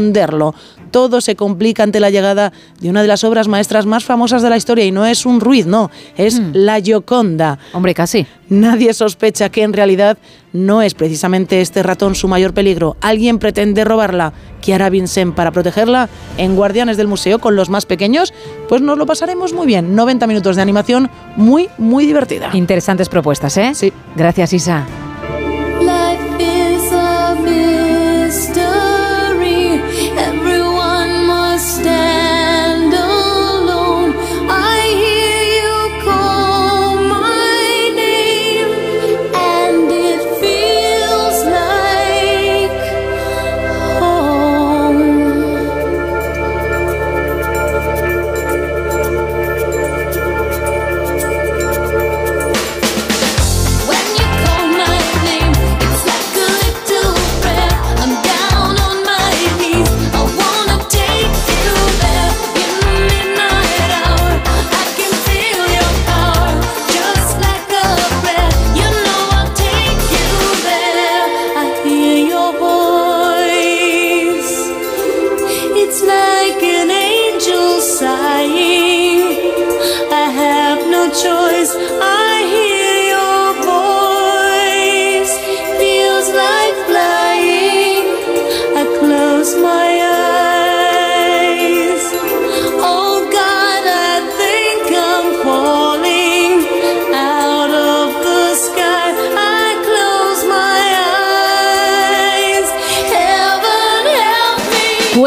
esconderlo. Todo se complica ante la llegada de una de las obras maestras más famosas de la historia y no es un Ruiz, no, es la Gioconda. Hombre, casi. Nadie sospecha que en realidad no es precisamente este ratón su mayor peligro. Alguien pretende robarla. ¿Qué hará Vincent para protegerla? En Guardianes del Museo con los más pequeños, pues nos lo pasaremos muy bien. 90 minutos de animación muy, muy divertida. Interesantes propuestas, ¿eh? Sí. Gracias, Isa. Life is a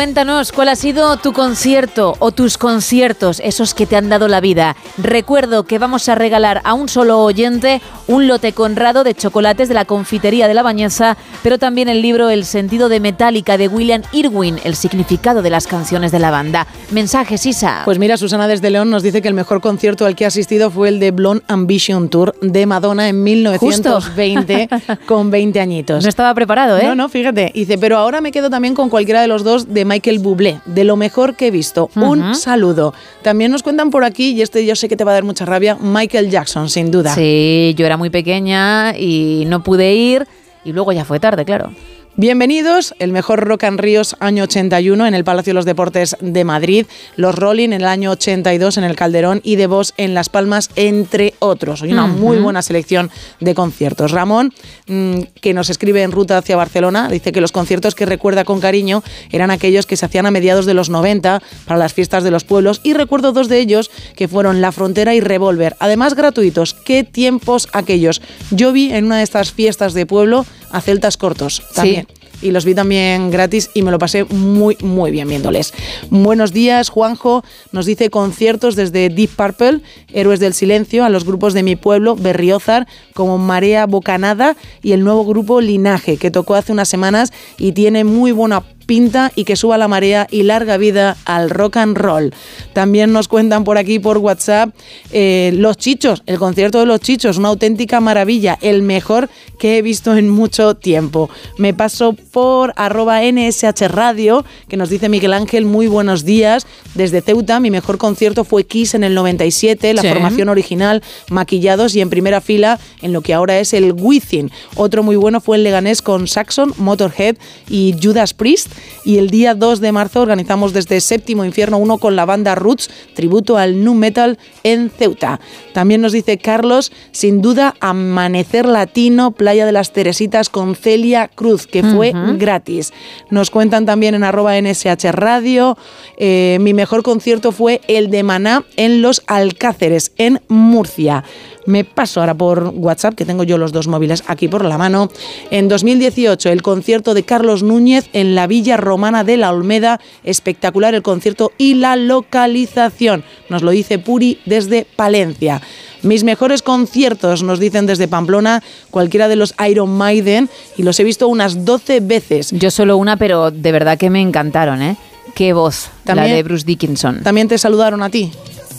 Cuéntanos cuál ha sido tu concierto o tus conciertos, esos que te han dado la vida. Recuerdo que vamos a regalar a un solo oyente un lote conrado de chocolates de la confitería de la Bañeza, pero también el libro El sentido de Metallica de William Irwin, el significado de las canciones de la banda. Mensajes, Isa. Pues mira, Susana desde León nos dice que el mejor concierto al que ha asistido fue el de Blonde Ambition Tour de Madonna en 1920 con 20 añitos. No estaba preparado, ¿eh? No, no, fíjate. Dice, pero ahora me quedo también con cualquiera de los dos de Michael Bublé, de lo mejor que he visto. Un saludo. También nos cuentan por aquí, y este yo sé que te va a dar mucha rabia, Michael Jackson, sin duda. Sí, yo era muy pequeña y no pude ir y luego ya fue tarde, claro. Bienvenidos, el mejor Rock and Ríos año 81 en el Palacio de los Deportes de Madrid, los Rolling en el año 82 en el Calderón y The Boss en Las Palmas, entre otros. Hoy una muy buena selección de conciertos. Ramón, mm, que nos escribe en ruta hacia Barcelona, dice que los conciertos que recuerda con cariño eran aquellos que se hacían a mediados de los 90 para las fiestas de los pueblos y recuerdo dos de ellos que fueron La Frontera y Revolver, además gratuitos. ¿Qué tiempos aquellos? Yo vi en una de estas fiestas de pueblo a Celtas Cortos también y los vi también gratis y me lo pasé muy, muy bien viéndoles. Buenos días, Juanjo. Nos dice conciertos desde Deep Purple, Héroes del Silencio, a los grupos de mi pueblo, Berriozar, como Marea Bocanada y el nuevo grupo Linaje, que tocó hace unas semanas y tiene muy buena pinta y que suba la marea y larga vida al rock and roll. También nos cuentan por aquí por WhatsApp eh, Los Chichos, el concierto de Los Chichos, una auténtica maravilla, el mejor que he visto en mucho tiempo. Me paso por arroba NSH Radio, que nos dice Miguel Ángel, muy buenos días. Desde Ceuta, mi mejor concierto fue Kiss en el 97, la Sí. formación original, maquillados y en primera fila en lo que ahora es el Wizzing. Otro muy bueno fue el Leganés con Saxon, Motorhead y Judas Priest. Y el día 2 de marzo organizamos desde Séptimo Infierno 1 con la banda Roots, tributo al Nu Metal en Ceuta. También nos dice Carlos, sin duda, Amanecer Latino, Playa de las Teresitas con Celia Cruz, que fue gratis. Nos cuentan también en arroba NSH Radio. eh, mi mejor concierto fue el de Maná en Los Alcáceres, en Murcia. Me paso ahora por WhatsApp, que tengo yo los dos móviles aquí por la mano. En 2018, el concierto de Carlos Núñez en la Villa Romana de la Olmeda. Espectacular el concierto y la localización. Nos lo dice Puri desde Palencia. Mis mejores conciertos, nos dicen desde Pamplona, cualquiera de los Iron Maiden, y los he visto unas 12 veces. Yo solo una, pero de verdad que me encantaron, ¿eh? Qué voz, También- la de Bruce Dickinson. También te saludaron a ti.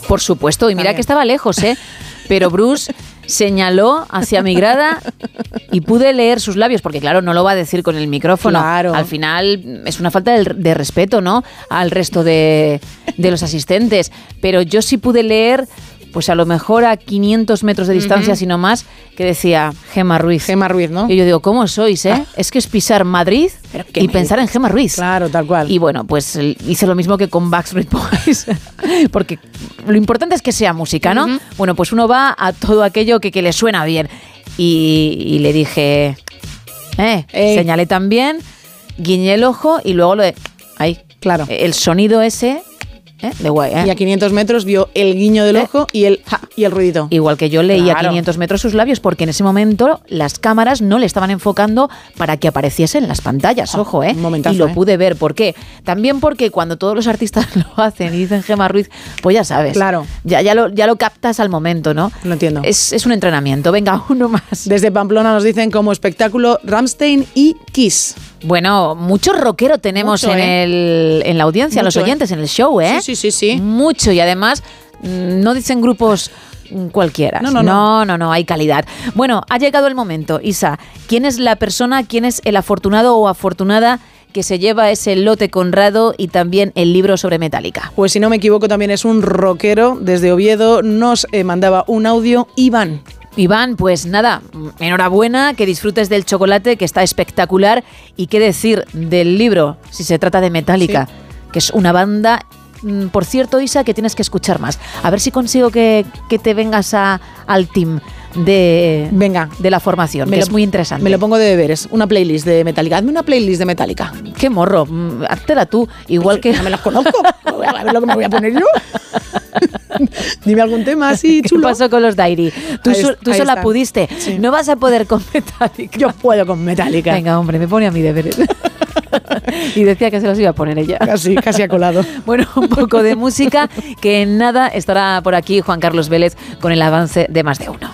Por supuesto, y mira También. que estaba lejos, ¿eh? Pero Bruce señaló hacia mi grada y pude leer sus labios, porque claro, no lo va a decir con el micrófono. Claro. Al final es una falta de, de respeto, ¿no? Al resto de, de los asistentes. Pero yo sí pude leer, pues a lo mejor a 500 metros de distancia, Ujú. si no más, que decía Gema Ruiz. Gema Ruiz, ¿no? Y yo digo, ¿cómo sois, eh? Es que es pisar Madrid y pensar en Gema Ruiz. Claro, tal cual. Y bueno, pues hice lo mismo que con Backstreet Boys, porque lo importante es que sea música, ¿no? Bueno, pues uno va a todo aquello que, que le suena bien. Y, y le dije, eh, señalé también, guiñé el ojo y luego lo de, ahí, claro. El sonido ese, eh, de guay, ¿eh? Y a 500 metros vio el guiño del ojo y el, ja, y el ruidito. Igual que yo leía a Claro. 500 metros sus labios, porque en ese momento las cámaras no le estaban enfocando para que apareciese en las pantallas, ojo, ¿eh? momentazo, y lo ¿eh? pude ver. ¿Por qué? También porque cuando todos los artistas lo hacen y dicen Gema Ruiz, pues ya sabes. Claro. Ya, ya, lo, ya lo captas al momento, ¿no? Lo entiendo. Es, es un entrenamiento. Venga, uno más. Desde Pamplona nos dicen como espectáculo Ramstein y Kiss. Bueno, mucho rockero tenemos Mucho, en, ¿eh? el, en la audiencia, los ¿eh? oyentes, en el show, ¿eh? Sí, sí, sí, sí. Mucho. Y además, mm, no dicen grupos cualquiera. No, no, no, no. no, no, hay calidad. Bueno, ha llegado el momento, Isa. ¿Quién es la persona, quién es el afortunado o afortunada que se lleva ese lote Conrado y también el libro sobre Metallica? Pues si no me equivoco también es un rockero desde Oviedo. Nos eh, mandaba un audio Iván. Iván, pues nada, enhorabuena, que disfrutes del chocolate, que está espectacular. Y qué decir del libro, si se trata de Metallica, que es una banda, mm, por cierto, Isa, que tienes que escuchar más. A ver si consigo que, que te vengas a- al team de, Venga. de la formación, Me que lo- es muy interesante. Me lo pongo de deberes. Una playlist de Metallica. Hazme una playlist de Metallica. Qué morro, mm, háztela tú, igual que... No me las conozco. A ver lo que me voy a poner yo. Dime algún tema así ¿Qué chulo. pasó con los Diary? Tú, Ahí so- tú sola está. pudiste. Sí. No vas a poder con Metallica. Yo puedo con Metallica. Venga, hombre, me pone a mi deberes. y decía que se los iba a poner ella. Casi, casi ha colado. Bueno, un poco de música, que en nada estará por aquí Juan Carlos Vélez con el avance de más de uno.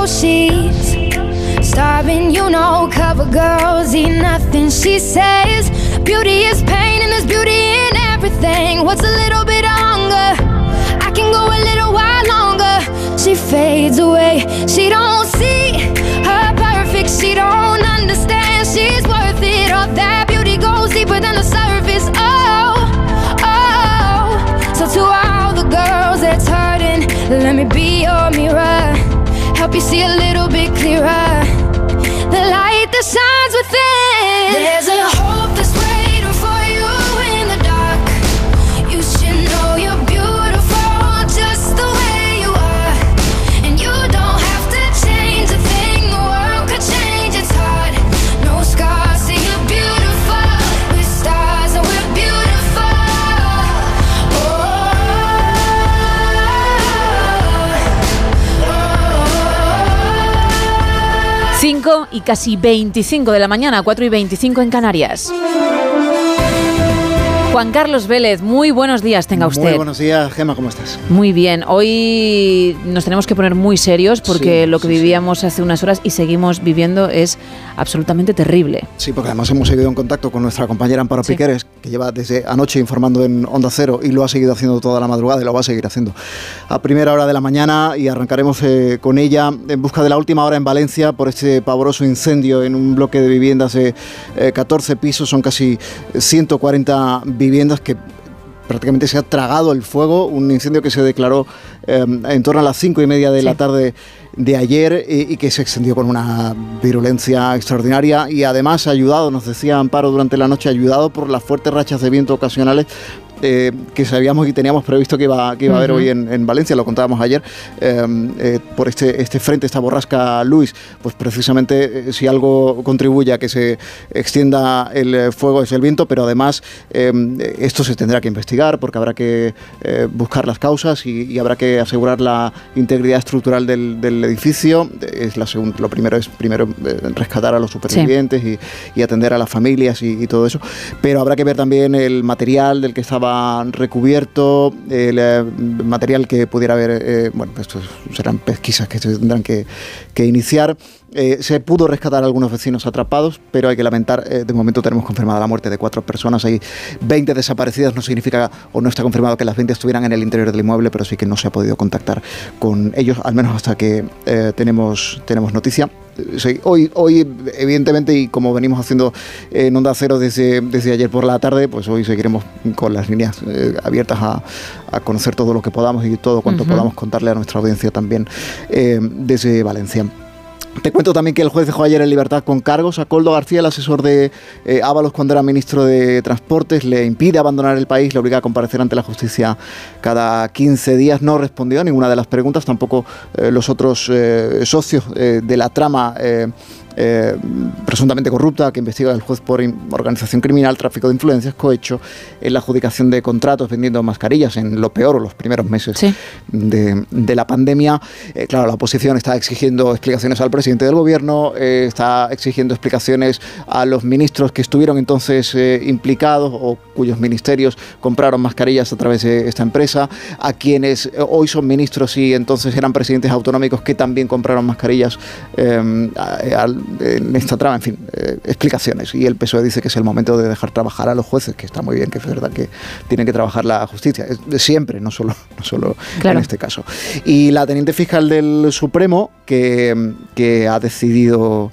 So she's starving. You know, cover girls eat nothing. She says beauty is pain, and there's beauty in everything. What's a little bit of hunger? I can go a little while longer. She fades away. She don't see a little bit clearer. The light that shines 5 y casi 25 de la mañana, 4 y 25 en Canarias. Juan Carlos Vélez, muy buenos días tenga usted. Muy buenos días, Gema, ¿cómo estás? Muy bien, hoy nos tenemos que poner muy serios porque Sí, lo que sí, sí. vivíamos hace unas horas y seguimos viviendo es absolutamente terrible. Sí, porque además hemos seguido en contacto con nuestra compañera Amparo. Piqueres, que lleva desde anoche informando en Onda Cero y lo ha seguido haciendo toda la madrugada y lo va a seguir haciendo a primera hora de la mañana y arrancaremos eh, con ella en busca de la última hora en Valencia por este pavoroso incendio en un bloque de viviendas de eh, 14 pisos, son casi 140 viviendas que prácticamente se ha tragado el fuego, un incendio que se declaró eh, en torno a las cinco y media de la tarde de ayer y, y que se extendió con una virulencia extraordinaria y además ayudado, nos decía Amparo durante la noche, ayudado por las fuertes rachas de viento ocasionales eh, que sabíamos y teníamos previsto que iba, que iba a haber hoy en, en Valencia, lo contábamos ayer, eh, eh, por este, este frente, esta borrasca Luis, pues precisamente eh, si algo contribuye a que se extienda el fuego es el viento, pero además eh, esto se tendrá que investigar porque habrá que buscar las causas y, y habrá que asegurar la integridad estructural del, del edificio. Es la segun- lo primero es primero rescatar a los supervivientes y, y atender a las familias y, y todo eso, pero habrá que ver también el material del que estaba recubierto, el eh, material que pudiera haber, eh, bueno, pues estos serán pesquisas que se tendrán que, que iniciar. Eh, se pudo rescatar a algunos vecinos atrapados, pero hay que lamentar, eh, de momento tenemos confirmada la muerte de cuatro personas, hay 20 desaparecidas, no significa o no está confirmado que las 20 estuvieran en el interior del inmueble, pero sí que no se ha podido contactar con ellos, al menos hasta que eh, tenemos, tenemos noticia. Sí, hoy, hoy, evidentemente, y como venimos haciendo en Onda Cero desde, desde ayer por la tarde, pues hoy seguiremos con las líneas eh, abiertas a, a conocer todo lo que podamos y todo cuanto podamos contarle a nuestra audiencia también eh, desde Valencia. Te cuento también que el juez dejó ayer en libertad con cargos a Coldo García, el asesor de eh, Ábalos cuando era ministro de Transportes, le impide abandonar el país, le obliga a comparecer ante la justicia cada 15 días. No respondió a ninguna de las preguntas, tampoco eh, los otros eh, socios eh, de la trama. Eh, presuntamente corrupta que investiga el juez por organización criminal, tráfico de influencias, cohecho en la adjudicación de contratos vendiendo mascarillas en lo peor o los primeros meses de, de la pandemia. Eh, claro, la oposición está exigiendo explicaciones al presidente del gobierno, eh, está exigiendo explicaciones a los ministros que estuvieron entonces implicados o cuyos ministerios compraron mascarillas a través de esta empresa, a quienes hoy son ministros y entonces eran presidentes autonómicos que también compraron mascarillas al- en esta trama, en fin, eh, explicaciones. Y el PSOE dice que es el momento de dejar trabajar a los jueces, que está muy bien, que es verdad que tienen que trabajar la justicia, es de siempre, no solo, no solo Claro. en este caso. Y la teniente fiscal del Supremo, que, que ha decidido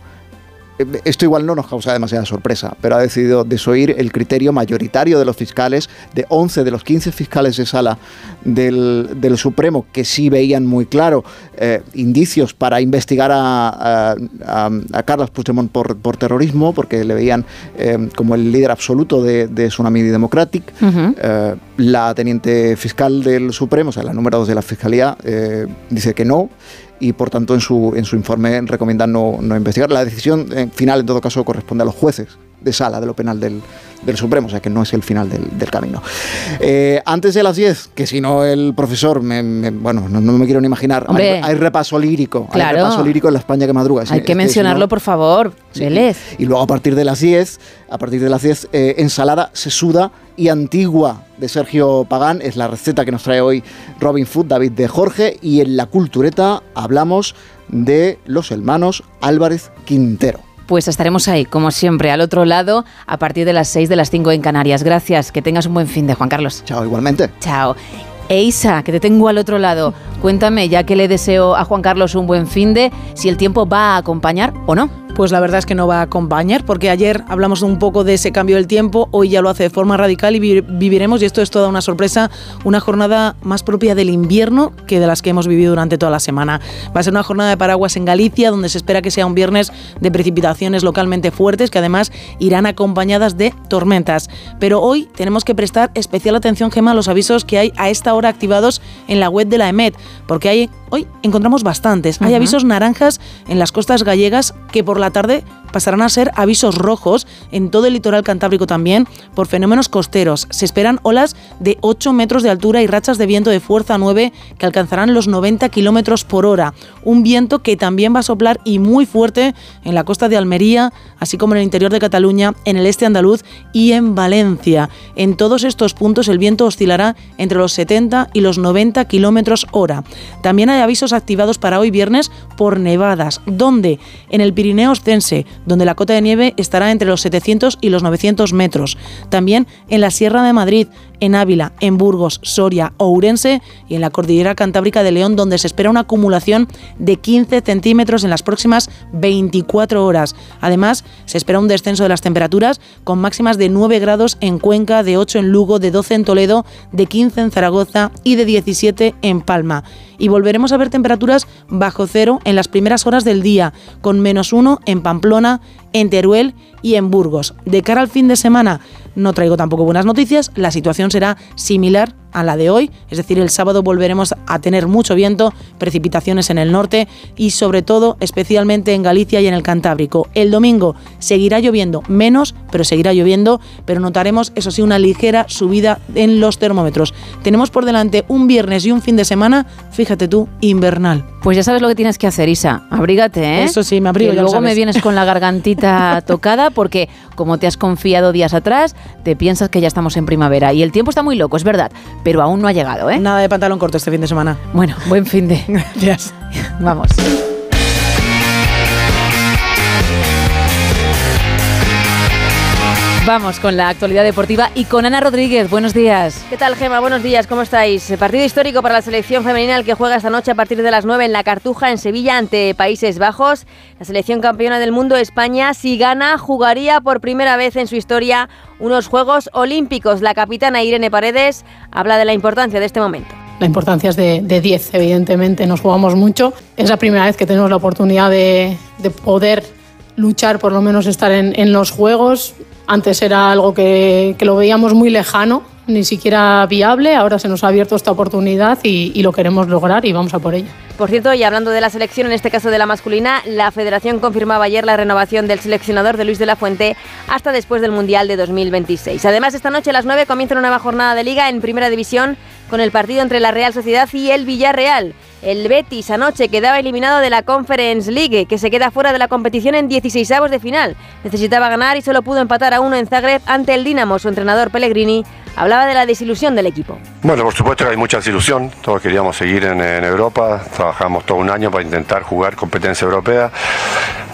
esto igual no nos causa demasiada sorpresa, pero ha decidido desoír el criterio mayoritario de los fiscales, de 11 de los 15 fiscales de sala del, del Supremo, que sí veían muy claro eh, indicios para investigar a, a, a- a Carlos Puigdemont por, por terrorismo, porque le veían eh, como el líder absoluto de, de Tsunami Democratic. Eh, la teniente fiscal del Supremo, o sea, la número 2 de la Fiscalía, dice que no y por tanto en su, en su informe recomienda no, no investigar. La decisión eh, final en todo caso corresponde a los jueces de sala de lo penal del, del Supremo, o sea que no es el final del, del camino. Eh, antes de las 10, que si no el profesor, me- me- bueno, no, no me quiero ni imaginar, hay, Hombre. hay repaso lírico, Claro. hay repaso lírico en la España que madruga. Hay Sí, que es si mencionarlo, no- por favor. Vélez. y luego a partir de las 10, a partir de las 10, eh, ensalada sesuda y antigua de Sergio Pagán. Es la receta que nos trae hoy Robin Food, David de Jorge. Y en la cultureta hablamos de los hermanos Álvarez Quintero. Pues estaremos ahí, como siempre, al otro lado, a partir de las 6 de las 5 en Canarias. Gracias, que tengas un buen fin de Juan Carlos. Chao, igualmente. Chao. E Isa, que te tengo al otro lado. Cuéntame, ya que le deseo a Juan Carlos un buen fin de, si el tiempo va a acompañar o no. Pues la verdad es que no va a acompañar, porque ayer hablamos un poco de ese cambio del tiempo, hoy ya lo hace de forma radical y vi- viviremos, y esto es toda una sorpresa, una jornada más propia del invierno que de las que hemos vivido durante toda la semana. Va a ser una jornada de paraguas en Galicia, donde se espera que sea un viernes de precipitaciones localmente fuertes, que además irán acompañadas de tormentas. Pero hoy tenemos que prestar especial atención, Gema, a los avisos que hay a esta hora activados en la web de la EMET, porque hay, hoy encontramos bastantes. Hay avisos naranjas en las costas gallegas que por la tarde pasarán a ser avisos rojos en todo el litoral cantábrico también por fenómenos costeros. Se esperan olas de 8 metros de altura y rachas de viento de fuerza 9 que alcanzarán los 90 kilómetros por hora. Un viento que también va a soplar y muy fuerte en la costa de Almería, así como en el interior de Cataluña, en el este andaluz y en Valencia. En todos estos puntos el viento oscilará entre los 70 y los 90 kilómetros hora. También hay avisos activados para hoy viernes por nevadas. ¿Dónde? En el Pirineo Oscense, donde la cota de nieve estará entre los 700 y los 900 metros. También en la Sierra de Madrid, en Ávila, en Burgos, Soria, Ourense y en la cordillera cantábrica de León, donde se espera una acumulación de 15 centímetros en las próximas 24 horas. Además, se espera un descenso de las temperaturas con máximas de 9 grados en Cuenca, de 8 en Lugo, de 12 en Toledo, de 15 en Zaragoza y de 17 en Palma. Y volveremos a ver temperaturas bajo cero en las primeras horas del día, con menos 1 en Pamplona, en Teruel y en Burgos. De cara al fin de semana, no traigo tampoco buenas noticias, la situación será similar a la de hoy, es decir, el sábado volveremos a tener mucho viento, precipitaciones en el norte y sobre todo especialmente en Galicia y en el Cantábrico. El domingo seguirá lloviendo menos, pero seguirá lloviendo, pero notaremos eso sí una ligera subida en los termómetros. Tenemos por delante un viernes y un fin de semana, fíjate tú, invernal. Pues ya sabes lo que tienes que hacer, Isa. Abrígate, ¿eh? Eso sí, me abrigo, lo luego me vienes con la gargantita tocada porque, como te has confiado días atrás, te piensas que ya estamos en primavera. Y el tiempo está muy loco, es verdad, pero aún no ha llegado, ¿eh? Nada de pantalón corto este fin de semana. Bueno, buen fin de. Gracias. Vamos. Vamos con la actualidad deportiva y con Ana Rodríguez. Buenos días. ¿Qué tal, Gema? Buenos días, ¿cómo estáis? Partido histórico para la selección femenina el que juega esta noche a partir de las 9 en la Cartuja, en Sevilla, ante Países Bajos. La selección campeona del mundo, España, si gana, jugaría por primera vez en su historia unos Juegos Olímpicos. La capitana Irene Paredes habla de la importancia de este momento. La importancia es de, de 10, evidentemente, nos jugamos mucho. Es la primera vez que tenemos la oportunidad de, de poder luchar, por lo menos estar en, en los Juegos. Antes era algo que, que lo veíamos muy lejano, ni siquiera viable. Ahora se nos ha abierto esta oportunidad y, y lo queremos lograr y vamos a por ello. Por cierto, y hablando de la selección, en este caso de la masculina, la federación confirmaba ayer la renovación del seleccionador de Luis de la Fuente hasta después del Mundial de 2026. Además, esta noche a las 9 comienza una nueva jornada de liga en Primera División con el partido entre la Real Sociedad y el Villarreal. El Betis anoche quedaba eliminado de la Conference League, que se queda fuera de la competición en 16avos de final. Necesitaba ganar y solo pudo empatar a uno en Zagreb ante el Dinamo. Su entrenador Pellegrini hablaba de la desilusión del equipo. Bueno, por supuesto que hay mucha desilusión. Todos queríamos seguir en, Europa. Trabajamos todo un año para intentar jugar competencia europea.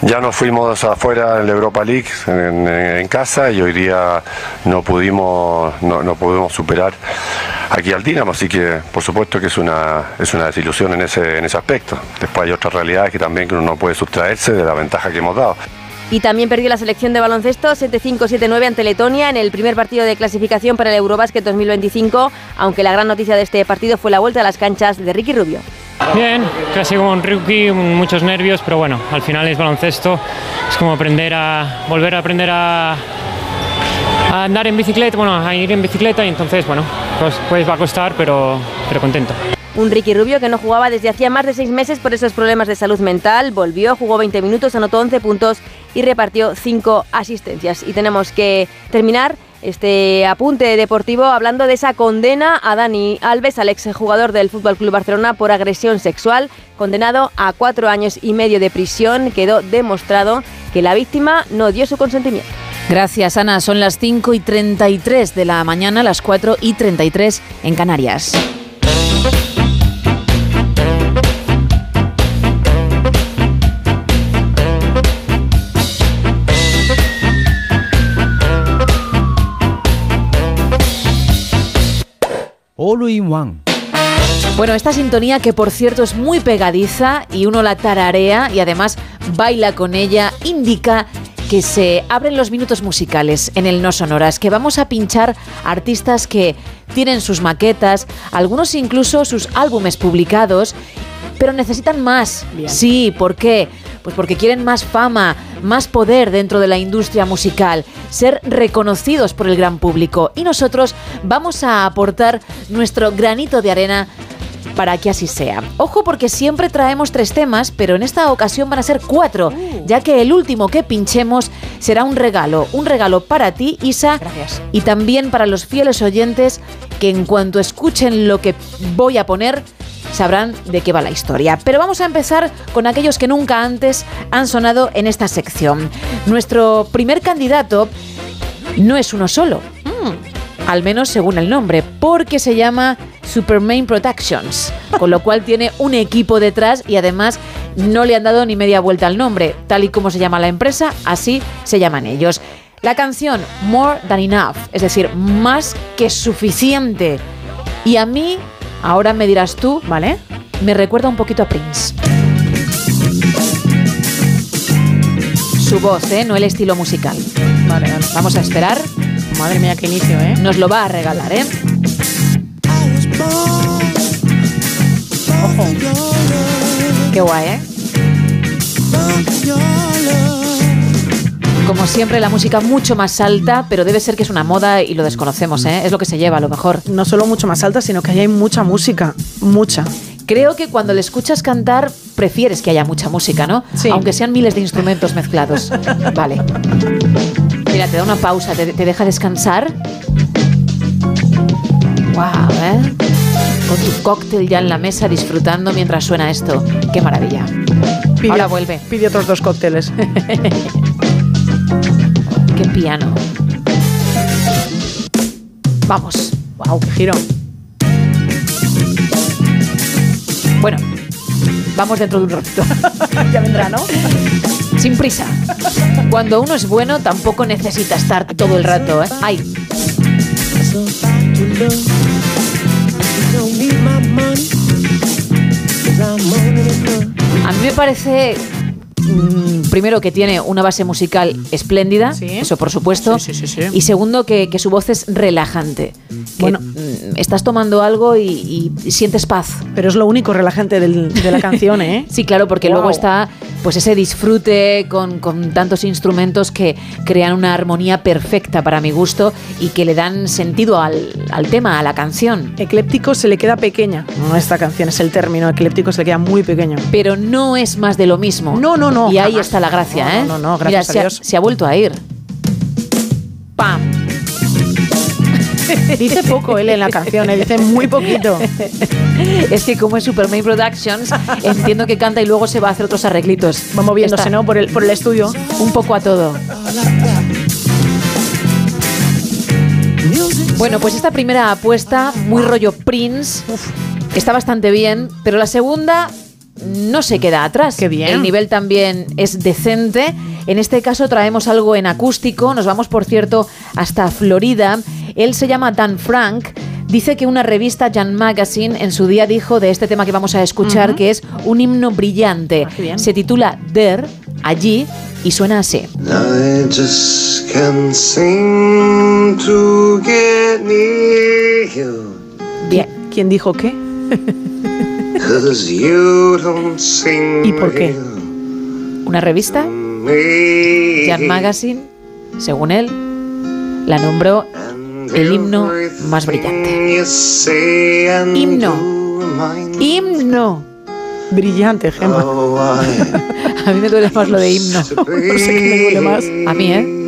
Ya nos fuimos afuera en la Europa League, en, casa, y hoy día no pudimos, no, pudimos superar aquí al Dinamo. Así que, por supuesto que es una, es una desilusión en ese, en ese aspecto. Después hay otras realidades que también uno no puede sustraerse de la ventaja que hemos dado. Y también perdió la selección de baloncesto 7-5-7-9 ante Letonia en el primer partido de clasificación para el Eurobasket 2025, aunque la gran noticia de este partido fue la vuelta a las canchas de Ricky Rubio. Bien, casi como un rookie, muchos nervios, pero bueno, al final es baloncesto, es como aprender a volver a aprender a, andar en bicicleta, bueno, a ir en bicicleta y entonces, bueno, pues, pues va a costar, pero, pero contento. Un Ricky Rubio que no jugaba desde hacía más de seis meses por esos problemas de salud mental, volvió, jugó 20 minutos, anotó 11 puntos y repartió 5 asistencias. Y tenemos que terminar este apunte deportivo hablando de esa condena a Dani Alves, al exjugador del Fútbol Club Barcelona, por agresión sexual, condenado a cuatro años y medio de prisión. Quedó demostrado que la víctima no dio su consentimiento. Gracias, Ana. Son las 5 y 33 de la mañana, las 4 y 33 en Canarias. All in One. Bueno, esta sintonía que por cierto es muy pegadiza y uno la tararea y además baila con ella, indica que se abren los minutos musicales en el No Sonoras, que vamos a pinchar artistas que tienen sus maquetas, algunos incluso sus álbumes publicados, pero necesitan más. Sí, ¿por qué? Pues porque quieren más fama, más poder dentro de la industria musical, ser reconocidos por el gran público. Y nosotros vamos a aportar nuestro granito de arena para que así sea. Ojo porque siempre traemos tres temas, pero en esta ocasión van a ser cuatro, ya que el último que pinchemos será un regalo, un regalo para ti, Isa, y también para los fieles oyentes que en cuanto escuchen lo que voy a poner, sabrán de qué va la historia. Pero vamos a empezar con aquellos que nunca antes han sonado en esta sección. Nuestro primer candidato no es uno solo. Mm, al menos según el nombre, porque se llama Supermain Productions, con lo cual tiene un equipo detrás y además no le han dado ni media vuelta al nombre, tal y como se llama la empresa, así se llaman ellos. La canción More Than Enough, es decir, más que suficiente. Y a mí, ahora me dirás tú, ¿vale? Me recuerda un poquito a Prince. Su voz, ¿eh? No el estilo musical. Vale, vale. Vamos a esperar. Madre mía, qué inicio, ¿eh? Nos lo va a regalar, ¿eh? Ojo. Qué guay, ¿eh? Como siempre, la música mucho más alta, pero debe ser que es una moda y lo desconocemos, ¿eh? Es lo que se lleva, a lo mejor. No solo mucho más alta, sino que ahí hay mucha música. Mucha. Creo que cuando le escuchas cantar, prefieres que haya mucha música, ¿no? Sí. Aunque sean miles de instrumentos mezclados. Vale. Mira, te da una pausa, te, te deja descansar. Wow, ¿eh? Con tu cóctel ya en la mesa disfrutando mientras suena esto. Qué maravilla. Pide- Ahora vuelve. Pide otros dos cócteles. Qué piano. Vamos. wow, qué giro. Bueno, vamos dentro de un ratito. ya vendrá, ¿no? Sin prisa. Cuando uno es bueno, tampoco necesita estar todo el rato, ¿eh? Ay, a mí me parece. Mm, Primero que tiene una base musical espléndida, eso por supuesto, sí, sí. y segundo que, que su voz es relajante. Bueno. mm, estás tomando algo y, y sientes paz. Pero es lo único relajante del- de la canción, ¿eh? Sí, claro, porque Wow. luego está pues ese disfrute con, con tantos instrumentos que crean una armonía perfecta para mi gusto y que le dan sentido al, al tema, a la canción. Ecléptico se le queda pequeña. No, esta canción es el término. Ecléptico se le queda muy pequeño. Pero no es más de lo mismo. No, no, no. Y ahí está la gracia, No, ¿eh? No, no, no, Mira, gracias se a ha- Dios. se ha vuelto a ir. ¡Pam! Dice poco él en la canción, ¿eh? dice muy poquito. Es que como es Superman Productions, entiendo que canta y luego se va a hacer otros arreglitos. Va moviéndose, Está ¿no? Por el, por el estudio. Un poco a todo. Bueno, pues esta primera apuesta, muy rollo Prince, está bastante bien, pero la segunda no se queda atrás. Qué bien. El nivel también es decente. En este caso traemos algo en acústico. Nos vamos, por cierto, hasta Florida. Él se llama Dan Frank. Dice que una revista, Jan Magazine, en su día dijo de este tema que vamos a escuchar que es un himno brillante. bien. Se titula There, allí, y suena así. I just can't seem to get near you. Bien. ¿Quién dijo qué? You don't seem ¿Y por qué? Una revista. Jan Magazine, según él, la nombró el himno más brillante. Himno. ¡Himno! Brillante, Gemma. A mí me duele más lo de himno. No sé qué me duele más. A mí, ¿eh?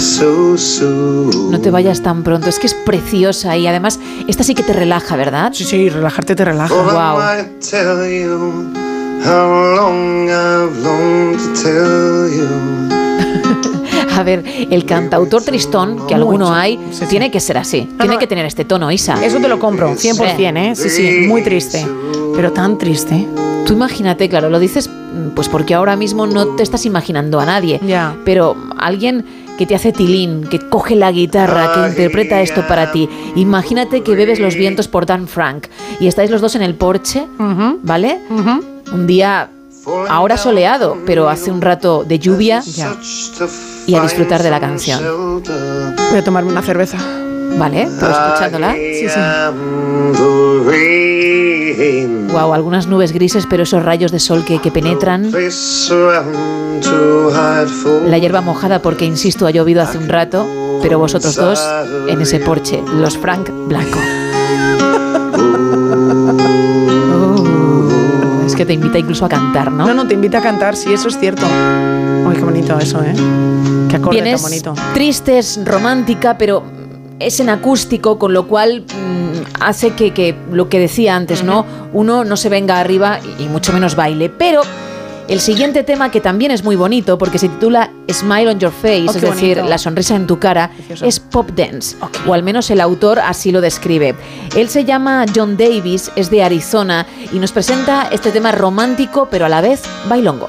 No te vayas tan pronto. Es que es preciosa y además esta sí que te relaja, ¿verdad? Sí, sí, relajarte te relaja. Wow. might tell you how long I've longed to tell you. A ver, el cantautor tristón, que alguno hay, tiene que ser así. Tiene que tener este tono, Isa. Eso te lo compro, 100%, ¿eh? Sí, sí, muy triste. Pero tan triste. Tú imagínate, claro, lo dices pues porque ahora mismo no te estás imaginando a nadie. Ya. Pero alguien que te hace tilín, que coge la guitarra, que interpreta esto para ti. Imagínate que bebes los vientos por Dan Frank y estáis los dos en el porche, ¿vale? Un día ahora soleado, pero hace un rato de lluvia y a disfrutar de la canción. Voy a tomarme una cerveza. ¿Vale? Pero escuchándola. Sí, sí. Wow, algunas nubes grises, pero esos rayos de sol que, que penetran. La hierba mojada porque, insisto, ha llovido hace un rato, pero vosotros dos en ese porche, los Frank Blanco. Oh, es que te invita incluso a cantar, ¿no? No, no, te invita a cantar, sí, eso es cierto. Uy, qué bonito eso, ¿eh? Qué acorde tan Tienes bonito. triste, es romántica, pero es en acústico, con lo cual mm, hace que, que lo que decía antes, ¿no? Uno no se venga arriba y, y mucho menos baile, pero El siguiente tema, que también es muy bonito, porque se titula Smile on Your Face, Oh, es decir, bonito. la sonrisa en tu cara, es pop dance, o al menos el autor así lo describe. Él se llama John Davis, es de Arizona y nos presenta este tema romántico, pero a la vez bailongo.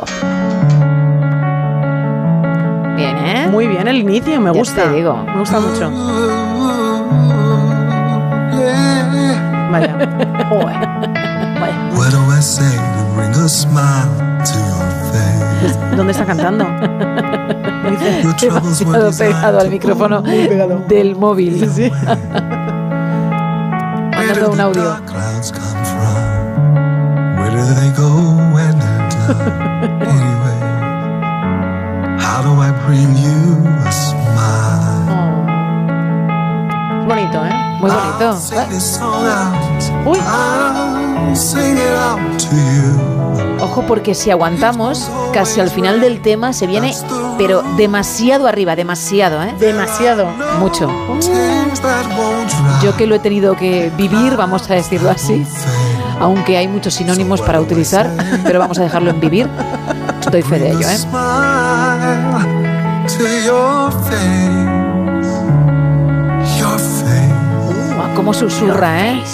Bien, ¿eh? Muy bien el inicio, me Ya gusta. te digo. Me gusta mucho. Vaya. Joder. ¿Dónde está cantando? Demasiado pegado al micrófono del móvil. Mandando un audio. bring you a smile? Es bonito, ¿eh? Muy bonito. Sing this song out. Uy. Ojo porque si aguantamos, casi al final del tema se viene, pero demasiado arriba, demasiado, ¿eh? Demasiado. Mucho. Yo que lo he tenido que vivir, vamos a decirlo así, aunque hay muchos sinónimos para utilizar, pero vamos a dejarlo en vivir. Doy fe de ello, ¿eh? Cómo susurra, ¿eh?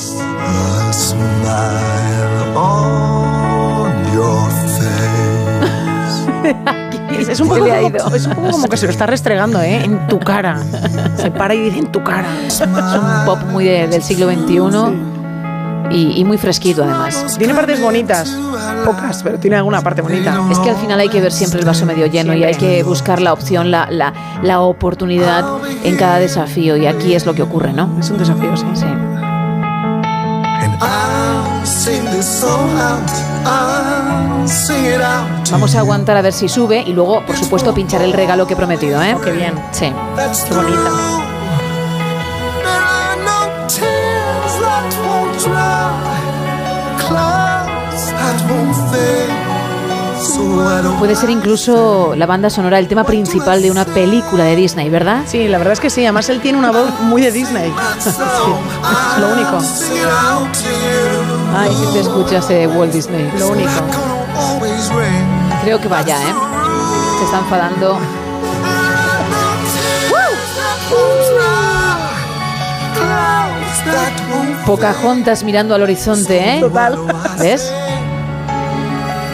Es, un poco como, ido. es un poco como que se lo está restregando, ¿eh? En tu cara. Se para y dice en tu cara. Es un pop muy de- del siglo XXI y, y muy fresquito además. Tiene partes bonitas. Pocas, pero tiene alguna parte bonita. Es que al final hay que ver siempre el vaso medio lleno y hay que buscar la opción, la, la, la oportunidad en cada desafío. Y aquí es lo que ocurre, ¿no? Es un desafío, sí. Sí. Vamos a aguantar a ver si sube y luego, por supuesto, pinchar el regalo que he prometido, ¿eh? Qué bien. Sí. Qué bonita. Puede ser incluso la banda sonora, el tema principal de una película de Disney, ¿verdad? Sí, la verdad es que sí. Además, él tiene una voz muy de Disney. Sí, es lo único. Ay, si te escuchas de Walt Disney. Lo único. Creo que vaya, ¿eh? Se está enfadando. Pocahontas mirando al horizonte, ¿eh? Total. ¿Ves?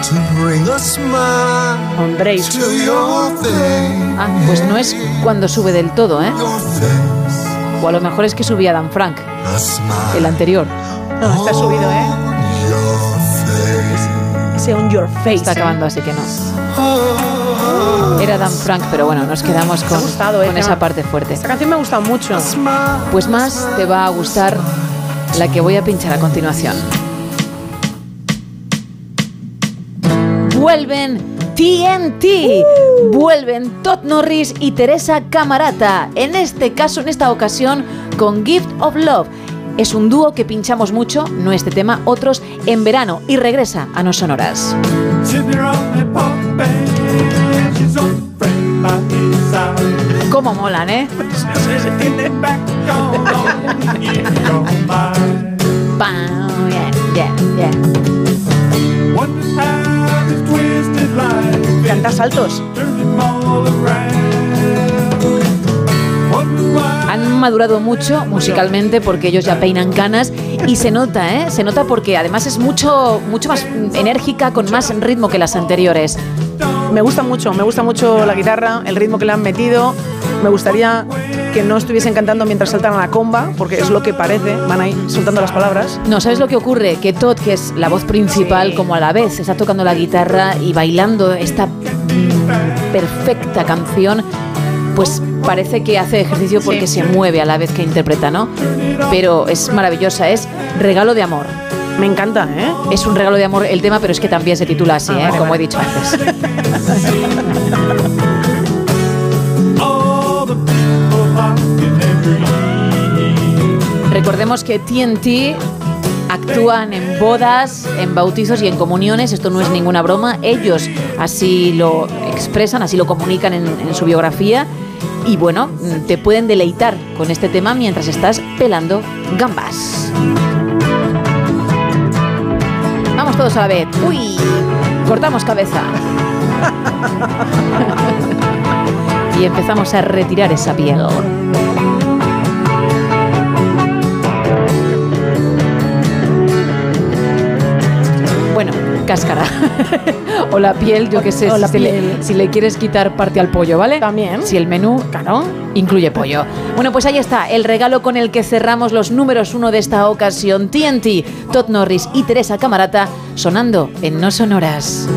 To bring a smile Hombre, to your face. Ah, pues no es cuando sube del todo, ¿eh? O a lo mejor es que subía Dan Frank, el anterior. no, está subido, ¿eh? Ese on your face. Está ¿eh? acabando, así que no. Era Dan Frank, pero bueno, nos quedamos con, ha gustado, ¿eh? con esa parte fuerte. Esta canción me gusta mucho. Pues más te va a gustar la que voy a pinchar a continuación. Vuelven TNT. Vuelven Todd Norris y Teresa Camarata. En este caso, en esta ocasión, con Gift of Love. Es un dúo que pinchamos mucho, no este tema, otros en verano y regresa a No Sonoras. Cómo molan, ¿eh? Yeah, yeah, yeah. Canta saltos. Han madurado mucho musicalmente porque ellos ya peinan canas y se nota, ¿eh? Se nota porque además es mucho, mucho más enérgica, con más ritmo que las anteriores. Me gusta mucho, me gusta mucho la guitarra, el ritmo que le han metido. Me gustaría que no estuviesen cantando mientras saltan a la comba, porque es lo que parece, van ahí soltando las palabras. No, ¿sabes lo que ocurre? Que Todd, que es la voz principal, como a la vez está tocando la guitarra y bailando esta mm, perfecta canción, pues parece que hace ejercicio porque se mueve a la vez que interpreta, ¿no? Pero es maravillosa, es regalo de amor. Me encanta, ¿eh? Es un regalo de amor el tema, pero es que también se titula así, Ah, ¿eh? vale, como vale. he dicho antes. Recordemos que TNT actúan en bodas, en bautizos y en comuniones. Esto no es ninguna broma. Ellos así lo expresan, así lo comunican en, en su biografía. Y bueno, te pueden deleitar con este tema mientras estás pelando gambas. Vamos todos a la vez. Uy. Cortamos cabeza. y empezamos a retirar esa piel. Cáscara. o la piel, yo qué sé, O si, la se le- piel. si le quieres quitar parte al pollo, ¿vale? También. Si el menú, claro, incluye pollo. Bueno, pues ahí está, el regalo con el que cerramos los números uno de esta ocasión. TNT, Todd Norris y Teresa Camarata sonando en No Sonoras.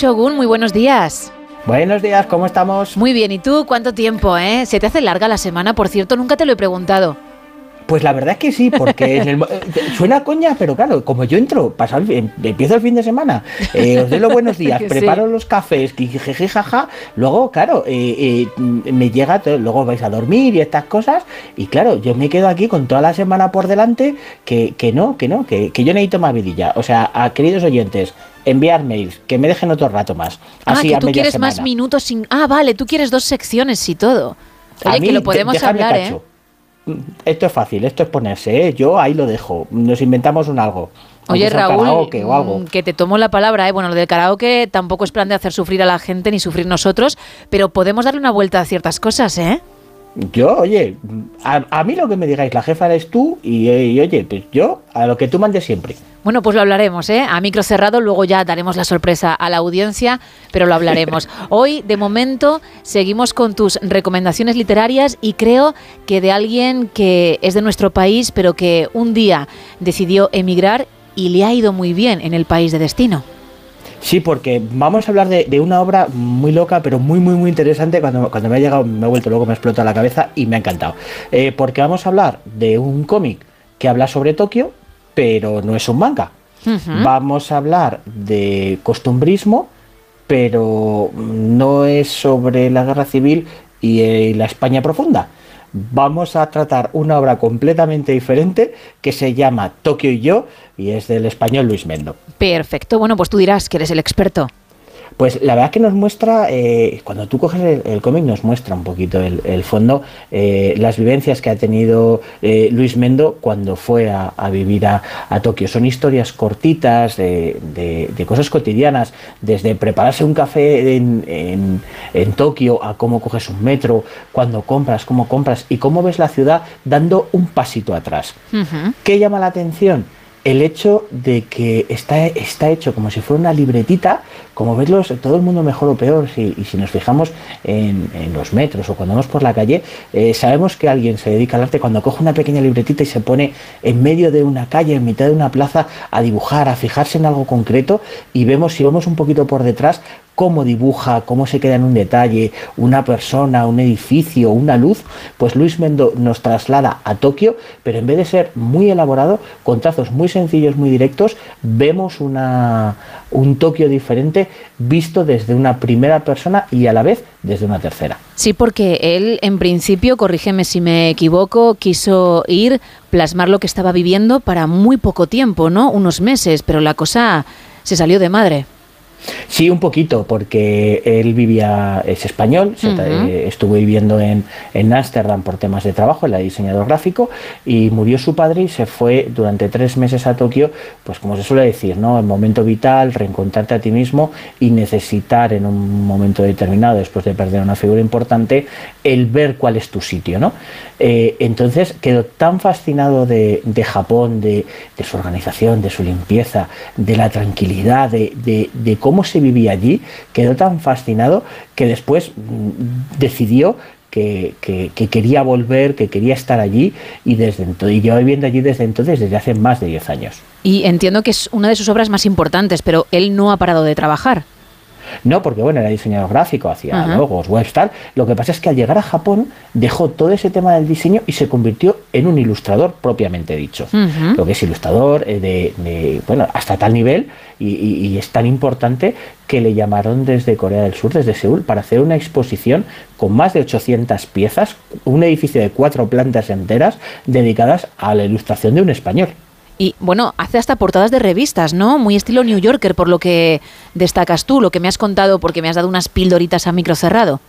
Shogun, muy buenos días. Buenos días, ¿cómo estamos? Muy bien, ¿y tú? ¿Cuánto tiempo, eh? ¿Se te hace larga la semana? Por cierto, nunca te lo he preguntado. Pues la verdad es que sí, porque en el eh, suena coña, pero claro, como yo entro, el fin- empiezo el fin de semana, eh, os doy los buenos días, sí. preparo los cafés, jiji, jaja, luego, claro, eh, eh, me llega, todo, luego vais a dormir y estas cosas, y claro, yo me quedo aquí con toda la semana por delante, que, que no, que no, que, que yo necesito más vidilla. O sea, a queridos oyentes, enviar mails, que me dejen otro rato más. Así ah, que a tú quieres más minutos sin... Ah, vale, tú quieres dos secciones y todo. A Oye, mí, que lo de- podemos hablar. ¿eh? Esto es fácil, esto es ponerse, ¿eh? Yo ahí lo dejo. Nos inventamos un algo. Oye, Raúl, karaoke o algo. mm, que te tomo la palabra, ¿eh? Bueno, lo del karaoke tampoco es plan de hacer sufrir a la gente ni sufrir nosotros, pero podemos darle una vuelta a ciertas cosas, ¿eh? Yo, oye, a, a mí lo que me digáis, la jefa eres tú y, y, oye, pues yo a lo que tú mandes siempre. Bueno, pues lo hablaremos, ¿eh? A micro cerrado, luego ya daremos la sorpresa a la audiencia, pero lo hablaremos. Hoy, de momento, seguimos con tus recomendaciones literarias y creo que de alguien que es de nuestro país, pero que un día decidió emigrar y le ha ido muy bien en el país de destino. Sí, porque vamos a hablar de, de una obra muy loca, pero muy, muy, muy interesante. Cuando, cuando me ha llegado, me ha vuelto luego, me ha explotado la cabeza y me ha encantado. Eh, porque vamos a hablar de un cómic que habla sobre Tokio, pero no es un manga. Vamos a hablar de costumbrismo, pero no es sobre la guerra civil y eh, la España profunda. Vamos a tratar una obra completamente diferente que se llama Tokio y yo y es del español Luis Mendo. Perfecto, bueno, pues tú dirás que eres el experto. Pues la verdad que nos muestra, eh, cuando tú coges el, el cómic, nos muestra un poquito el, el fondo, eh, las vivencias que ha tenido eh, Luis Mendo cuando fue a, a vivir a, a Tokio. Son historias cortitas de, de- de cosas cotidianas, desde prepararse un café en, en- en Tokio a cómo coges un metro, cuando compras, cómo compras y cómo ves la ciudad dando un pasito atrás. ¿Qué llama la atención? El hecho de que está, está hecho como si fuera una libretita, como verlos todo el mundo mejor o peor, si- y si nos fijamos en, los metros o cuando vamos por la calle, eh, sabemos que alguien se dedica al arte cuando coge una pequeña libretita y se pone en medio de una calle, en mitad de una plaza, a dibujar, a fijarse en algo concreto y vemos, si vamos un poquito por detrás, cómo dibuja, cómo se queda en un detalle, una persona, un edificio, una luz, pues Luis Mendo nos traslada a Tokio, pero en vez de ser muy elaborado, con trazos muy sencillos, muy directos, vemos una, un Tokio diferente visto desde una primera persona y a la vez desde una tercera. Sí, porque él, en principio, corrígeme si me equivoco, quiso ir, plasmar lo que estaba viviendo para muy poco tiempo, ¿no? Unos meses, pero la cosa se salió de madre. Sí, un poquito, porque él vivía, es español, eh, estuvo viviendo en en Ámsterdam por temas de trabajo, era diseñador gráfico, y murió su padre y se fue durante tres meses a Tokio, pues como se suele decir, ¿no? El momento vital, reencontrarte a ti mismo y necesitar en un momento determinado, después de perder una figura importante, el ver cuál es tu sitio, ¿no? Eh, entonces quedó tan fascinado de, de Japón, de, de su organización, de su limpieza, de la tranquilidad, de, de- de cómo se vivía allí, quedó tan fascinado que después mm, decidió que, que- que quería volver, que quería estar allí y desde entonces, y lleva viviendo allí desde entonces, desde hace más de 10 años. Y entiendo que es una de sus obras más importantes, pero él no ha parado de trabajar. No, porque bueno, era diseñador gráfico, hacía logos, webs, tal. Lo que pasa es que al llegar a Japón dejó todo ese tema del diseño y se convirtió en un ilustrador propiamente dicho. Lo que es ilustrador eh, de, de, bueno, hasta tal nivel y, y- y es tan importante que le llamaron desde Corea del Sur, desde Seúl, para hacer una exposición con más de 800 piezas, un edificio de cuatro plantas enteras dedicadas a la ilustración de un español. Y bueno, hace hasta portadas de revistas, ¿no? Muy estilo New Yorker, por lo que destacas tú, lo que me has contado, porque me has dado unas pildoritas a micro cerrado.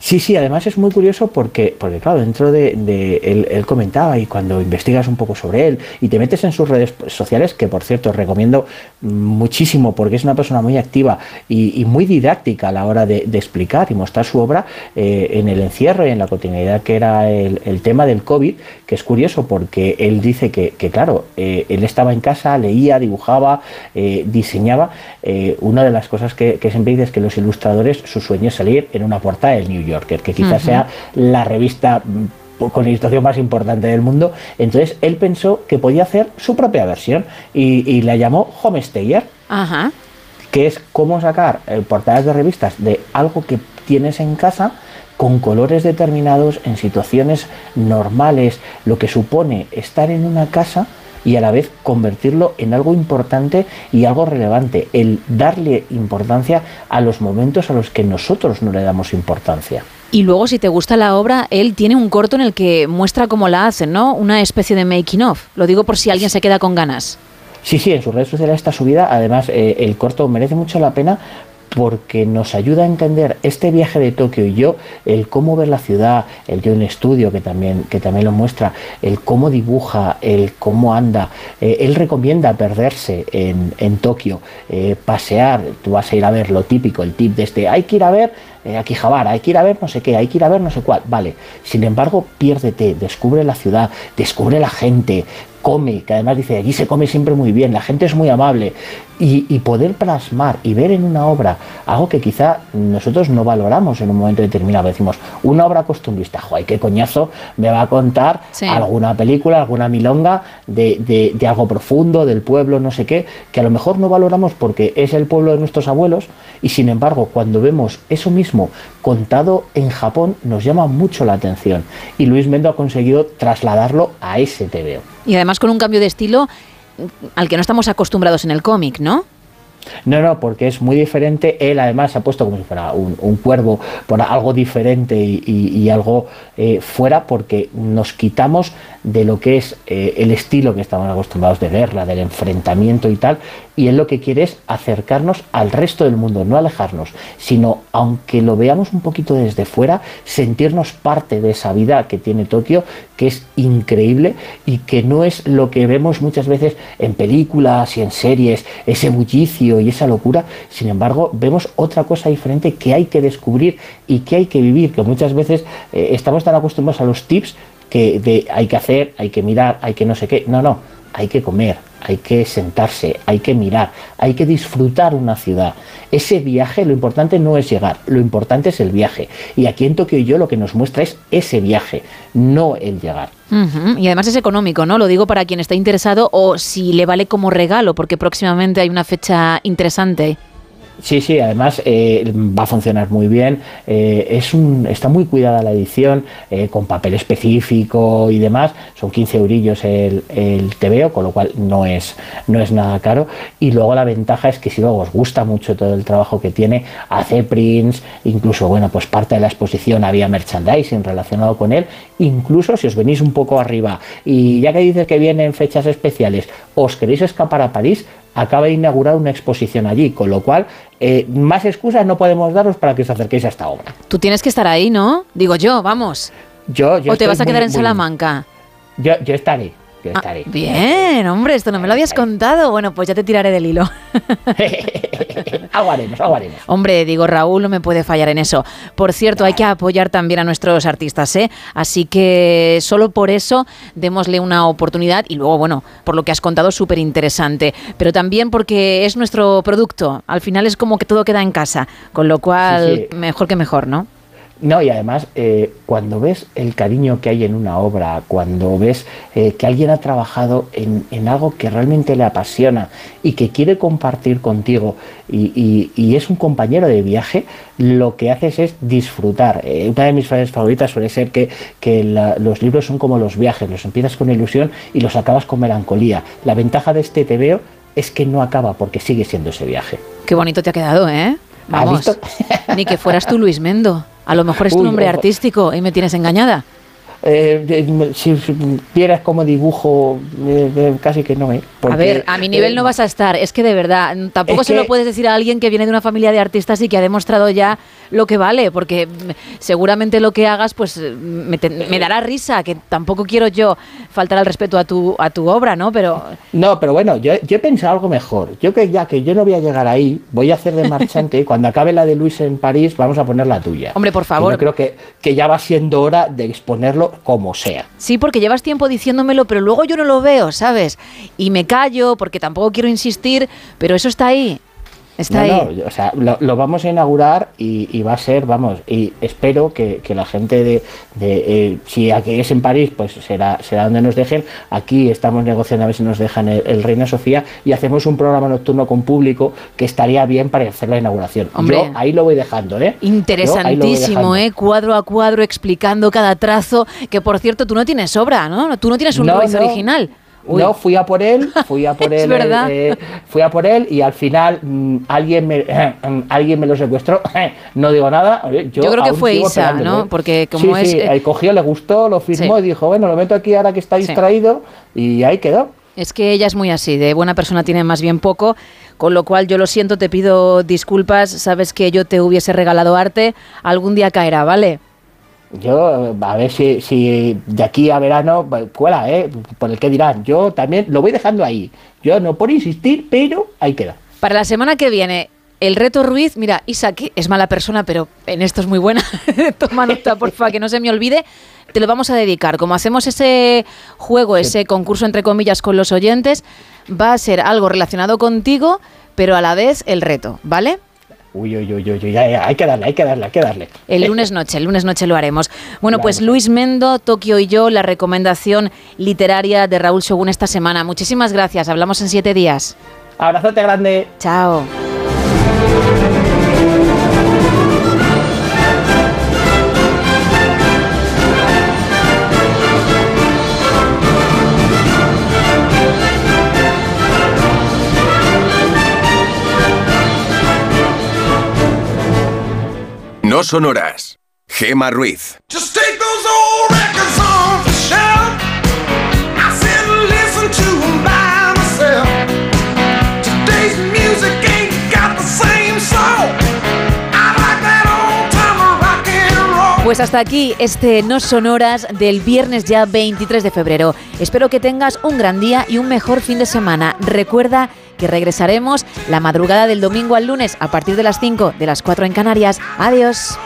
Sí, sí, además es muy curioso porque, porque claro, dentro de, de- él, él comentaba y cuando investigas un poco sobre él y te metes en sus redes sociales, que por cierto recomiendo muchísimo porque es una persona muy activa y, y muy didáctica a la hora de, de explicar y mostrar su obra eh, en el encierro y en la continuidad que era el, el tema del COVID, que es curioso porque él dice que, que, claro, eh, él estaba en casa, leía, dibujaba, eh, diseñaba. Eh, una de las cosas que, que siempre dice es que los ilustradores, su sueño es salir en una portada del New Yorker, que quizás sea la revista mm, con la ilustración más importante del mundo. Entonces él pensó que podía hacer su propia versión y, y la llamó Homestayer, Ajá. que es cómo sacar eh, portadas de revistas de algo que tienes en casa con colores determinados en situaciones normales, lo que supone estar en una casa y a la vez convertirlo en algo importante y algo relevante, el darle importancia a los momentos a los que nosotros no le damos importancia. Y luego, si te gusta la obra, él tiene un corto en el que muestra cómo la hacen, ¿no? Una especie de making of. Lo digo por si alguien se queda con ganas. Sí, sí, en sus redes sociales está subida. Además, eh, el corto merece mucho la pena porque nos ayuda a entender este viaje de Tokio y yo, el cómo ver la ciudad, el yo en estudio que también, que también lo muestra, el cómo dibuja, el cómo anda. Eh, él recomienda perderse en, en Tokio, eh, pasear, tú vas a ir a ver lo típico, el tip de este, hay que ir a ver eh, Akihabara, hay que ir a ver no sé qué, hay que ir a ver no sé cuál, vale. Sin embargo, piérdete, descubre la ciudad, descubre la gente, come, que además dice, allí se come siempre muy bien, la gente es muy amable, y, y poder plasmar y ver en una obra algo que quizá nosotros no valoramos en un momento determinado. Decimos, una obra costumbrista, joder, qué coñazo me va a contar Sí. alguna película, alguna milonga de, de- de algo profundo, del pueblo, no sé qué, que a lo mejor no valoramos porque es el pueblo de nuestros abuelos, y sin embargo, cuando vemos eso mismo contado en Japón, nos llama mucho la atención. Y Luis Mendo ha conseguido trasladarlo a ese TVO. Y además con un cambio de estilo mm, al que no estamos acostumbrados en el cómic, ¿no? No, no, porque es muy diferente. Él además se ha puesto como si fuera un, un cuervo por algo diferente y, y- y algo eh, fuera porque nos quitamos de lo que es eh, el estilo que estamos acostumbrados de guerra, del enfrentamiento y tal. Y él lo que quiere es acercarnos al resto del mundo, no alejarnos, sino, aunque lo veamos un poquito desde fuera, sentirnos parte de esa vida que tiene Tokio, que es increíble y que no es lo que vemos muchas veces en películas y en series, ese bullicio y esa locura. Sin embargo, vemos otra cosa diferente que hay que descubrir y que hay que vivir, que muchas veces eh, estamos tan acostumbrados a los tips que de hay que hacer, hay que mirar, hay que no sé qué. No, no, hay que comer, hay que sentarse, hay que mirar, hay que disfrutar una ciudad. Ese viaje, lo importante no es llegar, lo importante es el viaje. Y aquí en Tokio y yo lo que nos muestra es ese viaje, no el llegar. Y además es económico, ¿no? Lo digo para quien esté interesado o si le vale como regalo, porque próximamente hay una fecha interesante. Sí, sí, además eh, va a funcionar muy bien. eh, es un, está muy cuidada la edición, eh, con papel específico y demás. Son 15 eurillos el, el TVO, con lo cual no es, no es nada caro. Y luego la ventaja es que si luego os gusta mucho todo el trabajo que tiene, hace prints, incluso, bueno, pues parte de la exposición había merchandising relacionado con él. Incluso si os venís un poco arriba y ya que dices que vienen fechas especiales, os queréis escapar a París, acaba de inaugurar una exposición allí, con lo cual eh, más excusas no podemos daros para que os acerquéis a esta obra. Tú tienes que estar ahí, ¿no? Digo yo, vamos. Yo, yo o te vas a muy- quedar en muy- Salamanca. Yo, yo estaré, Ah. Bien, hombre, esto no me lo habías contado. Bueno, pues ya te tiraré del hilo. algo haremos, algo haremos. Hombre, digo, Raúl no me puede fallar en eso. Por cierto, hay que apoyar también a nuestros artistas, ¿eh? Así que solo por eso démosle una oportunidad y luego, bueno, por lo que has contado, súper interesante. Pero también porque es nuestro producto. Al final es como que todo queda en casa, con lo cual, Sí, sí. mejor que mejor, ¿no? No, y además, eh, cuando ves el cariño que hay en una obra, cuando ves eh, que alguien ha trabajado en, en algo que realmente le apasiona y que quiere compartir contigo y, y- y es un compañero de viaje, lo que haces es disfrutar. Eh, una de mis frases favoritas suele ser que, que la- los libros son como los viajes, los empiezas con ilusión y los acabas con melancolía. La ventaja de este TVO es que no acaba porque sigue siendo ese viaje. Qué bonito te ha quedado, ¿eh? ¿Has Vamos. Ni que fueras tú Luis Mendo. A lo mejor es tu Uy, nombre ojo. artístico y me tienes engañada. Eh, eh, si, vieras como dibujo, eh, casi que no, ¿eh? a Porque, ver, a mi nivel no vas a estar. Es que de verdad, tampoco se lo puedes decir a alguien que viene de una familia de artistas y que ha demostrado ya lo que vale, porque seguramente lo que hagas pues eh, me, te- me dará risa, que tampoco quiero yo faltar al respeto a tu, a tu obra, ¿no? Pero No, pero bueno, yo, yo he pensado algo mejor. Yo que ya que yo no voy a llegar ahí, voy a hacer de marchante y cuando acabe la de Luis en París, vamos a poner la tuya. Hombre, por favor. Yo creo que, que ya va siendo hora de exponerlo como sea. Sí, porque llevas tiempo diciéndomelo, pero luego yo no lo veo, ¿sabes? Y me callo porque tampoco quiero insistir, pero eso está ahí. Está No, ahí. no, o sea, lo, lo vamos a inaugurar y, y va a ser, vamos, y espero que, que la gente de, de, eh, si aquí es en París, pues será, será donde nos dejen. Aquí estamos negociando a ver si nos dejan el, el Reina Sofía y hacemos un programa nocturno con público que estaría bien para hacer la inauguración. Hombre. Yo ahí lo voy dejando, ¿eh? Interesantísimo, dejando. ¿eh? Cuadro a cuadro explicando cada trazo, que por cierto tú no tienes obra, ¿no? Tú no tienes un no. original. Uy. No, fui a por él, fui a por él, verdad. eh, fui a por él y al final mm, alguien me alguien me lo secuestró. no digo nada. Yo, Yo creo que fue Isa, ¿no? ¿eh? Porque como sí, es, sí, eh, él cogió, le gustó, lo firmó Sí. y dijo, bueno, lo meto aquí ahora que está distraído y ahí quedó. Es que ella es muy así, de buena persona tiene más bien poco, con lo cual yo lo siento, te pido disculpas, sabes que yo te hubiese regalado arte, algún día caerá, ¿vale? Yo, a ver si, si de aquí a verano pues, cuela, ¿eh? Por el que dirán. Yo también lo voy dejando ahí. Yo no por insistir, pero ahí queda. Para la semana que viene, el reto Ruiz, mira, Isa, que es mala persona, pero en esto es muy buena, toma nota, porfa, que no se me olvide, te lo vamos a dedicar. Como hacemos ese juego, ese concurso entre comillas con los oyentes, va a ser algo relacionado contigo, pero a la vez el reto, ¿vale? Uy, uy, uy, uy, uy, ya, ya, hay que darle, hay que darle, hay que darle. El lunes noche, el lunes noche lo haremos. Bueno, pues Luis Mendo, Tokio y yo, la recomendación literaria de Raúl Shogun esta semana. Muchísimas gracias, hablamos en siete días. Abrazote grande. Chao. Time rock and roll. Pues hasta aquí este No Sonoras del viernes ya 23 de febrero. Espero que tengas un gran día y un mejor fin de semana. Recuerda que regresaremos la madrugada del domingo al lunes a partir de las 5 de las 4 en Canarias. Adiós.